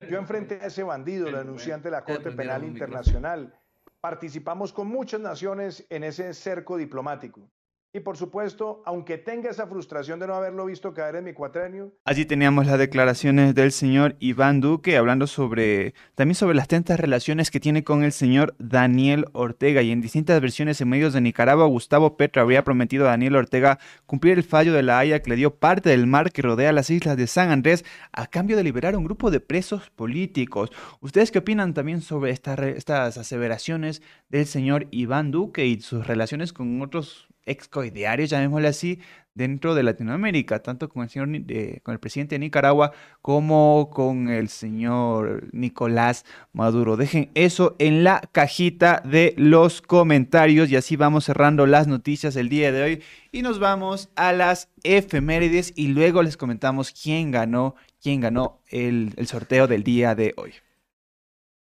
Yo enfrenté a ese bandido, lo denuncié ante la Corte Penal Internacional. Participamos con muchas naciones en ese cerco diplomático. Y por supuesto, aunque tenga esa frustración de no haberlo visto caer en mi cuatrenio, Allí teníamos las declaraciones del señor Iván Duque hablando sobre también sobre las tentas relaciones que tiene con el señor Daniel Ortega y en distintas versiones en medios de Nicaragua Gustavo Petro habría prometido a Daniel Ortega cumplir el fallo de la Haya que le dio parte del mar que rodea las islas de San Andrés a cambio de liberar a un grupo de presos políticos. ¿Ustedes qué opinan también sobre esta estas aseveraciones del señor Iván Duque y sus relaciones con otros excoidearios, llamémosle así, dentro de Latinoamérica, tanto con el señor, eh, con el presidente de Nicaragua como con el señor Nicolás Maduro. Dejen eso en la cajita de los comentarios y así vamos cerrando las noticias el día de hoy y nos vamos a las efemérides y luego les comentamos quién ganó, quién ganó el sorteo del día de hoy.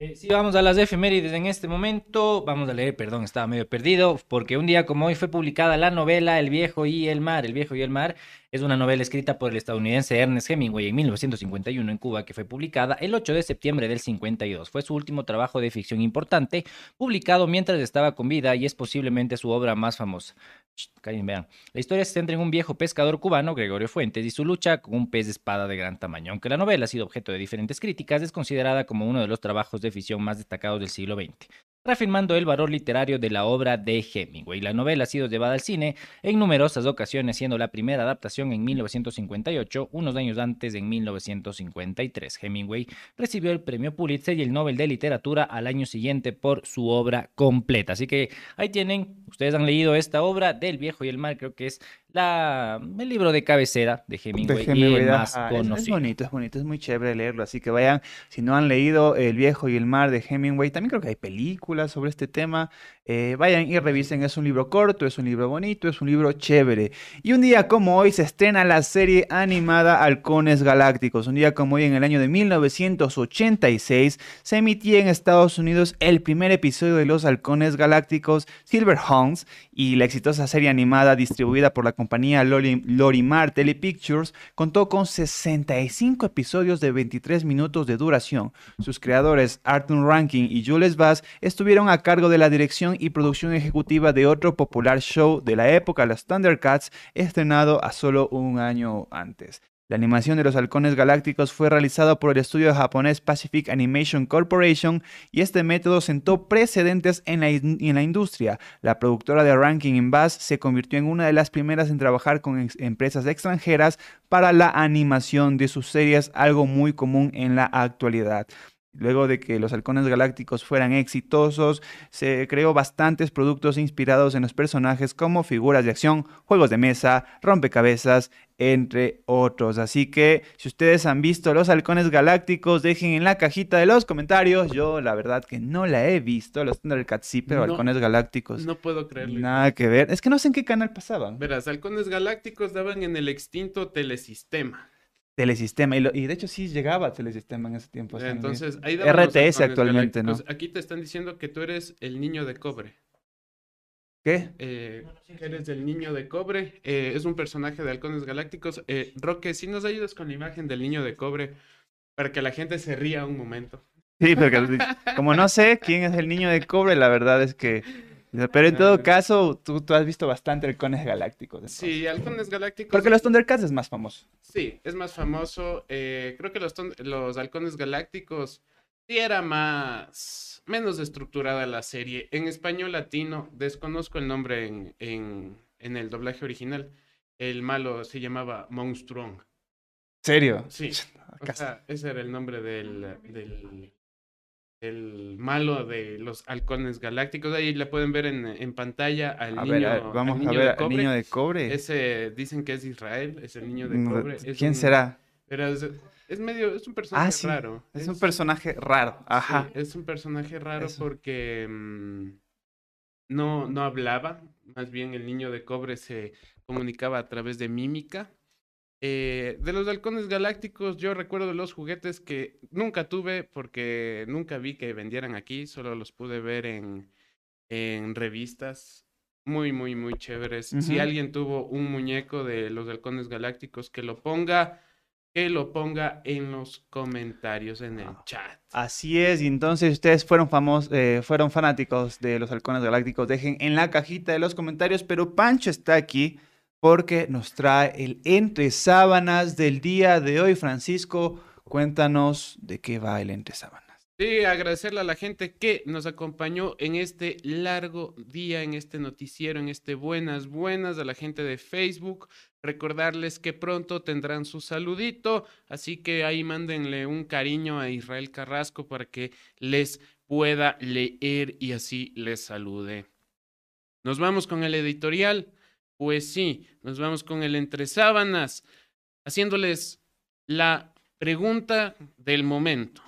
Eh, Sí, vamos a las efemérides en este momento. Vamos a leer, perdón, estaba medio perdido, porque un día como hoy fue publicada la novela El viejo y el mar. El viejo y el mar es una novela escrita por el estadounidense Ernest Hemingway en 1951 en Cuba, que fue publicada el 8 de septiembre del 52. Fue su último trabajo de ficción importante, publicado mientras estaba con vida y es posiblemente su obra más famosa. La historia se centra en un viejo pescador cubano, Gregorio Fuentes, y su lucha con un pez de espada de gran tamaño. Aunque la novela ha sido objeto de diferentes críticas, es considerada como uno de los trabajos de ficción más destacados del siglo XX, reafirmando el valor literario de la obra de Hemingway. La novela ha sido llevada al cine en numerosas ocasiones, siendo la primera adaptación en 1958, unos años antes en 1953. Hemingway recibió el premio Pulitzer y el Nobel de Literatura al año siguiente por su obra completa. Así que ahí tienen, ustedes han leído esta obra del viejo y el mar, creo que es la, el libro de cabecera de Hemingway, De y el más ajá, es- Es, conocido. bonito, es bonito, es muy chévere leerlo. Así que vayan, si no han leído El viejo y el mar de Hemingway, también creo que hay películas sobre este tema. eh, vayan y revisen. Es un libro corto, es un libro bonito, es un libro chévere. Y un día como hoy se estrena la serie animada Halcones Galácticos. Un día como hoy, en el año de 1986, se emitía en Estados Unidos el primer episodio de Los Halcones Galácticos, Silverhawks, y la exitosa serie animada distribuida por la compañía Lori- Lorimar Telepictures contó con 65 episodios de 23 minutos de duración. Sus creadores, Arthur Rankin y Jules Bass, estuvieron a cargo de la dirección y producción ejecutiva de otro popular show de la época, los Thundercats, estrenado a solo un año antes. La animación de los halcones galácticos fue realizada por el estudio japonés Pacific Animation Corporation y este método sentó precedentes en la, industria. La productora de Ranking in Bass se convirtió en una de las primeras en trabajar con empresas extranjeras para la animación de sus series, algo muy común en la actualidad. Luego de que los halcones galácticos fueran exitosos, se creó bastantes productos inspirados en los personajes como figuras de acción, juegos de mesa, rompecabezas, entre otros. Así que si ustedes han visto los halcones galácticos, dejen en la cajita de los comentarios. Yo la verdad que no la he visto, los Thundercats sí, pero No, halcones galácticos No puedo creerlo. nada que ver. Es que no sé en qué canal pasaban. Verás, halcones galácticos daban en el extinto telesistema. Telesistema, y, lo- y de hecho sí llegaba a Telesistema en ese tiempo. Entonces, ahí RTS actualmente, ¿no? galácticos. Aquí te están diciendo que tú eres el niño de cobre. ¿Qué? Eh, eres el niño de cobre. eh, es un personaje de Halcones Galácticos. Eh, Roque, si nos ayudas con la imagen del niño de cobre para que la gente se ría un momento. Sí, porque como no sé quién es el niño de cobre, la verdad es que... Pero en todo caso, tú, tú has visto bastante halcones galácticos. Sí, Halcones Galácticos. Porque los Thundercats es más famoso. Sí, es más famoso. eh, creo que los, los halcones galácticos sí era más. menos estructurada la serie. En español latino, desconozco el nombre en, en, en el doblaje original. El malo se llamaba Monstruón. ¿Serio? Sí. O sea, ese era el nombre del, del, del malo de los halcones galácticos. Ahí le pueden ver en, en pantalla al A niño. ver, a ver, al vamos a niño ver de cobre. niño de cobre. Ese dicen que es Israel, es el niño de Mm, cobre. es ¿quién un- será? Pero es, es medio, es un personaje Ah, sí. raro. Es un personaje raro. Ajá. Sí, es un personaje raro Eso. porque mm, no, no hablaba. Más bien el niño de cobre se comunicaba a través de mímica. Eh, de los halcones galácticos, yo recuerdo los juguetes que nunca tuve porque nunca vi que vendieran aquí, solo los pude ver en, en revistas. Muy, muy, muy chéveres. Si alguien tuvo un muñeco de los halcones galácticos, que lo ponga que lo ponga en los comentarios en el Ah. chat. Así es, y entonces ustedes fueron famos- eh, fueron fanáticos de los halcones galácticos, dejen en la cajita de los comentarios, pero Pancho está aquí porque nos trae el entre sábanas del día de hoy. Francisco, cuéntanos de qué va el entre sábanas. Sí, agradecerle a la gente que nos acompañó en este largo día, en este noticiero, en este buenas, buenas, a la gente de Facebook. Recordarles que pronto tendrán su saludito, así que ahí mándenle un cariño a Israel Carrasco para que les pueda leer y así les salude. Nos vamos con el editorial. Pues sí, nos vamos con el entre sábanas, haciéndoles la pregunta del momento.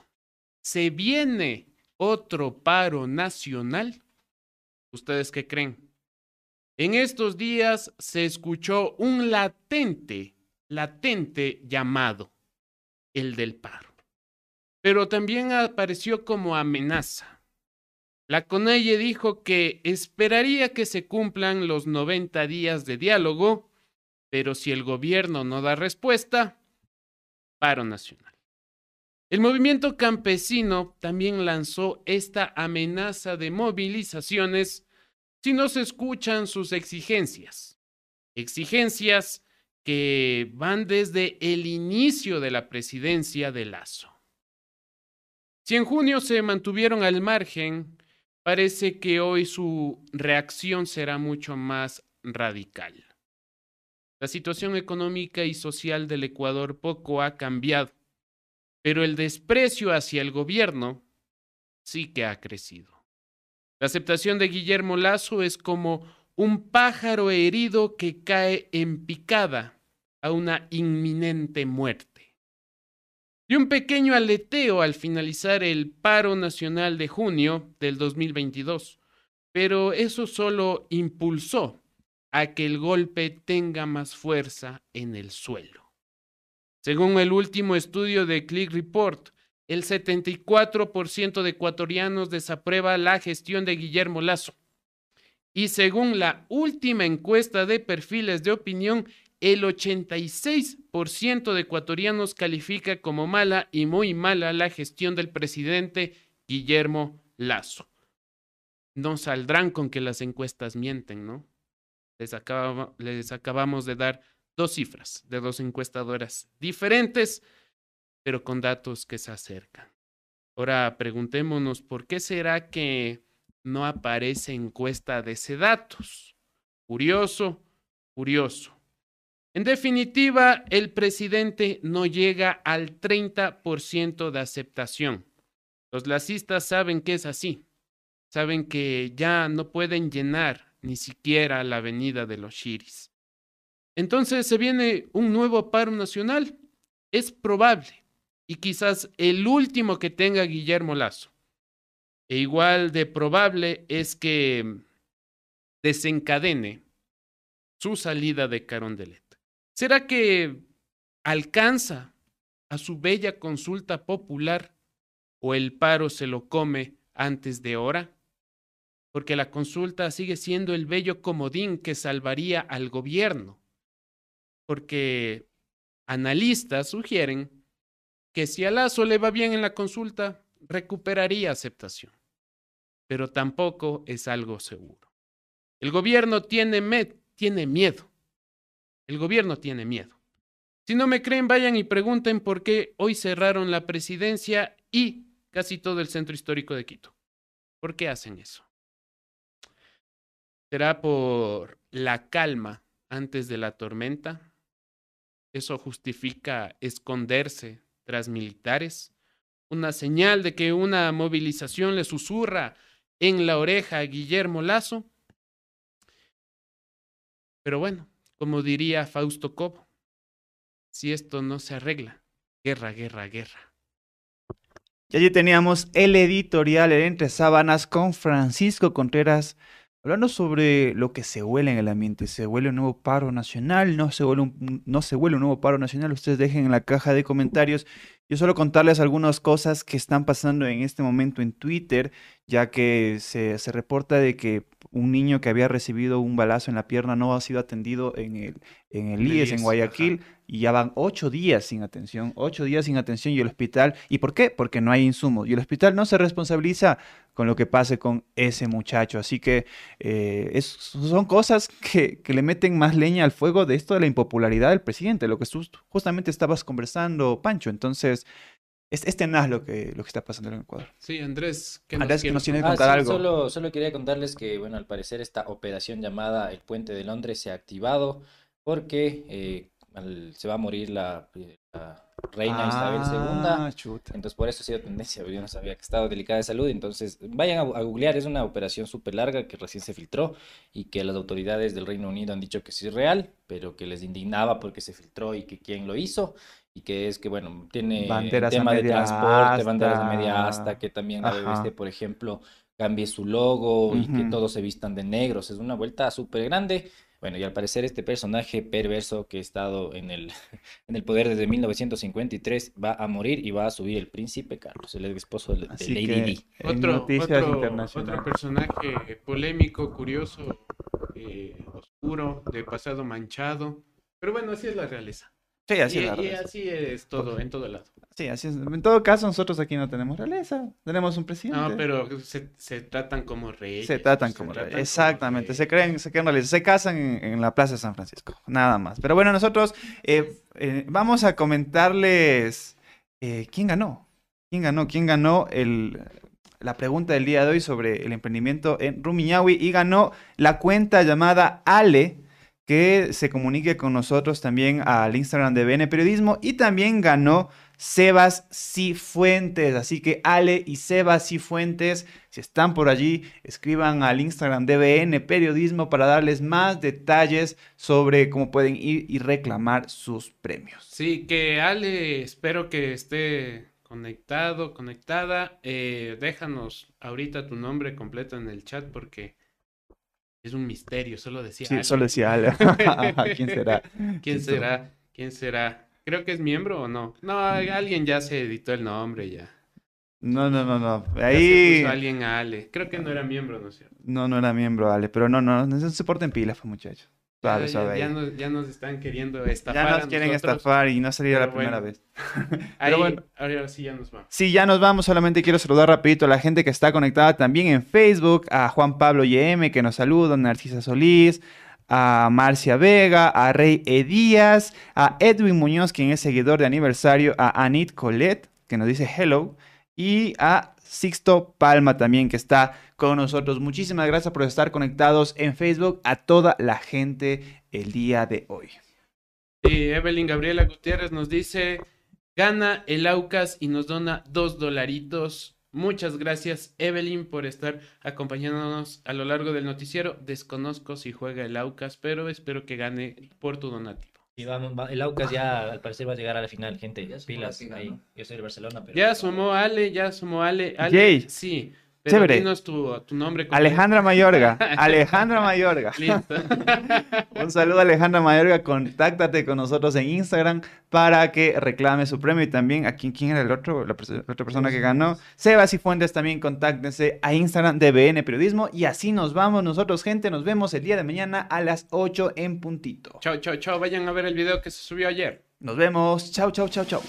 ¿Se viene otro paro nacional? ¿Ustedes qué creen? En estos días se escuchó un latente, latente llamado, el del paro. Pero también apareció como amenaza. La CONAIE dijo que esperaría que se cumplan los 90 días de diálogo, pero si el gobierno no da respuesta, paro nacional. El movimiento campesino también lanzó esta amenaza de movilizaciones si no se escuchan sus exigencias. Exigencias que van desde el inicio de la presidencia de Lazo. Si en junio se mantuvieron al margen, parece que hoy su reacción será mucho más radical. La situación económica y social del Ecuador poco ha cambiado, pero el desprecio hacia el gobierno sí que ha crecido. La aceptación de Guillermo Lazo es como un pájaro herido que cae en picada a una inminente muerte. Un pequeño aleteo al finalizar el paro nacional de junio del 2022, pero eso solo impulsó a que el golpe tenga más fuerza en el suelo. Según el último estudio de Click Report, el 74% de ecuatorianos desaprueba la gestión de Guillermo Lazo. Y según la última encuesta de perfiles de opinión, el 86% de ecuatorianos califica como mala y muy mala la gestión del presidente Guillermo Lazo. No saldrán con que las encuestas mienten, ¿no? Les, acabamos de dar dos cifras de dos encuestadoras diferentes, pero con datos que se acercan. Ahora preguntémonos por qué será que no aparece encuesta de ese datos. Curioso, curioso. En definitiva, el presidente no llega al 30% de aceptación. Los lacistas saben que es así. Saben que ya no pueden llenar ni siquiera la avenida de los Shiris. Entonces se viene un nuevo paro nacional. Es probable. Y quizás el último que tenga Guillermo Lazo. E igual de probable es que desencadene su salida de Carondelet. ¿Será que alcanza a su bella consulta popular o el paro se lo come antes de hora? Porque la consulta sigue siendo el bello comodín que salvaría al gobierno. Porque analistas sugieren que si a Lazo le va bien en la consulta, recuperaría aceptación. Pero tampoco es algo seguro. El gobierno tiene, tiene miedo. El gobierno tiene miedo. Si no me creen, vayan y pregunten por qué hoy cerraron la presidencia y casi todo el centro histórico de Quito. ¿Por qué hacen eso? ¿Será por la calma antes de la tormenta? ¿Eso justifica esconderse tras militares? ¿Una señal de que una movilización le susurra en la oreja a Guillermo Lazo? Pero bueno, como diría Fausto Cobo, si esto no se arregla, guerra, guerra, guerra. Y allí teníamos el editorial el Entre Sábanas con Francisco Contreras hablando sobre lo que se huele en el ambiente. ¿Se huele un nuevo paro nacional? ¿No se huele un, no se huele un nuevo paro nacional? Ustedes dejen en la caja de comentarios. Yo solo contarles algunas cosas que están pasando en este momento en Twitter, ya que se, se reporta de que un niño que había recibido un balazo en la pierna no ha sido atendido en el, en el IES, en IES, Guayaquil, y ya van ocho días sin atención, ocho días sin atención y el hospital, ¿y por qué? Porque no hay insumos, y el hospital no se responsabiliza con lo que pase con ese muchacho, así que eh, es- son cosas que, que le meten más leña al fuego de esto de la impopularidad del presidente, lo que tú justamente estabas conversando, Pancho, entonces... Es, es tenaz lo que, lo que está pasando en Ecuador. Sí, Andrés, ¿qué Andrés, que quieres nos tiene que Ah, contar sí, algo. Solo, solo quería contarles que, bueno, al parecer esta operación llamada El Puente de Londres se ha activado porque eh, al- se va a morir la, la reina Isabel Ah, II. chuta. Entonces, por eso ha sido tendencia. Yo no sabía que estaba delicada de salud. Entonces, vayan a, a googlear. Es una operación súper larga que recién se filtró y que las autoridades del Reino Unido han dicho que sí es real, pero que les indignaba porque se filtró y que quién lo hizo. Y que es que, bueno, tiene Banderas tema de transporte, banderas de media asta. que también la. BBC, por ejemplo, cambie su logo y que todos se vistan de negros. Es una vuelta súper grande. Bueno, y al parecer este personaje perverso que ha estado en el, en el poder desde 1953 va a morir y va a subir el príncipe Carlos, el esposo de, de Lady que, Di. Otro, otro, otro personaje polémico, curioso, eh, oscuro, de pasado manchado. Pero bueno, así es la realeza. Sí, así y, es la y realeza. así es todo, en todo lado. Sí, así es. En todo caso, nosotros aquí no tenemos realeza, tenemos un presidente. No, pero se, se tratan como reyes. Se tratan como reyes. Exactamente, se creen, se creen realeza. Se casan en, en la Plaza de San Francisco, nada más. Pero bueno, nosotros eh, eh, vamos a comentarles eh, quién ganó. ¿Quién ganó? ¿Quién ganó el, la pregunta del día de hoy sobre el emprendimiento en Rumiñahui? Y ganó la cuenta llamada Ale, que se comunique con nosotros también al Instagram de BN Periodismo. Y también ganó Sebas Cifuentes. Así que Ale y Sebas Cifuentes, si están por allí, escriban al Instagram de BN Periodismo para darles más detalles sobre cómo pueden ir y reclamar sus premios. Sí, que Ale, espero que esté conectado, conectada. Eh, déjanos ahorita tu nombre completo en el chat porque es un misterio, solo decía Sí, Ale. solo decía Ale. ¿Quién será? ¿Quién ¿Quién será? ¿Quién será? Creo que es miembro o no. No, alguien ya se editó el nombre ya. No, no, no, no. Ahí. puso alguien a Ale. Creo que no era miembro, ¿no es cierto? No, no era miembro, Ale. Pero no, no, no se porten pilas, muchachos. Suave, Ya, nos, ya nos están queriendo estafar. Ya nos quieren nosotros. estafar y no sería la Pero primera bueno. vez. Ahí, Pero bueno. ahora sí ya nos vamos. Sí, ya nos vamos. Solamente quiero saludar rapidito a la gente que está conectada también en Facebook, a Juan Pablo YM que nos saluda, a Narcisa Solís, a Marcia Vega, a Rey Edías, a Edwin Muñoz, quien es seguidor de aniversario, a Anit Colette, que nos dice hello, y a Sixto Palma también, que está con nosotros. Muchísimas gracias por estar conectados en Facebook, a toda la gente el día de hoy. Evelyn Gabriela Gutiérrez nos dice, gana el Aucas y nos dona dos dolaritos. Muchas gracias Evelyn por estar acompañándonos a lo largo del noticiero. Desconozco si juega el Aucas, pero espero que gane por tu donativo. Y vamos, va- el Aucas ya al parecer va a llegar a la final, gente. Pilas final, ahí. ¿no? Yo soy de Barcelona, pero. Ya sumó Ale, ya sumó Ale. Ale Yay. Sí, pero Chévere. dinos tu, tu nombre. Alejandra Mayorga. Alejandra Mayorga. Listo. Un saludo a Alejandra Mayorga, contáctate con nosotros en Instagram para que reclame su premio y también a quién, quién era el otro, la, otra persona que ganó. Sebas y Fuentes también contáctense a Instagram de BN Periodismo y así nos vamos nosotros, gente. Nos vemos el día de mañana a las 8 en puntito. Chao, chao, chao. Vayan a ver el video que se subió ayer. Nos vemos. Chau, chau, chau, chau.